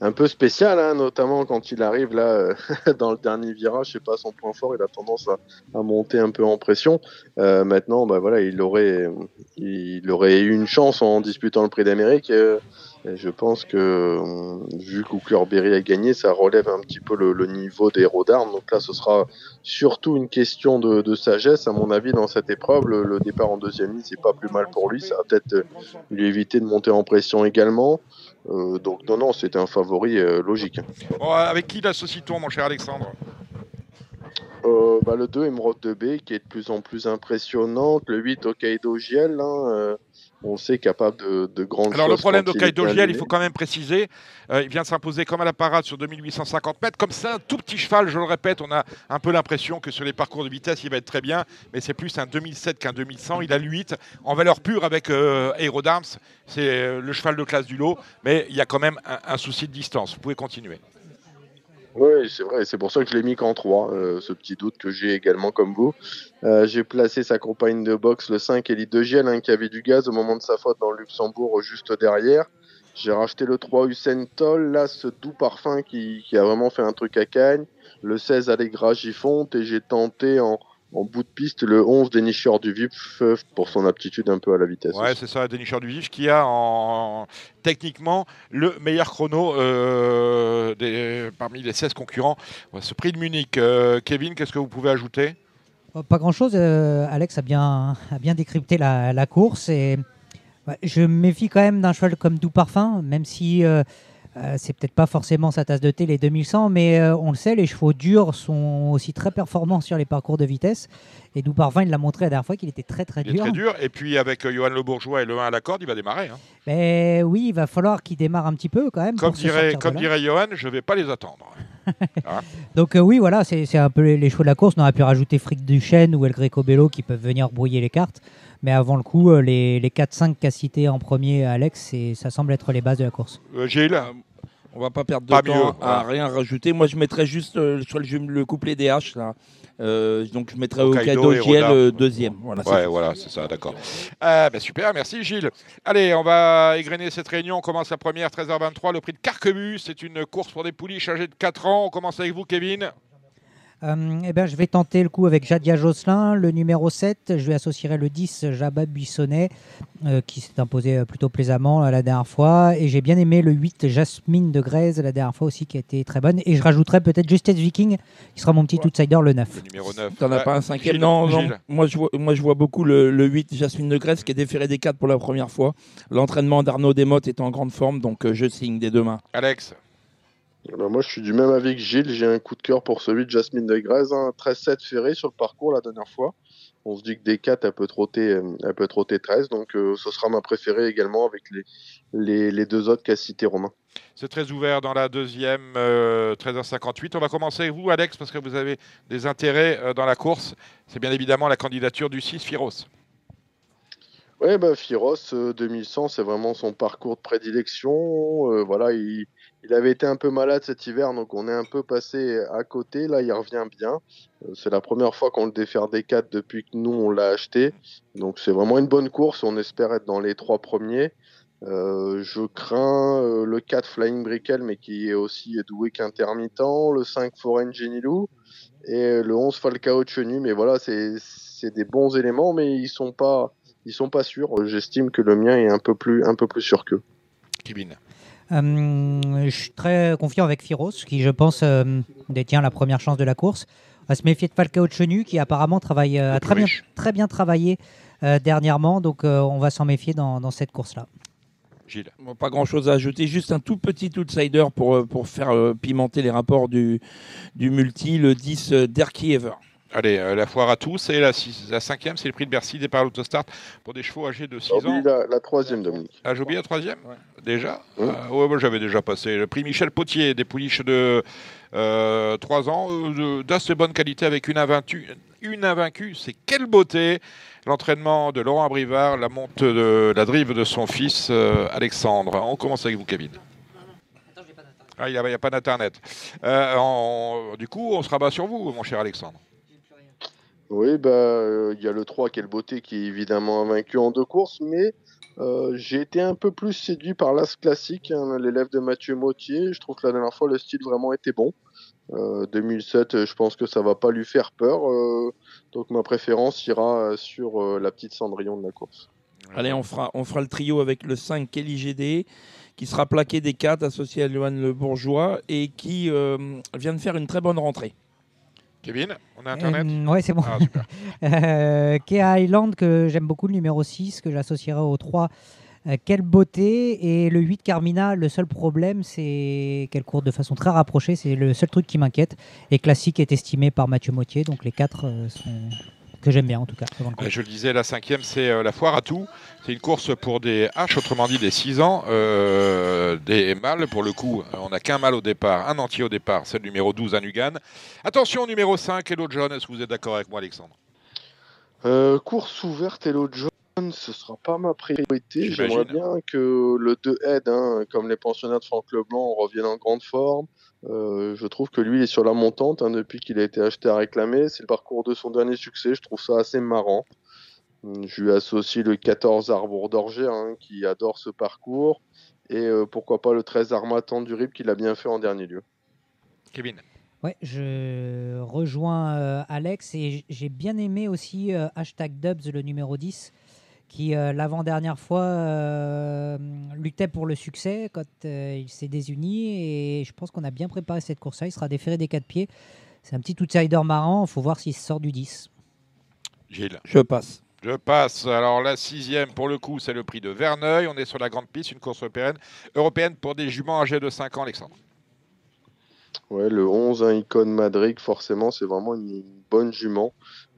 J: un peu spécial, hein, notamment quand il arrive là euh, [laughs] dans le dernier virage, c'est pas son point fort, il a tendance à, à monter un peu en pression. Euh, maintenant, bah, voilà, il aurait, il aurait eu une chance en disputant le Prix d'Amérique. euh, et je pense que, euh, vu qu'Oukler-Berry a gagné, ça relève un petit peu le, le niveau des héros d'armes. Donc là, ce sera surtout une question de, de sagesse, à mon avis, dans cette épreuve. Le, le départ en deuxième ligne, c'est pas plus mal pour lui. Ça va peut-être euh, lui éviter de monter en pression également. Euh, donc non, non, c'est un favori euh, logique.
B: Bon, avec qui l'associe-t-on, mon cher Alexandre?
J: Euh, bah, le 2, Emerald de B, qui est de plus en plus impressionnante. Le 8, Hokkaido Giel, hein, on sait capable de, de grandes
B: Alors le problème de Kaido Giel, il faut quand même préciser, euh, il vient de s'imposer comme à la parade sur 2850 mètres. Comme c'est un tout petit cheval, je le répète, on a un peu l'impression que sur les parcours de vitesse, il va être très bien, mais c'est plus un 2007 qu'un 2100. Il a le 8 en valeur pure avec euh, Aerodarms, c'est euh, le cheval de classe du lot, mais il y a quand même un, un souci de distance. Vous pouvez continuer.
J: Oui, c'est vrai, c'est pour ça que je l'ai mis qu'en 3, ce petit doute que j'ai également comme vous. Euh, j'ai placé sa compagne de boxe, le 5, Elite de Giel, hein, qui avait du gaz au moment de sa faute dans le Luxembourg, juste derrière. J'ai racheté le 3 Hussein là, ce doux parfum qui, qui a vraiment fait un truc à Cagne. Le 16 Allegra Gifonte, et j'ai tenté en, en bout de piste le 11 Dénicheur du Vif euh, pour son aptitude un peu à la vitesse.
B: Ouais, c'est ça, Denis du Vif qui a en... techniquement le meilleur chrono euh, des- parmi les 16 concurrents. Ouais, Ce prix de Munich, euh, Kevin, qu'est-ce que vous pouvez ajouter?
E: Oh, Pas grand-chose. euh, Alex a bien, a bien décrypté la, la course. Et ouais, je me méfie quand même d'un cheval comme Doux Parfum, même si euh, c'est peut-être pas forcément sa tasse de thé les 2100, mais euh, on le sait, les chevaux durs sont aussi très performants sur les parcours de vitesse. Et Douparvin, il l'a montré la dernière fois qu'il était très très
B: Il est
E: dur.
B: très dur. Et puis avec euh, Johan Le Bourgeois et le 1 à la corde, il va démarrer. hein.
E: Mais oui, il va falloir qu'il démarre un petit peu quand même.
B: Comme dirait, comme Johan, je ne vais pas les attendre. [laughs]
E: Donc euh, oui, voilà, c'est un peu les, les chevaux de la course. On aurait pu rajouter Frick Duchesne ou El Greco Bello qui peuvent venir brouiller les cartes. Mais avant le coup, les, les 4-5 qu'a cité en premier Alex, ça semble être les bases de la course.
B: Gilles
D: On va pas perdre de
B: Pas
D: temps
B: mieux,
D: à rien rajouter. Moi, je mettrais juste euh, sur le, le couplet des H là. Euh, donc je mettrais
B: Hokkaido Roda.
D: euh, deuxième. Voilà,
B: Ouais, voilà, c'est ça, d'accord. Ah, ben super, merci Gilles. Allez, on va égrener cette réunion. On commence la première, 13h23, le prix de Carquemus. C'est une course pour des poulies âgées de 4 ans. On commence avec vous, Kevin.
E: Euh, eh ben, je vais tenter le coup avec Jadia Josselin, le numéro 7. Je lui associerai le 10, Jabba Buissonnet, euh, qui s'est imposé euh, plutôt plaisamment euh, la dernière fois. Et j'ai bien aimé le 8, Jasmine de Grèze, la dernière fois aussi, qui a été très bonne. Et je rajouterai peut-être Justice Viking, qui sera mon petit outsider, le 9.
B: Numéro 9.
D: T'en as pas un cinquième Non, non. Moi je, vois, moi, je vois beaucoup le, le 8, Jasmine de Grèce, qui est déféré des 4 pour la première fois. L'entraînement d'Arnaud Desmottes est en grande forme, donc euh, je signe des deux mains.
B: Alex
J: Bah, moi, je suis du même avis que Gilles. J'ai un coup de cœur pour celui de Jasmine de Grèze. Hein. 13-7 ferré sur le parcours la dernière fois. On se dit que des 4, elle peut trotter, euh, elle peut trotter 13. Donc, euh, ce sera ma préférée également avec les, les, les deux autres qu'a cité Romain.
B: C'est très ouvert dans la deuxième, euh, 13h58. On va commencer avec vous, Alex, parce que vous avez des intérêts euh, dans la course. C'est bien évidemment la candidature du 6 Firos.
J: Ouais, bah, Firos, euh, 2100, c'est vraiment son parcours de prédilection. Euh, voilà, il, il avait été un peu malade cet hiver, donc on est un peu passé à côté. Là, il revient bien. Euh, c'est la première fois qu'on le défère des 4 depuis que nous, on l'a acheté. Donc, c'est vraiment une bonne course. On espère être dans les trois premiers. Euh, je crains euh, le 4 Flying Brickle, mais qui est aussi doué qu'intermittent. Le 5 Foreign Genilou. Et le 11 Falcao Chenu. Mais voilà, c'est des bons éléments, mais ils sont pas ils sont pas sûrs. J'estime que le mien est un peu plus, un peu plus sûr qu'eux.
B: Kevin.
E: Euh, je suis très confiant avec Firos, qui, je pense, euh, détient la première chance de la course. On va se méfier de Falcao Chenu, qui apparemment travaille, euh, a très bien, très bien travaillé euh, dernièrement. Donc, euh, on va s'en méfier dans, dans cette course-là.
B: Gilles.
D: Bon, pas grand chose à ajouter, juste un tout petit outsider pour, pour faire euh, pimenter les rapports du, du multi, le 10 euh, Derky Ever.
B: Allez, euh, la foire à tous. Et la, six- la cinquième, c'est le prix de Bercy, départ à l'autostart pour des chevaux âgés de 6 ans.
J: Oublie la, la troisième, Dominique.
B: Ah, j'ai oublié la troisième Déjà
J: Ouais.
B: Ah, ouais, j'avais déjà passé. Le prix Michel Potier, des pouliches de euh, 3 ans, euh, d'assez bonne qualité avec une invaincue. Une invaincue, c'est quelle beauté L'entraînement de Laurent Abrivard, la monte de la drive de son fils euh, Alexandre. On commence avec vous, Kevin. Ah, il n'y a, il y a pas d'internet. Euh, du coup, on se rabat sur vous, mon cher Alexandre.
J: Oui, bah, euh, il y a le 3 quelle beauté qui est évidemment vaincu en deux courses, mais euh, j'ai été un peu plus séduit par l'As classique, hein, l'élève de Mathieu Mautier. Je trouve que la dernière fois, le style vraiment était bon. Euh, 2007, euh, je pense que ça va pas lui faire peur. donc ma préférence ira sur la petite Cendrillon de la course.
D: Allez, on fera, on fera le trio avec le 5 Kelly GD, qui sera plaqué des 4 associé à Johan Le Bourgeois et qui vient de faire une très bonne rentrée.
B: Kevin, on a internet?
E: Euh, ouais, c'est bon.
B: Ah, super. [laughs]
E: Euh, Kea Island, que j'aime beaucoup, le numéro 6, que j'associerai au 3. Euh, quelle beauté Et le 8 Carmina, le seul problème, c'est qu'elle court de façon très rapprochée. C'est le seul truc qui m'inquiète. Et classique est estimé par Mathieu Mautier. Donc les 4 euh, sont... que j'aime bien en tout cas. le.
B: Euh, Je le disais, la cinquième, c'est euh, la foire à tout. C'est une course pour des H, autrement dit des 6 ans, euh, des mâles. Pour le coup, on n'a qu'un mâle au départ, un entier au départ, c'est le numéro 12 à Nugan. Attention, numéro 5, Hello John, est-ce que vous êtes d'accord avec moi, Alexandre?
J: Euh, course ouverte, Hello John, ce sera pas ma priorité.
B: J'imagine.
J: J'aimerais bien que le 2 aide, hein, comme les pensionnaires de Franck Leblanc, reviennent en grande forme. Euh, je trouve que lui, il est sur la montante hein, depuis qu'il a été acheté à réclamer. C'est le parcours de son dernier succès. Je trouve ça assez marrant. Hum, Je lui associe le 14 Arbour d'Orger, hein, qui adore ce parcours. Et euh, pourquoi pas le 13 Armatan du RIP, qu'il a bien fait en dernier lieu.
B: Kevin
E: Ouais, je rejoins euh, Alex et j'ai bien aimé aussi euh, hashtag Dubs, le numéro 10, qui euh, l'avant-dernière fois euh, luttait pour le succès quand euh, il s'est désuni et je pense qu'on a bien préparé cette course-là. Il sera déféré des quatre pieds. C'est un petit outsider marrant, il faut voir s'il sort du 10.
B: Gilles
D: Je passe.
B: Je passe. Alors la sixième, pour le coup, c'est le prix de Verneuil. On est sur la grande piste, une course européenne, européenne pour des juments âgés de 5 ans, Alexandre.
J: Ouais, le 11, un Icon Madrid, forcément, c'est vraiment une bonne jument.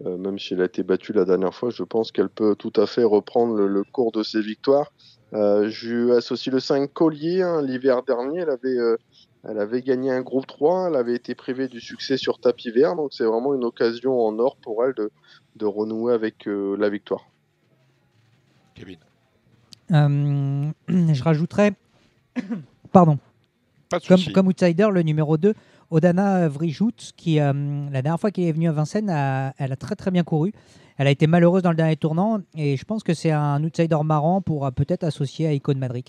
J: Euh, même si elle a été battue la dernière fois, je pense qu'elle peut tout à fait reprendre le, le cours de ses victoires. Euh, je lui associe le 5 Collier. hein. L'hiver dernier, elle avait, euh, elle avait gagné un groupe 3. Elle avait été privée du succès sur tapis vert. Donc, c'est vraiment une occasion en or pour elle de, de renouer avec euh, la victoire.
B: Kevin.
E: Euh, [clears throat] je rajouterais, [coughs] pardon,
B: Pas de
E: comme,
B: souci.
E: comme outsider, le numéro 2, Odana Vrijout, qui euh, la dernière fois qu'elle est venue à Vincennes, a- elle a très très bien couru. Elle a été malheureuse dans le dernier tournant et je pense que c'est un outsider marrant pour euh, peut-être associer à Icon Madrid.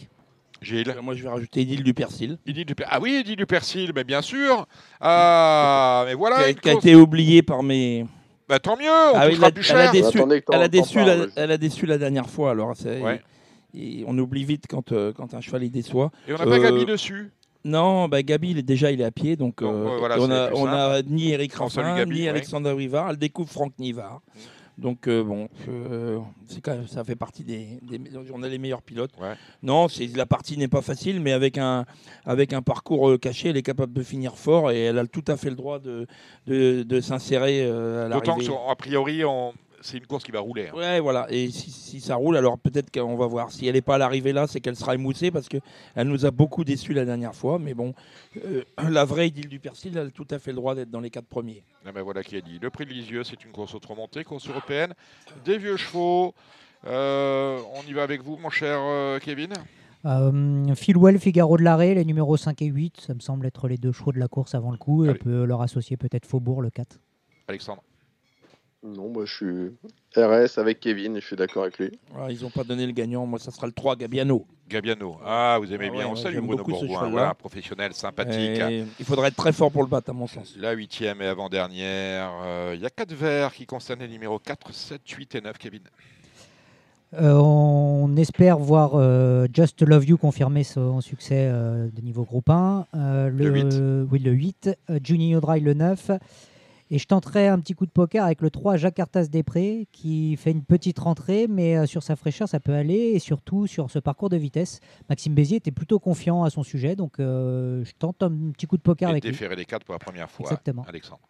B: Gilles.
D: Moi, je vais rajouter Idil du Persil,
B: Idil du Per- Ah oui, Idil du Persil, mais bien sûr. Ah, mais
D: qui
B: voilà.
D: a, qui a
B: course-
D: été oublié par mes.
B: Bah, tant mieux, on
D: Ah oui, la-
B: plus
D: elle a déçu, elle a déçu, la, elle a déçu la dernière fois. Alors, c'est-
B: Ouais.
D: et on oublie vite quand, euh, quand un cheval il déçoit.
B: Et on n'a pas
D: Euh,
B: Gabi dessus.
D: Non, bah, Gabi, il est, déjà, il est à pied. Donc,
B: Donc,
D: euh,
B: voilà,
D: on a, on ni Eric Raffin,
B: Gabi,
D: ni
B: ouais.
D: Alexandre Rivard. Elle découvre Franck Nivard. Donc, euh, bon, euh, c'est quand même, ça fait partie des, des. On a les meilleurs pilotes.
B: Ouais.
D: Non, c'est, la partie n'est pas facile, mais avec un, avec un parcours caché, elle est capable de finir fort et elle a tout à fait le droit de, de, de s'insérer à
B: D'autant que, a priori, on- c'est une course qui va rouler. hein.
D: Ouais, voilà. Et si, si ça roule, alors peut-être qu'on va voir. Si elle n'est pas à l'arrivée là, c'est qu'elle sera émoussée parce qu'elle nous a beaucoup déçus la dernière fois. Mais bon, euh, la vraie Idile du Persil, elle a tout à fait le droit d'être dans les quatre premiers.
B: Ah ben voilà qui a dit. Le prix de Lisieux, c'est une course auto-montée, course européenne. Des vieux chevaux. Euh, on y va avec vous, mon cher euh, Kevin
E: Euh, Philwell, Figaro de l'Arrêt, les numéros 5 et 8, ça me semble être les deux chevaux de la course avant le coup. Et on peut leur associer peut-être Faubourg, le 4.
B: Alexandre.
J: Non, moi, je suis RS avec Kevin et je suis d'accord avec lui.
D: Ils n'ont pas donné le gagnant. Moi, ça sera le 3, Gabiano.
B: Gabiano. Ah, vous aimez
D: Ah
B: bien.
D: ouais,
B: on
D: ouais,
B: salue Bruno Bourgoin. Voilà, professionnel, sympathique.
D: Et il faudrait être très fort pour le battre, à mon sens.
B: La huitième et avant-dernière. euh, Il y a quatre verts qui concernent les numéros 4, 7, 8 et 9, Kevin.
E: Euh, on espère voir euh, Just Love You confirmer son succès euh, de niveau groupe 1. Euh,
B: Le huit.
E: Oui, le 8. Euh, Juninho Dry, le 9. Et je tenterai un petit coup de poker avec le 3 Jacques Artas Després qui fait une petite rentrée, mais euh, sur sa fraîcheur, ça peut aller. Et surtout sur ce parcours de vitesse. Maxime Bézier était plutôt confiant à son sujet, donc euh, je tente un petit coup de poker
B: Et
E: avec lui.
B: déféré les 4 pour la première fois.
E: Exactement.
B: Alexandre.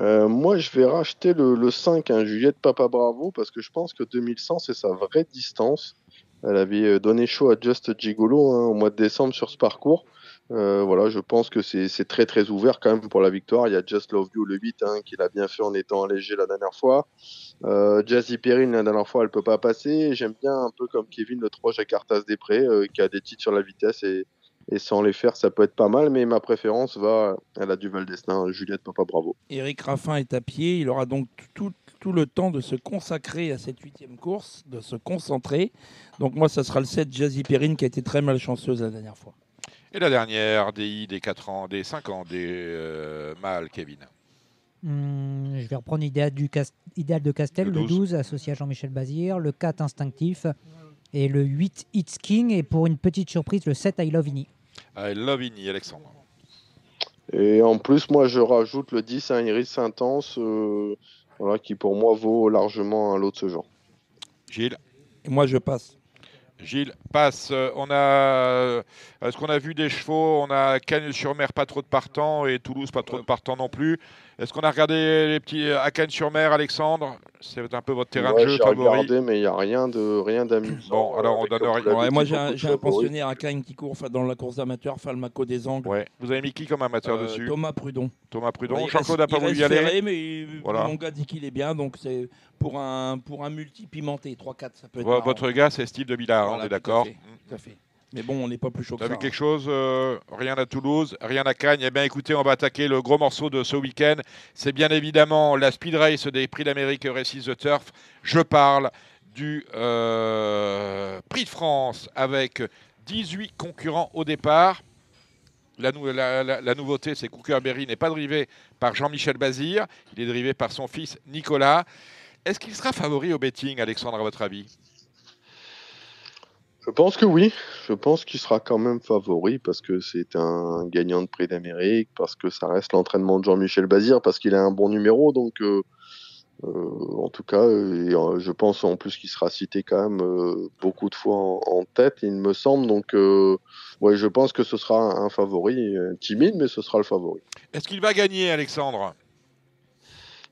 J: Euh, moi, je vais racheter le, le 5, hein, Juliette Papa Bravo, parce que je pense que 2100, c'est sa vraie distance. Elle avait donné chaud à Just Gigolo hein, au mois de décembre sur ce parcours. Euh, voilà, je pense que c'est très très ouvert quand même pour la victoire. Il y a Just Love You le 8 hein, qui l'a bien fait en étant allégé la dernière fois. Euh, Jazzy Perrine la dernière fois elle peut pas passer. J'aime bien un peu comme Kevin le 3 Jakartas Després euh, qui a des titres sur la vitesse et, sans les faire ça peut être pas mal. Mais ma préférence va à la Duval d'Estaing, Juliette Papa Bravo.
D: Eric Raffin est à pied. Il aura donc tout, tout le temps de se consacrer à cette huitième course, de se concentrer. Donc moi, ça sera le 7 Jazzy Perrine qui a été très malchanceuse la dernière fois.
B: Et la dernière, DI des 4 ans, des 5 ans, des euh, mâles, Kevin.
E: Hum, je vais reprendre Idéal, du Cas- Idéal de Castel,
B: Le
E: le
B: 12.
E: 12, associé à Jean-Michel Bazir, le 4 Instinctif et le 8 It's King. Et pour une petite surprise, le 7 I Love Ini.
B: I love Ini, Alexandre.
J: Et en plus, moi, je rajoute le 10 à Iris Intense, euh, voilà, qui pour moi vaut largement un lot de ce genre.
B: Gilles
D: Et moi, je passe.
B: Gilles passe. Euh, On a, euh, est-ce qu'on a vu des chevaux? On a Cagnes-sur-Mer, pas trop de partants, et Toulouse, pas trop de partants non plus. Est-ce qu'on a regardé les petits euh, à Cagnes-sur-Mer, Alexandre? C'est un peu votre terrain
J: Ouais,
B: de jeu
J: j'ai
B: favori.
J: regardé, mais il n'y a rien de rien d'amusant.
B: Bon, alors on donne rien.
D: Ouais, moi, j'ai un, un pensionnaire à Cagnes qui court dans la course amateur, Falmaco des Angles.
B: Ouais. Vous avez mis qui comme amateur
D: Euh,
B: dessus?
D: Thomas Prudon.
B: Thomas Prudon. Jean-Claude n'a pas voulu y aller.
D: mais
B: Voilà.
D: mon gars dit qu'il est bien, donc c'est pour un, pour un multi-pimenté, 3-4, ça peut être
B: Vo-
D: marrant.
B: Votre gars, c'est Steve de Villard,
D: Voilà,
B: on est d'accord
D: tout à fait. Mais bon, on n'est pas plus chaud que ça.
B: vu quelque chose euh, Rien à Toulouse, rien à Cagnes? Eh bien, écoutez, on va attaquer le gros morceau de ce week-end. C'est bien évidemment la Speed Race des Prix d'Amérique Races the Turf. Je parle du euh, Prix de France avec 18 concurrents au départ. La, nou- la- la- la nouveauté, c'est que Cooker Berry n'est pas drivé par Jean-Michel Bazir. Il est drivé par son fils Nicolas. Est-ce qu'il sera favori au betting, Alexandre, à votre avis?
J: Je pense que oui. Je pense qu'il sera quand même favori parce que c'est un gagnant de prix d'Amérique, parce que ça reste l'entraînement de Jean-Michel Bazir, parce qu'il a un bon numéro. Donc, euh, Euh, en tout cas, euh, et, euh, je pense en plus qu'il sera cité quand même beaucoup de fois en, en tête, il me semble. Donc, ouais, je pense que ce sera un, favori timide, mais ce sera le favori.
B: Est-ce qu'il va gagner, Alexandre?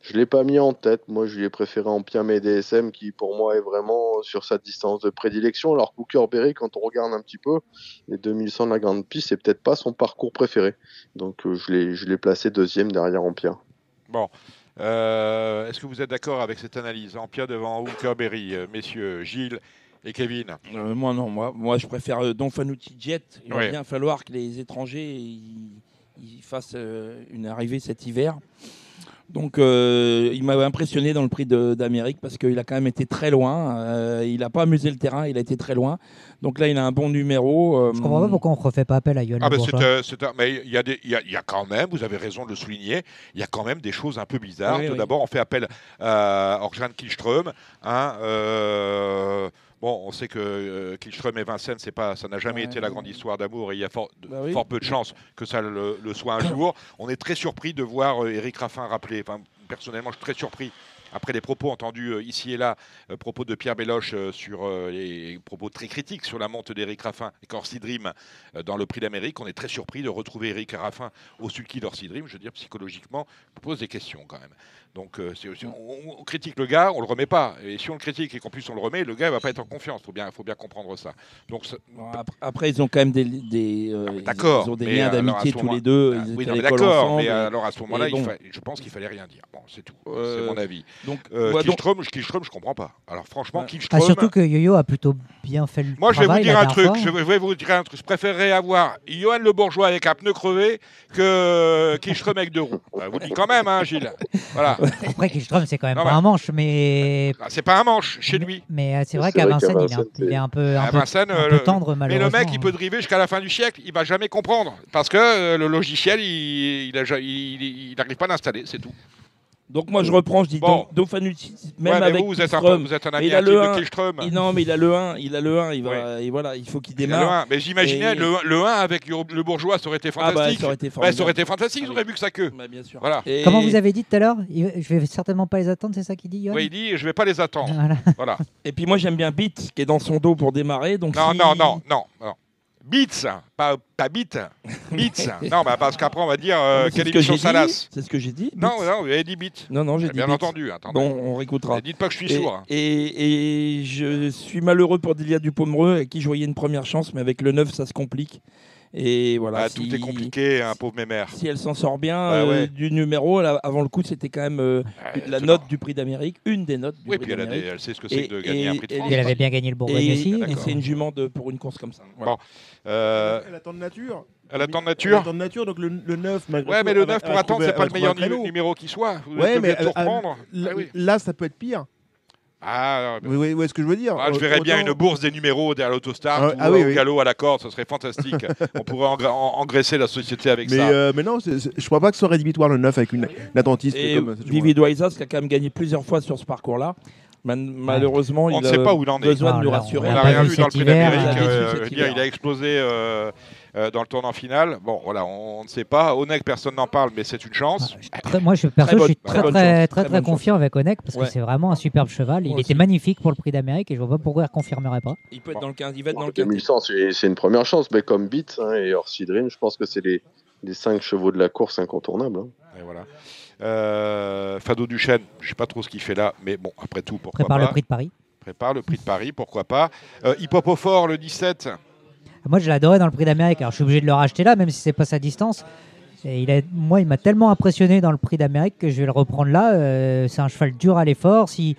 J: Je l'ai pas mis en tête. Moi, je lui ai préféré Ampiam et DSM, qui pour moi est vraiment sur sa distance de prédilection. Alors, Cooker-Berry, quand on regarde un petit peu, les 2100 de la grande piste, c'est peut-être pas son parcours préféré. Donc, euh, je l'ai, je l'ai placé deuxième derrière Ampia.
B: Bon. Euh, Est-ce que vous êtes d'accord avec cette analyse? Ampia devant Hookerberry, euh, messieurs Gilles et Kevin
D: Euh, moi non, moi, moi je préfère euh, Don Fanucci Jet. Il va bien falloir que les étrangers ils, ils fassent euh, une arrivée cet hiver. Donc euh, il m'avait impressionné dans le prix de- d'Amérique parce qu'il a quand même été très loin. Euh, il n'a pas amusé le terrain, il a été très loin. Donc là il a un bon numéro. euh,
E: Je comprends pas pourquoi on ne refait pas appel à Yoann
B: Ah mais il y, a des- il y a, il y a quand même, vous avez raison de le souligner, il y a quand même des choses un peu bizarres.
D: Oui,
B: Tout
D: oui.
B: d'abord, on fait appel à Orjan Kihlström. hein, euh, bon, on sait que euh, Kihlström et Vincennes, c'est pas, ça n'a jamais
D: Ouais.
B: été la grande histoire d'amour et il y a fort,
D: Bah oui.
B: fort peu de chances que ça le, le soit un jour. On est très surpris de voir euh, Eric Raffin rappeler. Enfin, personnellement, je suis très surpris. Après les propos entendus euh, ici et là, euh, propos de Pierre Béloche euh, sur les propos très critiques sur la monte d'Eric Raffin et Corsi Dream dans le prix d'Amérique, on est très surpris de retrouver Eric Raffin au sulky d'Orsi Dream. Je veux dire, psychologiquement, on pose des questions quand même. Donc, euh, on, on critique le gars, on le remet pas. Et si on le critique et qu'en plus on le remet, le gars il va pas être en confiance. Faut bien, faut bien comprendre ça. Donc, ça-
D: Bon, après, après, ils ont quand même des, des, euh, ils-
B: d'accord.
D: ils ont des
B: mais
D: liens d'amitié tous
B: moment-
D: les deux.
B: Ah,
D: Ils
B: oui, d'accord. Mais
D: et-
B: alors à ce moment-là,
D: bon.
B: fa- je pense qu'il fallait rien dire. Bon, c'est tout.
D: Euh,
B: c'est mon avis.
D: Donc,
B: Euh,
D: ouais, donc-
B: Kihlström, Kihlström, je comprends pas. Alors franchement,
D: Ouais.
B: Kihlström.
E: Ah, surtout que Yo-Yo a plutôt bien fait le
B: Moi, je vais vous dire un truc. Je vais vous dire un truc. Je préférerais avoir Johan Le Bourgeois avec un pneu crevé que Kihlström avec deux roues. Je vous le dis quand même, hein, Gilles. Voilà. [laughs]
E: Après, Kihlström, c'est quand même
B: Non,
E: pas un manche, mais,
B: Ah, C'est pas un manche chez lui.
E: mais euh, c'est vrai qu'à Vincennes, il est un,
J: Vincennes,
E: il est un peu, un
B: À
E: peu,
B: Vincennes,
E: un
B: euh,
E: peu
B: le-
E: tendre,
B: Mais le mec, il peut driver jusqu'à la fin du siècle. Il va jamais comprendre parce que euh, le logiciel, il ja- il- il n'arrive pas à l'installer. C'est tout.
D: Donc moi je reprends, je dis
B: Bon.
D: Fanucci, même
B: Ouais, mais
D: avec
B: vous, vous êtes, un, vous êtes un ami
D: il a le
B: de
D: un.
B: Kihlström.
D: il- non mais il a le 1, il a le 1, il va, et voilà, il faut qu'il
B: Il a le
D: démarre.
B: 1. Mais j'imaginais
D: Et-
B: le, le 1 avec le bourgeois, ça aurait été
D: Ah bah
B: fantastique.
D: ça aurait été formidable.
B: ça aurait été fantastique, ils
D: Ah
B: auraient
D: oui.
B: vu que ça queue.
D: Bah, bien sûr.
B: Voilà.
D: Et-
E: Comment vous avez dit tout à l'heure Je vais certainement pas les attendre, c'est ça qu'il dit,
B: Ouais, il dit, je vais pas les attendre.
E: Voilà.
B: Voilà.
D: Et puis moi j'aime bien Beat qui est dans son dos pour démarrer. Donc
B: Non,
D: si-
B: non, non, non, non. Beats, pas, pas beat. Beats. [laughs] non, bah, parce qu'après, on va dire euh, quelle
D: ce
B: émission
D: dit.
B: salace.
D: C'est ce que j'ai dit.
B: Non, non, vous avez dit beat.
D: non, non, j'ai dit
B: Bien entendu. Attendez.
D: Bon, on réécoutera.
B: Ne dites pas que je suis
D: Et,
B: sourd. hein.
D: et, et je suis malheureux pour Delia Dupomereux, avec qui je voyais une première chance, mais avec le 9, ça se complique. Et voilà.
B: Ah,
D: si-
B: Tout est compliqué, hein, pauvre mémère.
D: Si elle s'en sort bien
B: Bah
D: euh,
B: ouais.
D: du numéro, là, avant le coup, c'était quand même euh,
B: Ouais,
D: la note
B: bon.
D: du prix d'Amérique, une des notes du
B: Oui,
D: prix
B: puis elle, a des- elle sait ce que c'est de gagner un prix de
D: et-
B: France.
E: Il avait bien gagné le Bourgogne aussi.
D: et
B: d'accord.
D: c'est une jument de, pour une course comme ça. Voilà.
B: Bon. Euh,
C: Elle attend de nature.
B: elle attend de
C: Elle
B: nature.
C: attend de nature, donc le, le 9, malgré
B: Ouais,
C: tout,
B: mais le
C: elle va-
B: 9
C: elle
B: pour attendre, c'est
C: elle
B: pas le meilleur
C: un
B: numéro qui soit. Vous
C: Ouais, mais elle- elle-
B: reprendre.
C: là,
B: Ah oui.
C: là, ça peut être pire.
B: Ah,
C: Oui, oui, oui, ce que je veux dire.
B: Ah, je verrais bien une bourse des numéros derrière l'Autostar
C: Ah,
B: ou
C: ah oui,
B: au
C: oui.
B: galop à la corde, ce serait fantastique. [laughs] On pourrait engra- en- engraisser la société avec
C: Mais,
B: ça.
C: euh, mais non, c'est- je crois pas que ce soit rédhibitoire le 9 avec une, une attentiste
D: Et
C: comme cette
D: Vivi Doisas, qui a quand même gagné plusieurs fois sur ce parcours-là. Malheureusement,
B: On
D: il
B: ne
D: a
B: sait pas où il en est.
D: besoin
E: Ah,
D: de nous
E: là, on
D: rassurer.
B: On n'a rien
E: vu
B: dans le prix d'Amérique.
D: il a
B: euh,
D: hiver.
B: il a explosé euh, euh, dans le tournant final. Bon, voilà, on on ne sait pas. Onek, personne n'en parle, mais c'est une chance.
E: Très- moi, je, perso,
D: bonne-
E: je suis
D: très
E: très,
D: bonne
E: très,
D: chance,
E: très,
D: très
E: très,
D: bonne
E: confiant avec Onek parce
D: Ouais.
E: que c'est vraiment un superbe cheval. Il
D: Moi
E: était
D: aussi.
E: magnifique pour le prix d'Amérique et je vois pas pourquoi il ne confirmerait pas.
D: Il peut être dans le 15, il va être dans le 15.
J: 2100, c'est une première chance, mais comme Beat hein, et Orsi Dream, je pense que c'est les, les cinq chevaux de la course incontournables. hein.
B: Et voilà. Euh, Fado Duchesne, je ne sais pas trop ce qu'il fait là, mais bon, après tout, pourquoi
E: Prépare
B: pas.
E: le prix de Paris.
B: Prépare le prix de Paris, pourquoi pas. Euh, Hip Hop au fort, le 17.
E: Moi, je l'adorais dans le prix d'Amérique. Alors, je suis obligé de le racheter là, même si c'est pas sa distance. Et moi, il m'a tellement impressionné dans le prix d'Amérique que je vais le reprendre là. Euh, c'est un cheval dur à l'effort. Si,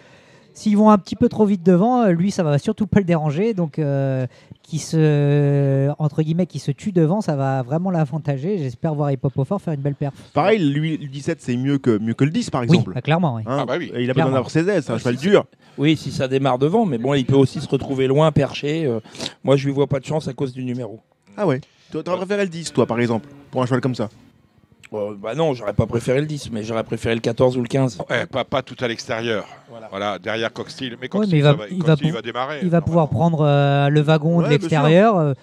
E: s'ils vont un petit peu trop vite devant, euh, lui, ça va surtout pas le déranger. Donc, euh, qui se, entre guillemets, qui se tue devant, ça va vraiment l'avantager. J'espère voir Hip Hop au fort faire une belle perf.
C: Pareil, lui, le 17, c'est mieux que, mieux que le 10, par
E: Oui,
C: exemple.
E: bah, clairement. oui.
C: Hein,
B: Ah bah oui.
C: il a besoin d'avoir ses ailes, c'est un
D: Ah,
C: cheval
D: si,
C: dur.
D: Oui, si ça démarre devant, mais bon, il peut aussi se retrouver loin, perché. euh, moi, je lui vois pas de chance à cause du numéro.
C: Ah ouais. Tu aurais préféré le 10, toi, par exemple, pour un cheval comme ça?
D: Euh, bah non, j'aurais pas préféré le 10, mais j'aurais préféré le 14 ou le 15.
B: Ouais, pas, pas tout à l'extérieur.
D: Voilà.
B: Voilà, derrière Coxsteel. Mais
E: Ouais,
B: Coxsteel,
E: mais il va-
B: ça
E: il va
B: démarrer.
E: Il va pouvoir
B: normalement.
E: prendre euh, le wagon
C: Ouais,
E: de l'extérieur. euh,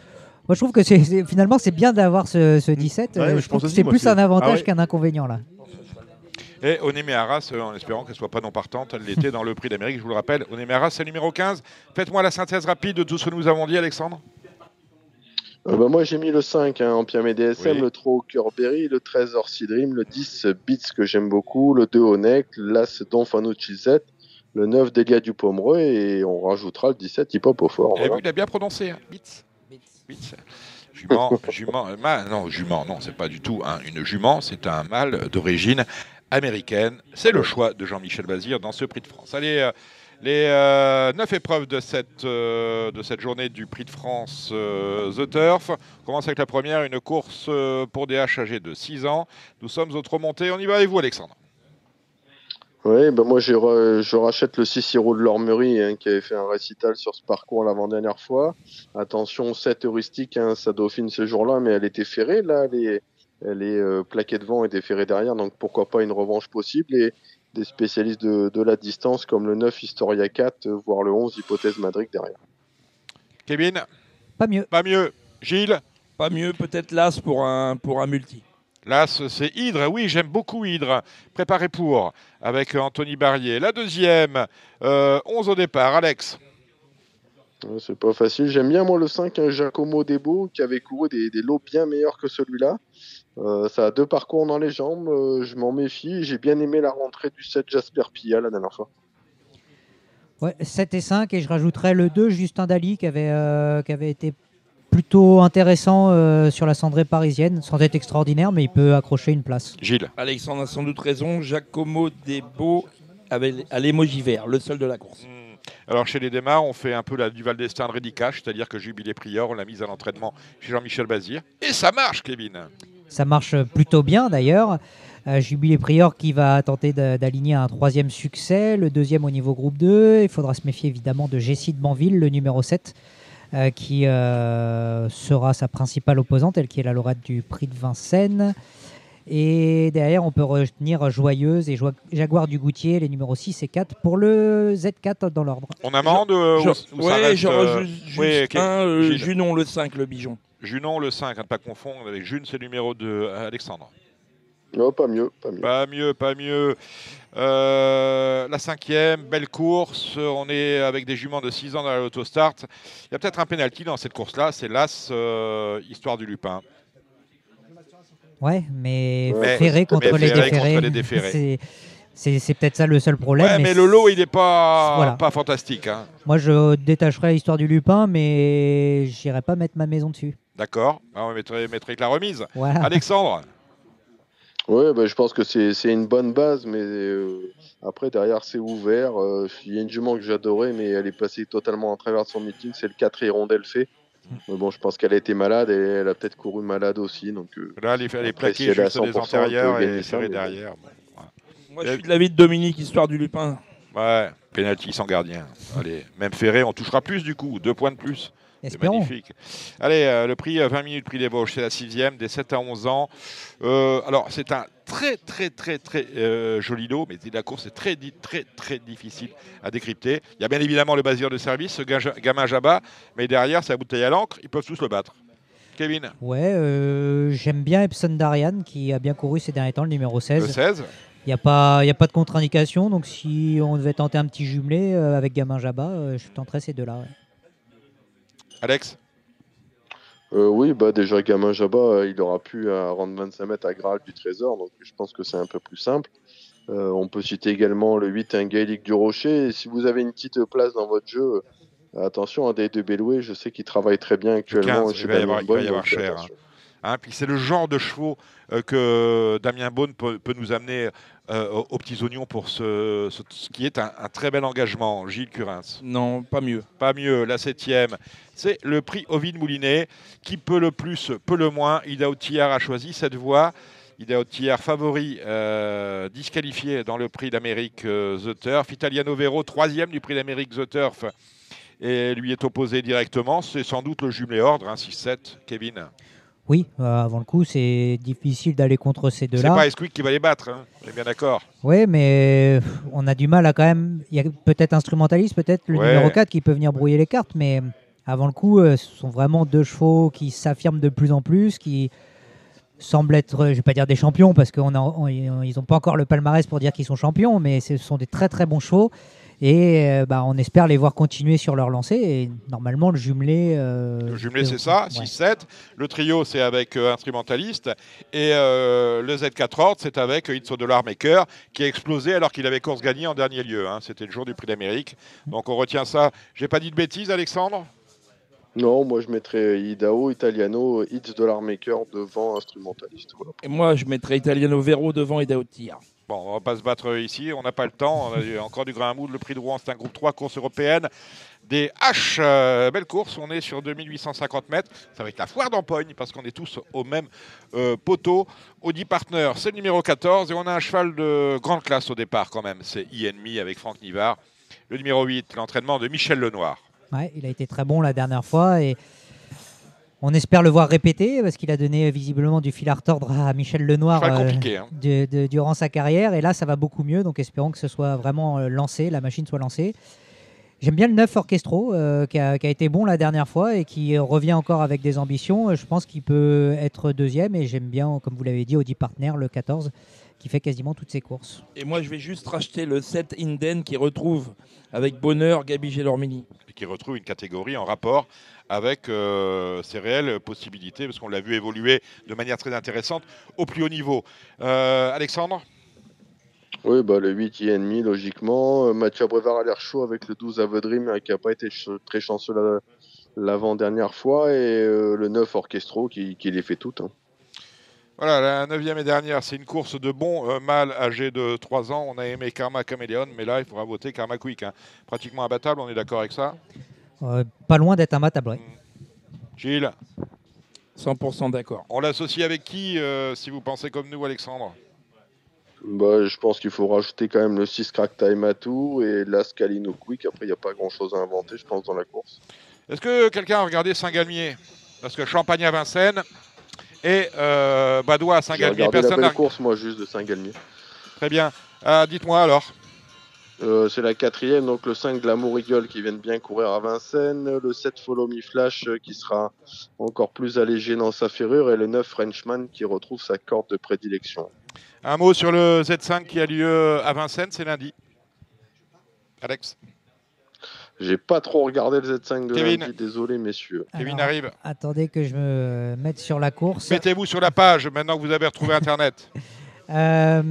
E: moi, je trouve que c'est, finalement, c'est bien d'avoir ce, ce 17.
C: Ouais,
E: euh,
C: je pense
E: que c'est plus un avantage
C: Ah ouais.
E: qu'un inconvénient là.
B: Et Onémé Arras, en espérant qu'elle soit pas non partante, elle l'était dans le prix d'Amérique, je vous le rappelle. Onémé Arras, c'est le numéro 15. Faites-moi la synthèse rapide de tout ce que nous avons dit, Alexandre.
J: Euh, bah, moi, j'ai mis le 5 hein, en Pyramide DSM,
B: Oui.
J: le 3 au Curberry, le 13 Orsi Dream, le 10 Beats que j'aime beaucoup, le 2 Onek, l'As Don Fanucci Z, le 9 Delia du Pomereux et on rajoutera le 17 Hip Hop au fort.
B: Et
J: voilà.
B: vu, il a bien prononcé. Hein. Bits. Bits. Jument, [laughs] jument, euh, ma- non, jument, non, c'est pas du tout hein, une jument, c'est un mâle d'origine américaine. C'est le choix de Jean-Michel Bazir dans ce prix de France. Allez, euh, les euh, neuf épreuves de cette, euh, de cette journée du prix de France euh, The Turf. On commence avec la première, une course euh, pour des H âgés de 6 ans. Nous sommes au trop monté. On y va avec vous, Alexandre.
J: Oui, bah moi je rachète le 6 Hiro de l'Ormerie hein, qui avait fait un récital sur ce parcours l'avant-dernière fois. Attention, 7 heuristiques, hein, sa dauphine ce jour-là, mais elle était ferrée là, elle est, elle euh, plaquée devant et déferrée derrière, donc pourquoi pas une revanche possible et des spécialistes de, de la distance comme le 9 Historia 4, euh, voire le 11 Hypothèse Madrid derrière.
B: Kevin
E: Pas mieux.
B: Pas mieux. Gilles
D: Pas mieux, peut-être l'As pour un, pour un multi.
B: Ce- c'est Hydre. Oui, j'aime beaucoup Hydre. Préparé pour, avec euh, Anthony Barrier. La deuxième, euh, 11 au départ. Alex.
J: Ouais, c'est pas facile. J'aime bien moi le 5 hein, Giacomo Debo qui avait couru des, des lots bien meilleurs que celui-là. Euh, ça a deux parcours dans les jambes, euh, je m'en méfie. J'ai bien aimé la rentrée du 7 Jasper Pilla la dernière fois.
E: Ouais, 7 et 5, et je rajouterais le 2, Justin Dali, qui avait, euh, qui avait été plutôt intéressant euh, sur la cendrée parisienne, sans être extraordinaire, mais il peut accrocher une place.
B: Gilles.
D: Alexandre a sans doute raison. Giacomo Debo avec, à l'émoji vert, le seul de la course.
B: Alors, chez les démarres, on fait un peu la Duval d'Estaing de Rédicache, c'est-à-dire que Jubilé Prior, on l'a mise à l'entraînement chez Jean-Michel Bazir. Et ça marche, Kevin.
E: Ça marche plutôt bien d'ailleurs. Euh, Jubilé Prior qui va tenter d'aligner un troisième succès, le deuxième au niveau groupe 2. Il faudra se méfier évidemment de Jessie de Banville, le numéro 7, euh, qui euh, sera sa principale opposante, elle qui est la lauréate du prix de Vincennes. Et derrière, on peut retenir Joyeuse et Jaguar du Goutier, les numéros 6 et 4, pour le Z4 dans l'ordre.
B: On amende euh,
D: ouais,
B: euh,
D: juste
B: oui, ok.
D: un, euh. Junon le 5, le bijon.
B: Junon, le 5, à ne pas confondre avec June, c'est le numéro 2. Alexandre.
J: Non, pas mieux, pas mieux.
B: Pas mieux, pas mieux. Euh, la cinquième, belle course. On est avec des juments de 6 ans dans la l'autostart. Il y a peut-être un penalty dans cette course-là. C'est l'As, euh, Histoire du Lupin.
E: Ouais, mais
B: Mais-
E: ferré contre,
B: mais
E: les
B: ferré
E: déférés.
B: contre les déférés.
E: C'est- peut-être ça le seul problème.
B: Ouais, mais le lot, il n'est pas,
E: Voilà.
B: pas fantastique. hein.
E: Moi, je détacherais l'histoire du Lupin, mais j'irai pas mettre ma maison dessus.
B: D'accord Ah, On mettrait, mettrait que la remise.
E: Voilà.
B: Alexandre [laughs]
J: Ouais, bah, je pense que c'est une bonne base, mais euh, après, derrière, c'est ouvert. Euh, Il y a une jument que j'adorais, mais elle est passée totalement à travers de son meeting. C'est le 4 Hirondelle fait. Mais bon, je pense qu'elle a été malade et elle a peut-être couru malade aussi. Donc, euh,
B: Là, elle est, elle est
J: Après,
B: plaquée
J: si elle est à
B: juste des
J: 100%, elle peut
B: antérieurs et serrée
J: bon.
B: derrière.
D: Moi, je suis de l'avis de Dominique, histoire du Lupin.
B: Ouais, penalty sans gardien. Allez, même Ferré, on touchera plus du coup, deux points de plus. C'est magnifique. Allez, euh, le prix euh, 20 minutes prix des Vosges, c'est la sixième, des 7 à 11 ans. Euh, alors, c'est un très, très, très, très euh, joli lot, mais la course est très, très, très difficile à décrypter. Il y a bien évidemment le basir de service, ce gamin Jabba, mais derrière, c'est la bouteille à l'encre, ils peuvent tous le battre. Kevin,
E: Ouais, euh, j'aime bien Epson Darian qui a bien couru ces derniers temps, le numéro 16.
B: le 16.
E: Il n'y a, pas- y a pas de contre-indication, donc si on devait tenter un petit jumelé euh, avec Gamin Jabba, euh, je tenterais ces deux-là. ouais.
B: Alex
J: euh, oui, bah, déjà, Gamin Jabba, euh, il aura pu euh, rendre 25 mètres à Graal du Trésor. Donc, je pense que c'est un peu plus simple. Euh, on peut citer également le 8, un Gaelic du Rocher. Et si vous avez une petite place dans votre jeu, attention à des de Belloué. Je sais qu'il travaille très bien actuellement
B: 15,
J: chez
B: il va y avoir-
J: Damien
B: il va y
J: Bonne,
B: avoir
J: donc,
B: cher,
J: attention.
B: Hein, puis c'est le genre de chevaux euh, que Damien Beaune peut, peut nous amener euh, aux, aux petits oignons pour ce, ce- ce qui est un, un très bel engagement. Gilles Curins.
D: Non, pas mieux.
B: Pas mieux, la septième. C'est le prix Ovid Moulinet. Qui peut le plus, peut le moins. Ida Outillard a choisi cette voie. Ida Outillard favori, euh, disqualifié dans le prix d'Amérique euh, The Turf. Italiano Vero, troisième du prix d'Amérique The Turf. Et lui est opposé directement. C'est sans doute le jumelé ordre, hein, 6-7. Kevin.
E: Oui, euh, avant le coup, c'est difficile d'aller contre ces
B: C'est
E: deux-là.
B: pas Esquick qui va les battre, hein. on est bien d'accord.
E: Oui, mais on a du mal à quand même. Il y a peut-être instrumentaliste, peut-être le
B: Ouais.
E: numéro 4 qui peut venir brouiller les cartes, mais avant le coup, euh, ce sont vraiment deux chevaux qui s'affirment de plus en plus, qui, semblent être, je vais pas dire des champions parce qu'ils n'ont pas encore le palmarès pour dire qu'ils sont champions, mais ce sont des très très bons chevaux. Et euh, bah, on espère les voir continuer sur leur lancée. Et normalement, le jumelé. euh,
B: Le jumelé, c'est ça,
E: ouais.
B: 6-7. Le trio, c'est avec euh, instrumentaliste. Et euh, le Z4 Ordre, c'est avec It's Dollar Maker, qui a explosé alors qu'il avait course gagnée en dernier lieu. hein. C'était le jour du prix d'Amérique. Donc on retient ça. J'ai pas dit de bêtises, Alexandre?
J: Non, moi je mettrais Idao, Italiano, Hits Dollar Maker devant instrumentaliste. Voilà.
D: Et moi, je mettrais Italiano Vero devant et Tir.
B: Bon, on va pas se battre ici, on n'a pas le temps. On a encore du grain à moudre. Le prix de Rouen, c'est un groupe 3, course européenne. Des H, euh, belle course, on est sur 2850 mètres. Ça va être la foire d'empoigne parce qu'on est tous au même euh, poteau. Audi Partner, c'est le numéro 14 et on a un cheval de grande classe au départ quand même. C'est INMI avec Franck Nivard. Le numéro 8, l'entraînement de Michel Lenoir.
E: Ouais, il a été très bon la dernière fois on espère le voir répéter parce qu'il a donné euh, visiblement du fil à retordre à Michel Lenoir euh,
B: hein.
E: de- de- durant sa carrière et là ça va beaucoup mieux donc espérons que ce soit vraiment euh, lancé, la machine soit lancée. J'aime bien le 9 Orchestro euh, qui, a, qui a été bon la dernière fois et qui revient encore avec des ambitions. Je pense qu'il peut être deuxième et j'aime bien, comme vous l'avez dit, Audi Partner, le 14, qui fait quasiment toutes ses courses.
D: Et moi, je vais juste racheter le 7 Inden qui retrouve avec bonheur Gabi Gelormini.
B: et qui retrouve une catégorie en rapport avec euh, ses réelles possibilités, parce qu'on l'a vu évoluer de manière très intéressante au plus haut niveau. Euh, Alexandre?
J: Oui, bah, le 8 INMI, logiquement. Euh, Mathieu Brevard a l'air chaud avec le 12 Avedrim, qui n'a pas été ch- très chanceux la- l'avant-dernière fois. Et euh, le 9 Orchestro, qui, qui les fait toutes. hein.
B: Voilà, la neuvième et dernière, c'est une course de bons euh, mâles âgés de 3 ans. On a aimé Karma Caméléon, mais là, il faudra voter Karma Quick. hein. Pratiquement imbattable, on est d'accord avec ça
E: Euh, pas loin d'être imbattable. ouais.
B: Gilles
D: 100% d'accord.
B: On l'associe avec qui, euh, si vous pensez comme nous, Alexandre?
J: Bah, je pense qu'il faut rajouter quand même le 6 Crack Time à tout et l'Ascalino Quick. Après, il n'y a pas grand-chose à inventer, je pense, dans la course.
B: Est-ce que quelqu'un a regardé Saint-Galmier? Parce que Champagne à Vincennes et euh, Badois à Saint-Galmier,
J: la
B: personne
J: belle course, moi, juste de Saint-Galmier.
B: Très bien. Ah, Dites-moi alors.
J: Euh, c'est la quatrième, donc le 5 Glamour Eagle qui vient de bien courir à Vincennes, le 7 Follow Me Flash euh, qui sera encore plus allégé dans sa ferrure et le 9 Frenchman qui retrouve sa corde de prédilection.
B: Un mot sur le Z5 qui a lieu à Vincennes, c'est lundi. Alex,
J: J'ai pas trop regardé le Z5 de
B: Kevin.
J: lundi, désolé messieurs.
B: Kevin
E: Alors,
B: arrive.
E: Attendez que je me mette sur la course.
B: Mettez-vous sur la page maintenant que vous avez retrouvé [laughs] Internet.
E: Euh,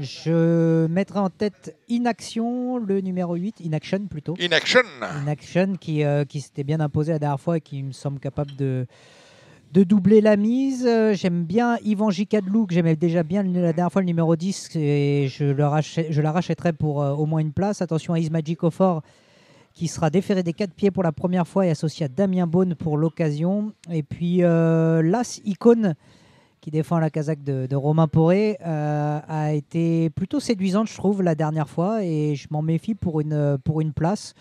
E: je mettrai en tête Inaction, le numéro 8, Inaction plutôt.
B: Inaction
E: Inaction qui, euh, qui s'était bien imposé la dernière fois et qui me semble capable de, de doubler la mise. Euh, J'aime bien Ivan Gicadlou, que j'aimais déjà bien la dernière fois le numéro 10 et je, la rachèterai pour euh, au moins une place. Attention à Ismagic Fort qui sera déféré des quatre pieds pour la première fois et associé à Damien Beaune pour l'occasion. Et puis euh, l'As Icône qui défend la casaque de, Romain Poré, a été plutôt séduisante, je trouve, la dernière fois, et je m'en méfie pour une, pour une place.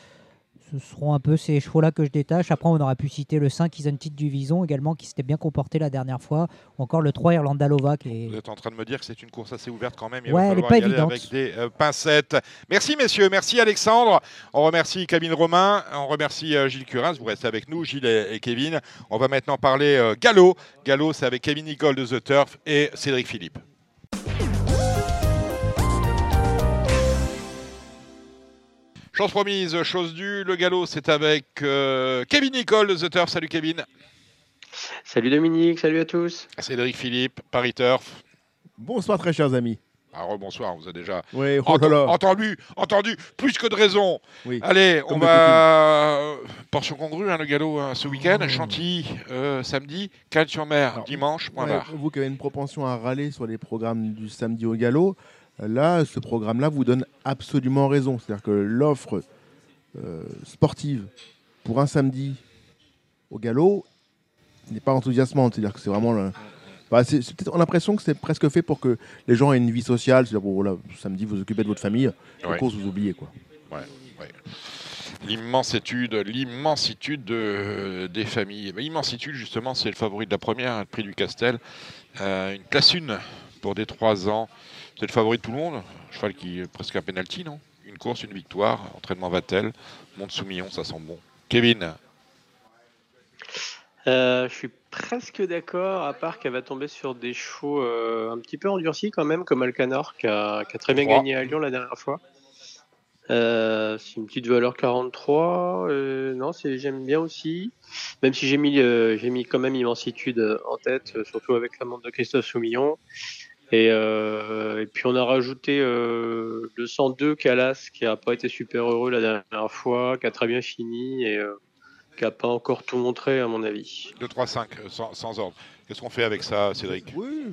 E: Ce seront un peu ces chevaux-là que je détache. Après, on aurait pu citer le 5 Isen Titre du Vison également, qui s'était bien comporté la dernière fois, ou encore le 3 Irlandalova, qui est
B: Vous êtes en train de me dire que c'est une course assez ouverte quand même. Il
E: Ouais,
B: va
E: elle est pas
B: y aller
E: évidente.
B: avec des euh, pincettes. Merci messieurs, merci Alexandre. On remercie Camille Romain, on remercie euh, Gilles Curins. Vous restez avec nous, Gilles et, et Kevin. On va maintenant parler euh, galop. Galop, c'est avec Kevin Nicole de The Turf et Cédric Philippe. Chose promise, chose due, le galop, c'est avec euh, Kevin Nicole de The Turf. Salut Kevin.
K: Salut Dominique, salut à tous.
B: Cédric Philippe, Paris Turf.
C: Bonsoir, très chers amis.
B: Ah, bonsoir, on vous a déjà
C: Oui, oh
B: Ent-
C: là là.
B: entendu, entendu, plus que de raison.
C: Oui.
B: Allez, on va. Portion congrue, hein, le galop hein, ce week-end. Chantilly, euh, samedi. Cannes-sur-Mer, dimanche, point
C: Ouais,
B: barre.
C: vous qui avez une propension à râler sur les programmes du samedi au galop, euh, là, ce programme-là vous donne absolument raison. C'est-à-dire que l'offre euh, sportive pour un samedi au galop n'est pas enthousiasmante. C'est-à-dire que c'est vraiment. le- Bah, on a l'impression que c'est presque fait pour que les gens aient une vie sociale. C'est-à-dire, bon, voilà, samedi, vous occupez de votre famille,
B: Ouais.
C: la course, vous oubliez. Quoi.
B: Ouais, ouais. L'immensitude, l'immensitude de- des familles. Eh ben, Immensitude, justement, c'est le favori de la première, le prix du Castel. Euh, une classe 1 pour des 3 ans. C'est le favori de tout le monde. Cheval qui est presque un penalty, non? Une course, une victoire. Entraînement Vatel. Monte sous Millon, ça sent bon. Kevin,
K: Euh, je suis presque d'accord, à part qu'elle va tomber sur des chevaux euh, un petit peu endurcis quand même, comme Alcanor, qui a, qui a très bien gagné à Lyon la dernière fois. Euh, c'est une petite valeur 43. euh, non, j'aime bien aussi. Même si j'ai mis, j'ai mis quand même Immensitude en tête, surtout avec la montre de Christophe Soumillon. Et, euh, et puis on a rajouté euh, le 102 Calas, qui a pas été super heureux la dernière fois, qui a très bien fini et euh, qui a pas encore tout montré à mon avis.
B: 2, 3, 5, euh, sans, sans ordre. Qu'est-ce qu'on fait avec ça, Cédric?
C: Oui,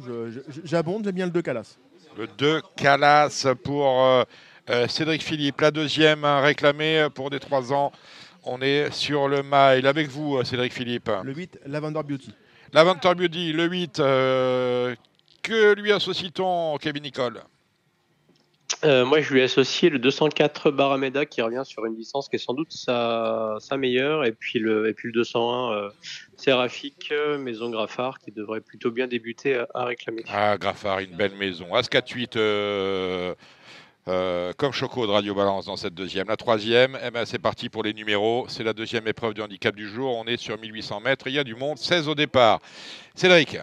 C: j'abonde, j'aime bien le 2 Calas.
B: Le 2, Calas pour euh, Cédric Philippe. La deuxième hein, réclamée pour des 3 ans. On est sur le mail avec vous, Cédric Philippe.
C: Le 8, Lavender Beauty.
B: Lavender Beauty, le 8. Que lui associe-t-on, Kevin Nicole?
K: Euh, moi, je lui ai associé le 204 Barameda qui revient sur une licence qui est sans doute sa, sa meilleure, et puis le, et puis le 201 euh, Séraphique euh, Maison Graffard qui devrait plutôt bien débuter à, à réclamer.
B: Ah, Graffard, une belle maison. As 4-8, euh, euh, comme Choco de Radio Balance dans cette deuxième. La troisième, eh ben, c'est parti pour les numéros. C'est la deuxième épreuve du handicap du jour. On est sur 1800 mètres. Il y a du monde. 16 au départ. Cédric,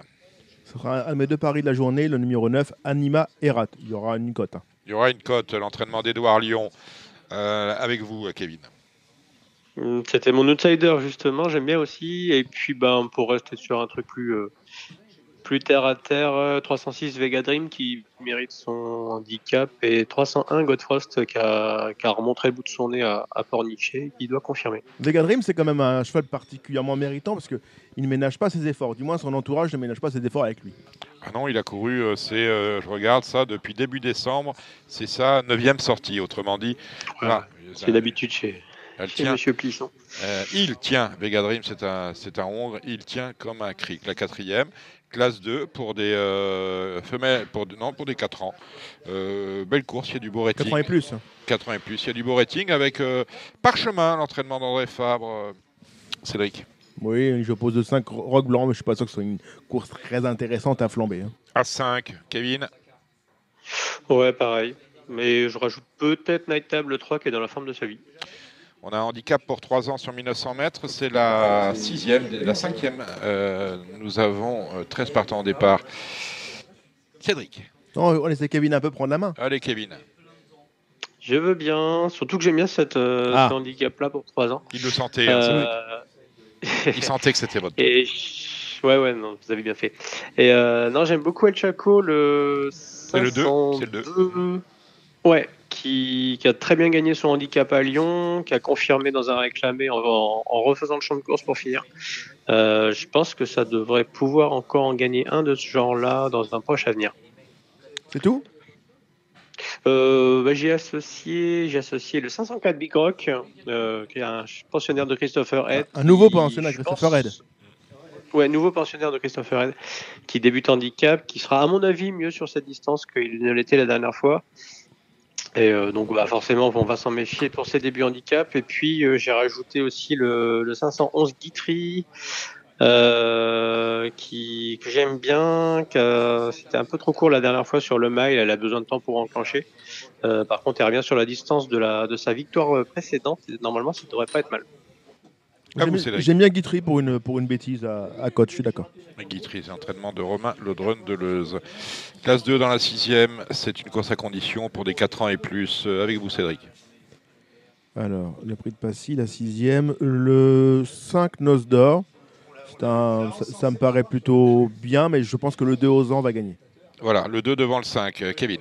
C: Ce sera un de mes deux paris de la journée, le numéro 9, Anima Erat. Il y aura une cote. hein.
B: il y aura une cote. L'entraînement d'Edouard Lyon. Euh, avec vous, Kevin.
K: Hum, C'était mon outsider justement, j'aime bien aussi. Et puis ben, pour rester sur un truc plus, euh, plus terre à terre, euh, 306 Vega Dream qui mérite son handicap et 301 Godfrost qui a, qui a remontré le bout de son nez à, à Pornichet qui doit confirmer.
C: Vega Dream, c'est quand même un cheval particulièrement méritant parce qu'il ne ménage pas ses efforts. Du moins, son entourage ne ménage pas ses efforts avec lui.
B: Ah non, il a couru, euh, c'est, euh, je regarde ça depuis début décembre. C'est sa neuvième sortie, autrement dit. Voilà.
K: C'est d'habitude chez,
B: Elle tient.
K: Monsieur Plisson.
B: Euh, il tient, Vega Dream, c'est un, c'est un Hongre, il tient comme un cric. La quatrième, classe 2 pour des euh, femelles, pour, non, pour des 4 ans. Euh, belle course, il y a du beau rating.
C: 4 ans et plus.
B: 4 ans et plus, il y a du beau rating avec euh, Parchemin, l'entraînement d'André Fabre. euh, Cédric.
C: Oui, je pose de 5 rocs blancs, mais je suis pas sûr que ce soit une course très intéressante à flamber. hein.
B: À 5, Kevin.
K: Ouais, pareil. Mais je rajoute peut-être Night Table 3 qui est dans la forme de sa vie.
B: On a un handicap pour 3 ans sur 1900 mètres. C'est la sixième, la cinquième. Euh, nous avons euh, 13 partants au départ. Cédric.
C: Non, on laisse Kevin un peu prendre la main.
B: Allez, Kevin.
K: Je veux bien, surtout que j'aime bien cette, euh,
C: Ah.
K: ce handicap-là pour 3 ans.
B: Il le sentait, hein.
K: Euh,
B: Il sentait que c'était votre. [laughs]
K: Et je- ouais, ouais, non, vous avez bien fait. Et euh, non, j'aime beaucoup El Chaco, le.
B: C'est le deux, c'est le deux.
K: 502. Ouais, qui, qui a très bien gagné son handicap à Lyon, qui a confirmé dans un réclamé en, en- en refaisant le champ de course pour finir. Euh, je pense que ça devrait pouvoir encore en gagner un de ce genre-là dans un proche avenir.
C: C'est tout?
K: Euh, bah, j'ai associé, j'ai associé le 504 Big Rock, euh, qui est un pensionnaire de Christopher Head.
C: Un nouveau pensionnaire de Christopher Head.
K: Ouais, nouveau pensionnaire de Christopher Head, qui débute handicap, qui sera à mon avis mieux sur cette distance qu'il ne l'était la dernière fois. Et euh, donc bah, forcément, on va s'en méfier pour ses débuts handicap. Et puis euh, j'ai rajouté aussi le, le 511 Guitry, euh, qui, que j'aime bien. a- C'était un peu trop court la dernière fois sur le mile, elle a besoin de temps pour enclencher. Euh, par contre, elle revient sur la distance de, la, de sa victoire euh, précédente. Normalement, ça devrait pas être mal.
B: Vous,
C: J'aime- bien Guitry pour une, pour une bêtise à, à Côte, je suis d'accord.
B: Guitry, c'est entraînement de Romain Lodrun de Leuze. Classe 2 dans la sixième, c'est une course à condition pour des 4 ans et plus. Euh, Avec vous, Cédric.
C: Alors, le prix de Passy, la sixième, le 5 Noces d'Or. Ça, ça me paraît plutôt bien, mais je pense que le 2 aux ans va gagner.
B: Voilà, le 2 devant le 5. Euh, Kevin.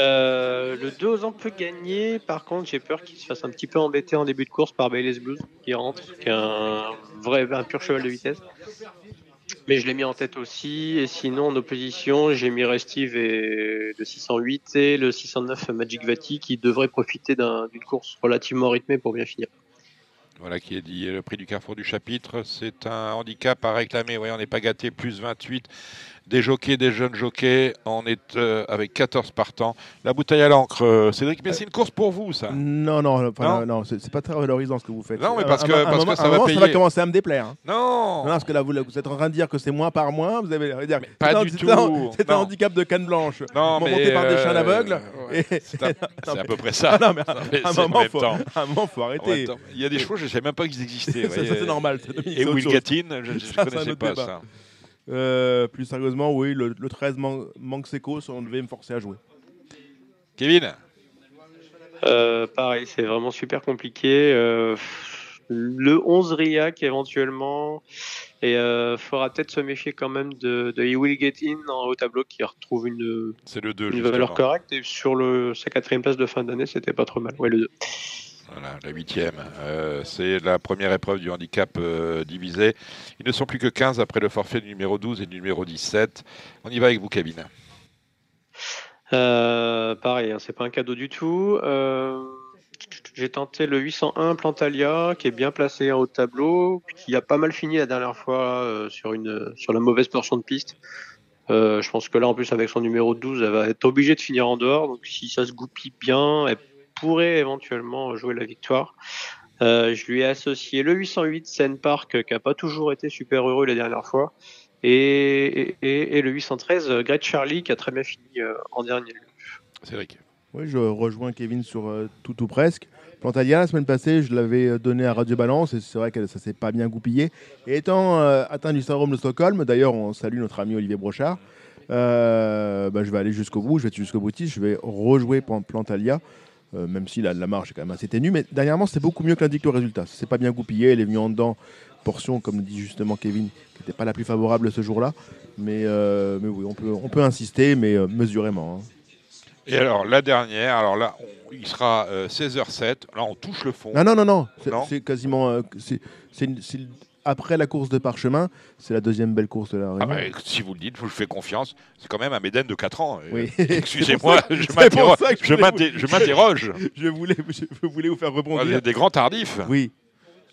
K: Euh, le 2 aux ans peut gagner. Par contre, j'ai peur qu'il se fasse un petit peu embêter en début de course par Bayless Blues qui rentre, qui est un vrai, un pur cheval de vitesse. Mais je l'ai mis en tête aussi. Et sinon, en opposition, j'ai mis Restive et le 608 et le 609 Magic Vati qui devraient profiter d'un- d'une course relativement rythmée pour bien finir.
B: Voilà qui est dit. Le prix du carrefour du chapitre, c'est un handicap à réclamer. Oui, on n'est pas gâté. Plus 28 des jockeys, des jeunes jockeys. On est euh, avec 14 partants. La bouteille à l'encre, euh, Cédric, mais c'est une course pour vous, ça?
C: Non, non, enfin,
B: Non?
C: non, c'est pas très valorisant ce que vous faites.
B: Non, mais parce que-
C: un- à un
B: parce que
C: moment-
B: ça va
C: moment,
B: payer.
C: va commencer à me déplaire. hein.
B: Non
C: Non, parce que là, vous, vous êtes en train de dire que c'est moins par mois. Vous avez dire,
B: pas
C: un-
B: du tout.
C: C'est un [laughs] handicap de canne blanche.
B: Non, mais.
C: monté par des chiens
B: euh,
C: aveugles.
B: ouais,
C: et-
B: C'est [laughs] à peu près [laughs] ça.
C: Non, mais à- un moment, faut, arrêter.
B: Il y a des chevaux, je ne savais même pas qu'ils existaient.
C: Ça, ça, c'est normal.
B: Et
C: c'est autre
B: Will
C: chose.
B: Gatine, je ne
C: Ça,
B: connaissais pas ça.
C: Euh, plus sérieusement, oui, le, le 13 man manque Seco, on devait me forcer à jouer.
B: Kevin?
K: Euh, pareil, c'est vraiment super compliqué. Euh, le 11 Riak éventuellement. Et euh, faudra peut-être se méfier quand même de, de He Will Get In en haut tableau qui retrouve une,
B: C'est le 2,
K: une valeur correcte. Et sur le, sa quatrième place de fin d'année, c'était pas trop mal. Ouais, le 2.
B: La huitième. Euh, c'est la première épreuve du handicap euh, divisé. Ils ne sont plus que 15 après le forfait du numéro 12 et du numéro 17. On y va avec vous, Kevin.
K: Euh, pareil, hein, c'est pas un cadeau du tout. J'ai tenté le 801 Plantalia, qui est bien placé en haut tableau, qui a pas mal fini la dernière fois sur, une, sur la mauvaise portion de piste. Je pense que là, en plus, avec son numéro 12, elle va être obligée de finir en dehors. Donc, si ça se goupille bien, elle pourrait éventuellement jouer la victoire. Euh, je lui ai associé le 808 Seine Park, qui a pas toujours été super heureux la dernière fois. Et, et, et le 813 euh, Great Charlie, qui a très bien fini euh, en dernier lieu.
B: Cédric.
C: Oui, je rejoins Kevin sur euh, tout ou presque. Plantalia, la semaine passée, je l'avais donné à Radio Balance et c'est vrai que ça s'est pas bien goupillé. Et étant euh, atteint du syndrome de Stockholm, d'ailleurs, on salue notre ami Olivier Brochard, euh, bah, je vais aller jusqu'au bout, je vais être jusqu'au boutiste, je vais rejouer Plan- Plantalia, euh, même si la, la marge est quand même assez ténue. Mais dernièrement, c'est beaucoup mieux que l'indique le résultat. C'est pas bien goupillé, elle est venue en dedans, portion, comme dit justement Kevin, qui n'était pas la plus favorable ce jour-là. Mais, euh, mais oui, on peut, on peut insister, mais euh, mesurément. hein.
B: Et alors, la dernière, alors là, on- il sera euh, 16h07. Là, on touche le fond.
C: Non, non, non, non. C'est, quasiment. c'est, après la course de parchemin, c'est la deuxième belle course de la
B: Ah
C: Réunion.
B: bah, si vous le dites, je vous fais confiance. C'est quand même un Médène de 4 ans.
C: Oui. [laughs]
B: Excusez-moi, je m'interroge. Je
C: voulais
B: je
C: voulais, je voulais vous faire
B: Ah,
C: rebondir.
B: Des, des grands tardifs.
C: Oui.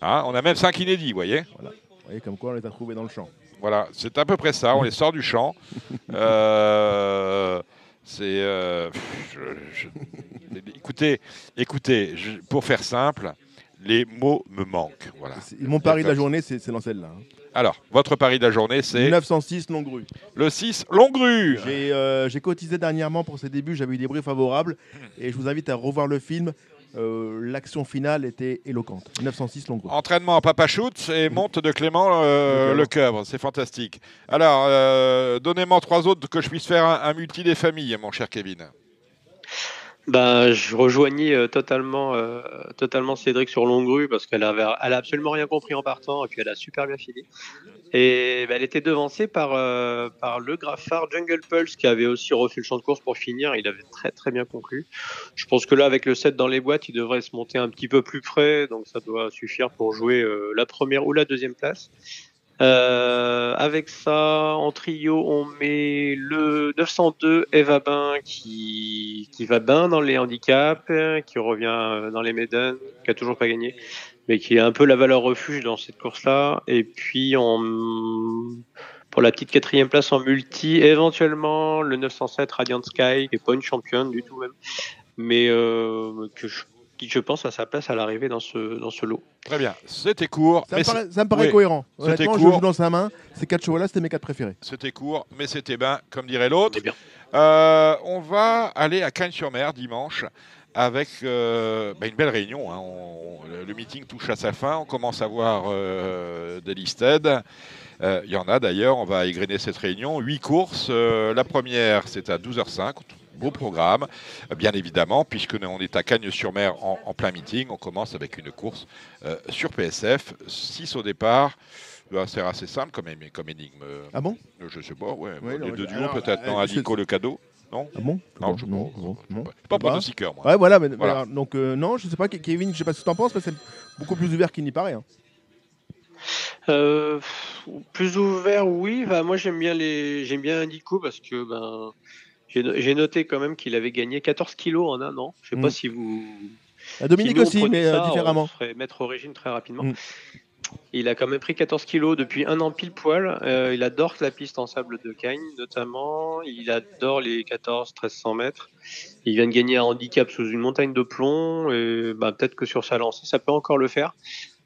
B: Hein, on a même 5 inédits, vous voyez.
C: Vous voyez comme quoi on les a trouvés dans le champ.
B: Voilà, c'est à peu près ça. On les sort du champ. [laughs] Euh, c'est. euh, écoutez, écoutez, pour faire simple, les mots me manquent. Voilà.
C: Mon pari de la journée, c'est, dans celle-là. hein.
B: Alors, votre pari de la journée, c'est
C: 906 longue rue.
B: le 6 Longrue.
C: J'ai, euh, j'ai cotisé dernièrement pour ses débuts, j'avais eu des bruits favorables. Et je vous invite à revoir le film. Euh, l'action finale était éloquente. 906 longue rue.
B: Entraînement en papa shoot et monte de Clément euh, Le Coeuvre. C'est fantastique. Alors, euh, donnez-moi trois autres que je puisse faire un, un multi des familles, mon cher Kevin.
K: Ben, je rejoignis euh, totalement, euh, totalement Cédric sur Longrue parce qu'elle avait, elle a absolument rien compris en partant et puis elle a super bien fini. Et ben, elle était devancée par, euh, par le graffard Jungle Pulse qui avait aussi refait le champ de course pour finir. Il avait très très bien conclu. Je pense que là, avec le 7 dans les boîtes, il devrait se monter un petit peu plus près, donc ça doit suffire pour jouer euh, la première ou la deuxième place. Euh, avec ça, en trio, on met le 902 Eva Bain qui, qui va bien dans les handicaps, qui revient dans les Maiden, qui a toujours pas gagné, mais qui a un peu la valeur refuge dans cette course-là. Et puis, en, pour la petite quatrième place en multi, éventuellement le 907 Radiant Sky, qui est pas une championne du tout même, mais euh, que je, qui je pense à sa place à l'arrivée dans ce, dans ce lot.
B: Très bien. C'était court.
C: Ça me
B: mais
C: paraît,
B: c'est-
C: ça me paraît
B: oui,
C: cohérent.
B: C'était
C: Honnêtement, je
B: court.
C: joue dans sa main. Ces quatre chevaux-là, c'était mes quatre préférés.
B: C'était court, mais c'était bien, comme dirait l'autre.
K: Bien.
B: Euh, on va aller à Cagnes-sur-Mer dimanche avec euh, bah, une belle réunion. hein. On- le meeting touche à sa fin. On commence à voir euh, des listed. Euh, Il y en a d'ailleurs. On va égrener cette réunion. Huit courses. Euh, la première, c'est à 12h05. Beau programme, bien évidemment, puisque on est à Cagnes-sur-Mer en, en plein meeting. On commence avec une course euh, sur PSF. 6 au départ. Euh, C'est assez simple comme, comme énigme.
C: Ah bon?
B: Je sais pas, ouais.
C: Ouais,
B: les deux duos peut-être,
C: euh,
B: non Adico le cadeau Non?
C: Ah bon?
B: Non, je
C: non, non.
B: Pas, pas
C: Bah.
B: pronostiqueur, moi.
C: Ouais, voilà. mais-
B: Voilà.
C: voilà. Donc, euh, non, je sais pas, Kevin, je sais pas ce que tu en penses, mais c'est beaucoup plus ouvert qu'il n'y paraît. hein.
K: Euh, plus ouvert, oui. Moi, j'aime bien les, j'aime bien Indico parce que ben, j'ai no- j'ai noté quand même qu'il avait gagné 14 kilos en un an. Je sais
C: Mm.
K: pas si vous.
C: Ah, Dominique
K: si nous,
C: aussi, mais euh,
K: ça,
C: différemment.
K: On ferait mettre au régime très rapidement.
C: Mm.
K: Il a quand même pris 14 kilos depuis un an pile poil. Euh, il adore la piste en sable de Cagnes, notamment. Il adore les 14-1300 mètres. Il vient de gagner un handicap sous une montagne de plomb. Et bah, peut-être que sur sa lancée, ça peut encore le faire.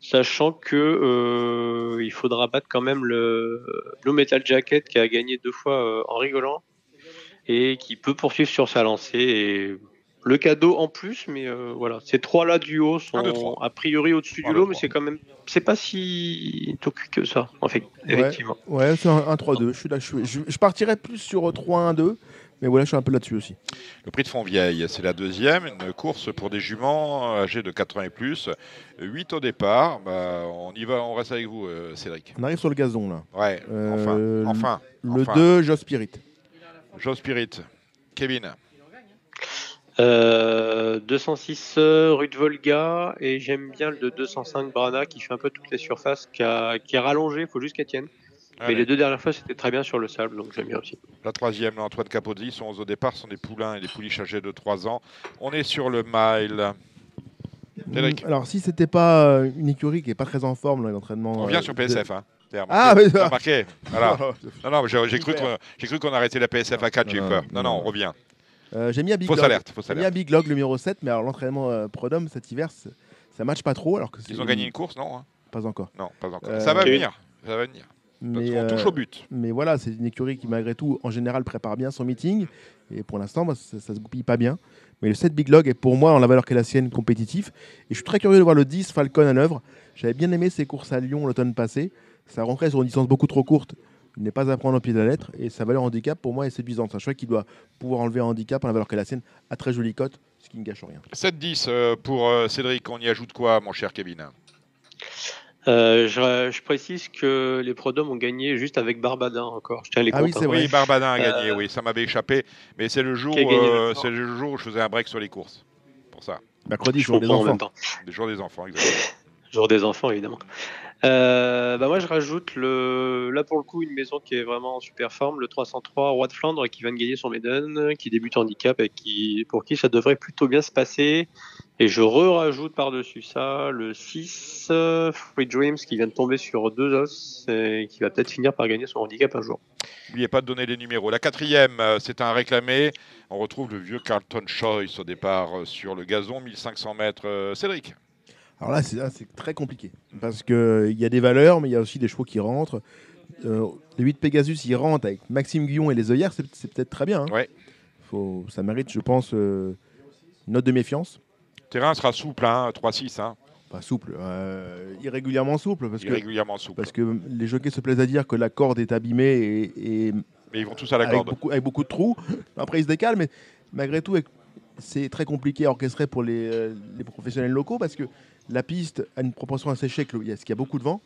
K: Sachant que euh, il faudra battre quand même le Blue Metal Jacket qui a gagné deux fois euh, en rigolant et qui peut poursuivre sur sa lancée. Et le cadeau en plus, mais euh, voilà, ces trois-là du haut
B: Un, deux,
K: sont a priori au-dessus du lot, mais c'est quand même, c'est pas si tocu que ça, en fait,
C: Ouais.
K: effectivement.
C: Ouais, c'est un, un 3-2. Je, suis là, je, je, je partirais plus sur 3-1-2, mais voilà, je suis un peu là-dessus aussi.
B: Le prix de Fontvieille, c'est la deuxième, une course pour des juments âgés de 4 ans et plus. 8 au départ. Bah, on y va, on reste avec vous, euh, Cédric.
C: On arrive sur le gazon là.
B: Ouais,
C: Euh,
B: enfin, enfin.
C: Le
B: enfin.
C: 2, Joe Spirit.
B: Joe Spirit. Kevin.
K: Euh, 206 euh, rue de Volga et j'aime bien le de 205 Brana qui fait un peu toutes les surfaces, qui, a- qui est rallongé, il faut juste qu'elle tienne. Mais les deux dernières fois c'était très bien sur le sable, donc j'aime bien aussi.
B: La troisième, Antoine Capozzi, sont au départ, sont des poulains et des pouliches âgés de 3 ans. On est sur le mile.
C: Mm, Alors, si c'était pas euh, une écurie qui est pas très en forme, l'entraînement.
B: On vient
C: euh,
B: sur
C: de-
B: PSF. Hein.
C: Ah, mais
B: T'as remarqué Voilà. [laughs] Non, non, j'ai cru qu'on j'ai cru qu'on arrêtait la PSF à 4, j'ai eu peur. Non,
C: non,
B: on revient.
C: Euh, J'ai mis à Big
B: Fausse
C: Log.
B: alerte, fausse
C: J'ai mis à
B: alerte.
C: Big Log le numéro 7, mais alors l'entraînement euh, Prodome cet hiver, ça matche pas trop. Alors que c'est
B: Ils ont gagné une course, non hein?
C: Pas encore.
B: Non, pas encore.
C: Euh,
B: Ça va venir. Ça va venir.
C: Mais,
B: on touche
C: euh,
B: au but.
C: Mais voilà, c'est une écurie qui, malgré tout, en général, prépare bien son meeting. Et pour l'instant, moi, ça, ça se goupille pas bien. Mais le 7 Big Log est pour moi, en la valeur qu'est la sienne, compétitif. Et je suis très curieux de voir le 10 Falcon à l'œuvre. J'avais bien aimé ses courses à Lyon l'automne passé. Ça rentrait sur une distance beaucoup trop courte. Il n'est pas à prendre au pied de la lettre. Et sa valeur handicap, pour moi, est séduisante. C'est un choix qui doit pouvoir enlever un handicap en la valeur qu'est la sienne à très jolie cote, ce qui ne gâche rien.
B: 7-10 euh, pour euh, Cédric. On y ajoute quoi, mon cher Kevin?
K: Euh, je, je précise que les Prodom ont gagné juste avec Barbadin encore. Je tiens à les
C: Ah oui,
K: comptes,
C: c'est
K: hein.
C: vrai.
B: Oui, Barbadin a
K: Euh,
B: gagné, oui, ça m'avait échappé. Mais c'est le jour,
K: a
B: euh, c'est le jour où je faisais un break sur les courses. Pour ça.
C: Mercredi,
K: Je
C: jour des enfants.
K: même temps.
B: Le jour des enfants, exactement. [laughs]
K: Jour des enfants, évidemment. Euh, bah moi, je rajoute le, là pour le coup une maison qui est vraiment en super forme, le 303 Roi de Flandre qui vient de gagner son Maiden, qui débute handicap et qui, pour qui ça devrait plutôt bien se passer. Et je re-rajoute par-dessus ça le 6 euh, Free Dreams qui vient de tomber sur deux os et qui va peut-être finir par gagner son handicap un jour.
B: N'oubliez pas de donner les numéros. La quatrième, euh, c'est un réclamé. On retrouve le vieux Carlton Choice au départ sur le gazon, 1500 mètres. Cédric
C: Alors là, c'est très compliqué. Parce qu'il y a des valeurs, mais il y a aussi des chevaux qui rentrent. Euh, les 8 Pegasus, ils rentrent avec Maxime Guillon et les œillères, c'est peut-être très bien. hein.
B: Ouais.
C: Faut, ça mérite, je pense, euh, une note de méfiance.
B: Terrain sera souple, hein, 3-6. Hein,
C: Pas souple, euh, irrégulièrement souple. Parce que,
B: irrégulièrement souple.
C: parce que les jockeys se plaisent à dire que la corde est abîmée et, et
B: Mais ils vont tous à la
C: avec,
B: corde.
C: beaucoup, avec beaucoup de trous. Après, ils se décalent, mais malgré tout, c'est très compliqué à orchestrer pour les, euh, les professionnels locaux parce que la piste a une proportion assez séchée, parce qu'il y a beaucoup de vent.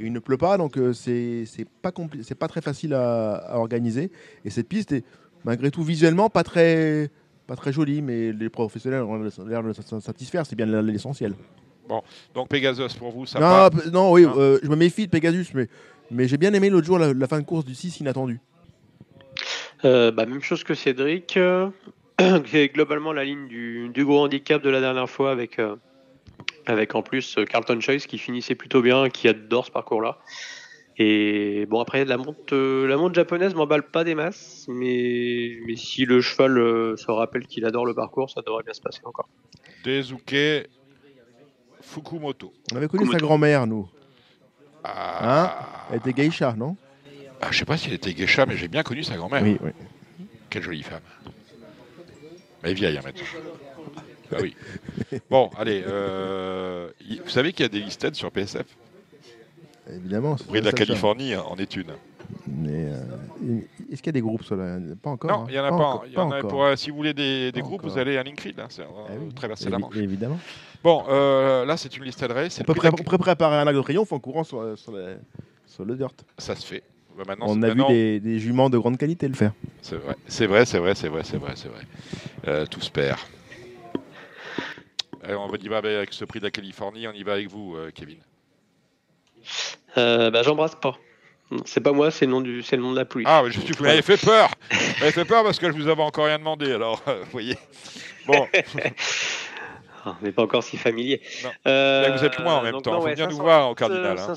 C: Et il ne pleut pas, donc euh, c'est pas, pas très facile à, à organiser. Et cette piste est, malgré tout, visuellement pas très, pas très jolie, mais les professionnels ont l'air de s'en satisfaire, c'est bien l'essentiel.
B: Donc Pegasus, pour vous, ça
C: Non,
B: part.
C: non, oui,
B: Hein
C: euh, je me méfie de Pegasus, mais, mais j'ai bien aimé l'autre jour la, la fin de course du 6 inattendu.
K: Euh, bah, même chose que Cédric. euh, [clears throat] c'est globalement la ligne du, du gros handicap de la dernière fois avec, euh, avec en plus euh, Carlton Choice qui finissait plutôt bien, qui adore ce parcours-là. Et bon, après, la monte, euh, la monte japonaise m'emballe pas des masses, mais, mais si le cheval euh, se rappelle qu'il adore le parcours, ça devrait bien se passer encore.
B: Dezuke Fukumoto.
C: On avait connu sa grand-mère, nous.
B: Ah,
C: Elle était geisha, non?
B: Ah, je sais pas s'il était geisha, mais j'ai bien connu sa grand-mère.
C: Oui, oui.
B: Quelle jolie femme. Elle est vieille hein, maintenant. Bah oui. Bon, allez. euh, y- vous savez qu'il y a des listed sur PSF
C: Évidemment. c'est
B: de la
C: ça, ça.
B: Californie, en est une.
C: Mais, euh, Est-ce qu'il y a des groupes sur la... Pas encore.
B: Non,
C: hein.
B: il y en a pas.
C: encore,
B: Il y en a
C: encore.
B: pour, euh, si vous voulez des, des
C: Pas
B: groupes,
C: encore.
B: vous allez à Linkrid. Hein, c'est, euh,
C: Ah oui.
B: vous traversez la
C: Évi-
B: Manche.
C: Évidemment.
B: Bon, euh, là, c'est une liste adresse.
C: On peut, pré- on peut préparer un arc de triomphe en courant sur, sur, la- sur le dirt.
B: Ça se fait. Bah, maintenant,
C: On a vu
B: maintenant-
C: des, des juments de grande qualité le faire.
B: C'est vrai, c'est vrai, c'est vrai, c'est vrai, c'est vrai, c'est vrai. Euh, tout se perd. Allez, on va y va avec ce prix de la Californie. On y va avec vous, euh, Kevin.
K: Euh, bah, j'embrasse pas. C'est pas moi, c'est le nom du, c'est le nom de la pluie.
B: Ah, mais je suis, vous m'avez fait peur. Vous m'avez fait peur parce que je vous avais encore rien demandé. Alors, euh, vous voyez. Bon, [laughs]
K: on n'est pas encore si familier. Euh,
B: vous êtes loin en même temps.
K: non,
B: Faut
K: ouais,
B: venir nous
K: 500
B: voir au Cardinal. hein.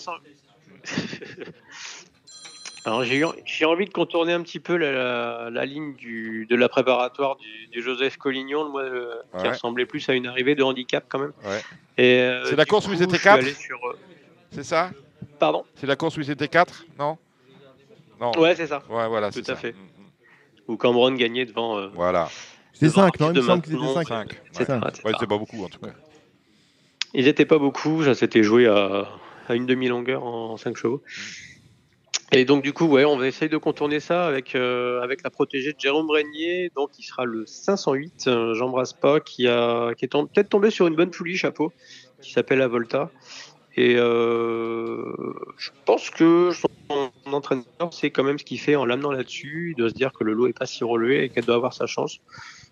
K: 500 Alors j'ai eu- j'ai envie de contourner un petit peu la, la- la ligne du, de la préparatoire du, du Joseph Collignon, moi, euh, qui
B: Ouais.
K: ressemblait plus à une arrivée de handicap quand même.
B: Ouais.
K: Et, euh,
B: C'est la course où ils étaient
K: je suis
B: quatre
K: allé sur, euh,
B: C'est ça
K: Pardon
B: C'est la course où ils étaient 4 Non Non.
K: Ouais, c'est ça.
B: Ouais, voilà,
K: Tout
B: c'est
K: à
B: ça.
K: fait. Où Cameron gagnait devant. euh,
B: Voilà.
C: C'était
K: devant
C: 5, non Il me
K: de
C: semble qu'ils étaient
K: Maintenon,
C: 5.
K: etc., etc.
B: Ouais, c'est pas beaucoup en tout cas.
K: Ils n'étaient pas beaucoup, ça s'était joué à, à une demi-longueur en 5 chevaux. Et donc du coup, ouais, on va essayer de contourner ça avec, euh, avec la protégée de Jérôme Régnier, donc qui sera le 508, euh, j'embrasse pas, qui, a, qui est peut-être tombé sur une bonne poulie chapeau, qui s'appelle la Volta. Et euh, je pense que son entraîneur sait quand même ce qu'il fait en l'amenant là-dessus. Doit se dire que le lot est pas si relevé et qu'elle doit avoir sa chance.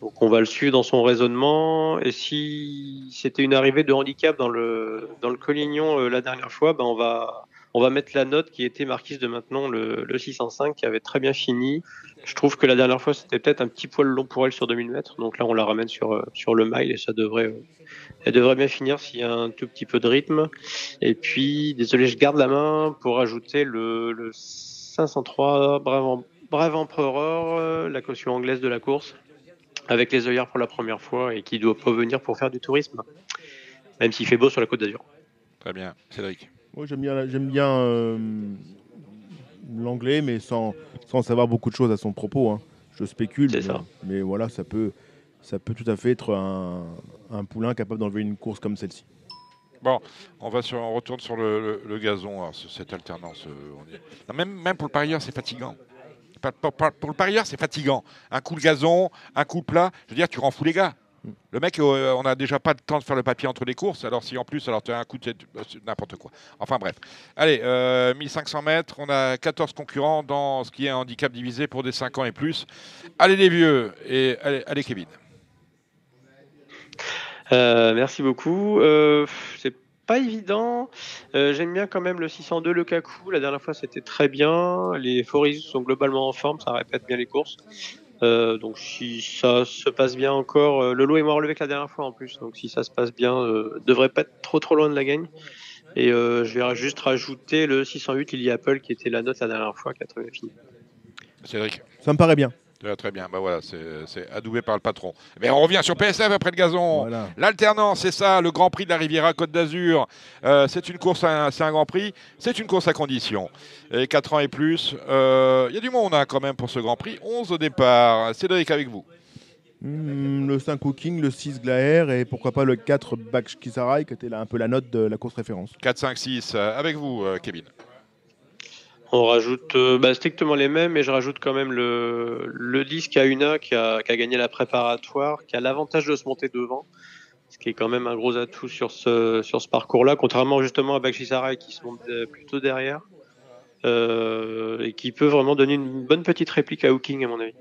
K: Donc on va le suivre dans son raisonnement. Et si c'était une arrivée de handicap dans le dans le Collignon euh, la dernière fois, ben on va on va mettre la note qui était marquise de maintenant le, le 605 qui avait très bien fini. Je trouve que la dernière fois c'était peut-être un petit poil long pour elle sur 2000 mètres. Donc là on la ramène sur euh, sur le mile et ça devrait euh, devrait bien finir s'il y a un tout petit peu de rythme. Et puis désolé je garde la main pour ajouter le, le 503 Brave, Em- Brave Empereur, euh, la caution anglaise de la course avec les œillères pour la première fois et qui doit pas venir pour faire du tourisme, même s'il fait beau sur la côte d'Azur.
B: Très bien. Cédric.
C: Moi, j'aime bien, j'aime bien euh, l'anglais, mais sans, sans savoir beaucoup de choses à son propos. hein. Je spécule, mais,
K: ça.
C: mais voilà, ça peut, ça peut tout à fait être un, un poulain capable d'enlever une course comme celle-ci.
B: Bon, on va sur, on retourne sur le, le- le gazon. Alors, ce- cette alternance, euh, on y est. Non, même, même pour le parieur, c'est fatigant. Pour le parieur, c'est fatigant. Un coup le gazon, un coup le plat. Je veux dire, tu rends fou les gars. Le mec, euh, on n'a déjà pas le temps de faire le papier entre les courses. Alors si en plus, alors tu as un coup, de- c'est n'importe quoi. Enfin bref. Allez, euh, 1500 mètres. On a 14 concurrents dans ce qui est un handicap divisé pour des 5 ans et plus. Allez les vieux et allez, Kevin.
K: Euh, merci beaucoup. Euh, c'est pas évident. J'aime bien quand même le 602, le Kaku. La dernière fois, c'était très bien. Les Foris sont globalement en forme, ça répète bien les courses. Euh, donc si ça se passe bien encore, euh, le lot est moins relevé que la dernière fois en plus. Donc si ça se passe bien, euh, devrait pas être trop trop loin de la gagne. Et euh, je vais juste rajouter le 608 Lily Apple qui était la note la dernière fois qui a très bien fini.
B: Cédric.
C: Ça me paraît bien.
B: Très, bien, bah voilà, c'est adoubé par le patron. Mais on revient sur PSF après le gazon.
C: Voilà.
B: L'alternance, c'est ça, le Grand Prix de la Riviera Côte d'Azur. Euh, c'est une course, c'est un Grand Prix, c'est une course à condition. Et 4 ans et plus, euh, il y a du monde hein, quand même pour ce Grand Prix. 11 au départ. Cédric avec vous.
C: Hmm, le 5 Cooking, le 6 Glaer et pourquoi pas le 4 Baksh Kisarai qui était là, un peu la note de la course référence.
B: 4, 5, 6. euh, avec vous, euh, Kevin.
K: On rajoute euh, bah, strictement les mêmes, mais je rajoute quand même le, le 10 Kauna qui a, qui a gagné la préparatoire, qui a l'avantage de se monter devant, ce qui est quand même un gros atout sur ce, sur ce parcours-là, contrairement justement à Bakshisarai qui se monte euh, plutôt derrière, euh, et qui peut vraiment donner une bonne petite réplique à Hooking à mon avis.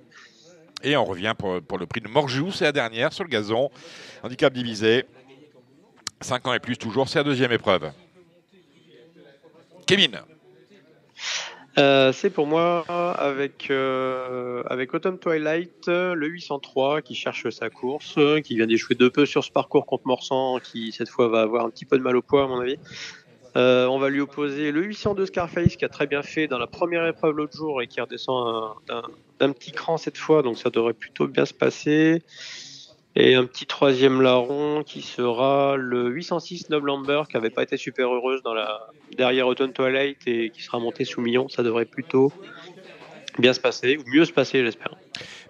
B: Et on revient pour, pour le prix de Morjou, c'est la dernière sur le gazon. Handicap divisé. 5 ans et plus toujours, c'est la deuxième épreuve. Kevin.
K: Euh, c'est pour moi avec, euh, avec Autumn Twilight, le 803 qui cherche sa course, qui vient d'échouer de peu sur ce parcours contre Morsan, qui cette fois va avoir un petit peu de mal au poids à mon avis. Euh, on va lui opposer le 802 Scarface qui a très bien fait dans la première épreuve l'autre jour et qui redescend un- d'un d'un petit cran cette fois, donc ça devrait plutôt bien se passer. Et un petit troisième larron qui sera le 806 Noble Amber qui avait pas été super heureuse dans la derrière Autumn Twilight et qui sera montée sous million. Ça devrait plutôt bien se passer, ou mieux se passer, j'espère.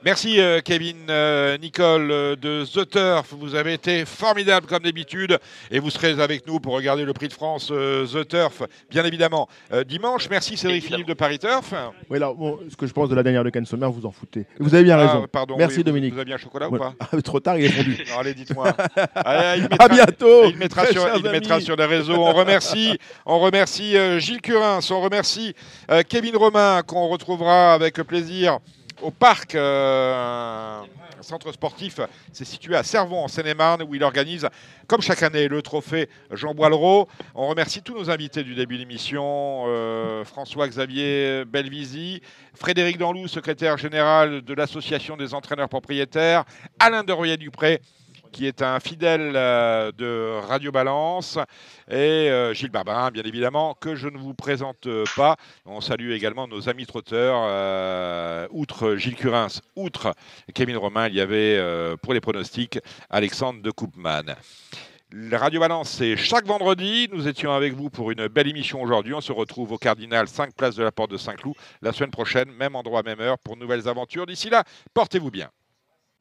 B: Merci euh, Kevin, euh, Nicole euh, de The Turf. Vous avez été formidable comme d'habitude et vous serez avec nous pour regarder le prix de France euh, The Turf, bien évidemment, euh, dimanche. Merci Cédric Philippe de Paris Turf.
C: Oui, alors, bon, ce que je pense de la dernière de Ken Sommer, vous en foutez. Vous avez bien
B: Ah,
C: raison.
B: pardon,
C: Merci
B: oui,
C: Dominique.
B: Vous avez un chocolat ou pas [laughs]
C: Ah, Trop tard, il est fondu. [laughs]
B: Non, allez, dites-moi. [laughs]
C: À bientôt,
B: Il mettra, sur, il mettra sur les réseaux. On remercie, on remercie euh, Gilles Curins, on remercie euh, Kevin Romain, qu'on retrouvera avec plaisir au parc. euh, un centre sportif, c'est situé à Servon en Seine-et-Marne où il organise, comme chaque année, le trophée Jean Boileau. On remercie tous nos invités du début de l'émission euh, François-Xavier Belvisi, Frédéric Danlou, secrétaire général de l'Association des entraîneurs propriétaires, Alain de Royer-Dupré qui est un fidèle euh, de Radio Balance, et euh, Gilles Barbarin, bien évidemment, que je ne vous présente pas. On salue également nos amis trotteurs, euh, outre Gilles Curins, outre Kevin Romain, il y avait euh, pour les pronostics Alexandre de Koopman. Radio Balance, c'est chaque vendredi. Nous étions avec vous pour une belle émission aujourd'hui. On se retrouve au Cardinal, 5 places de la Porte de Saint-Cloud, la semaine prochaine, même endroit, même heure, pour nouvelles aventures. D'ici là, portez-vous bien.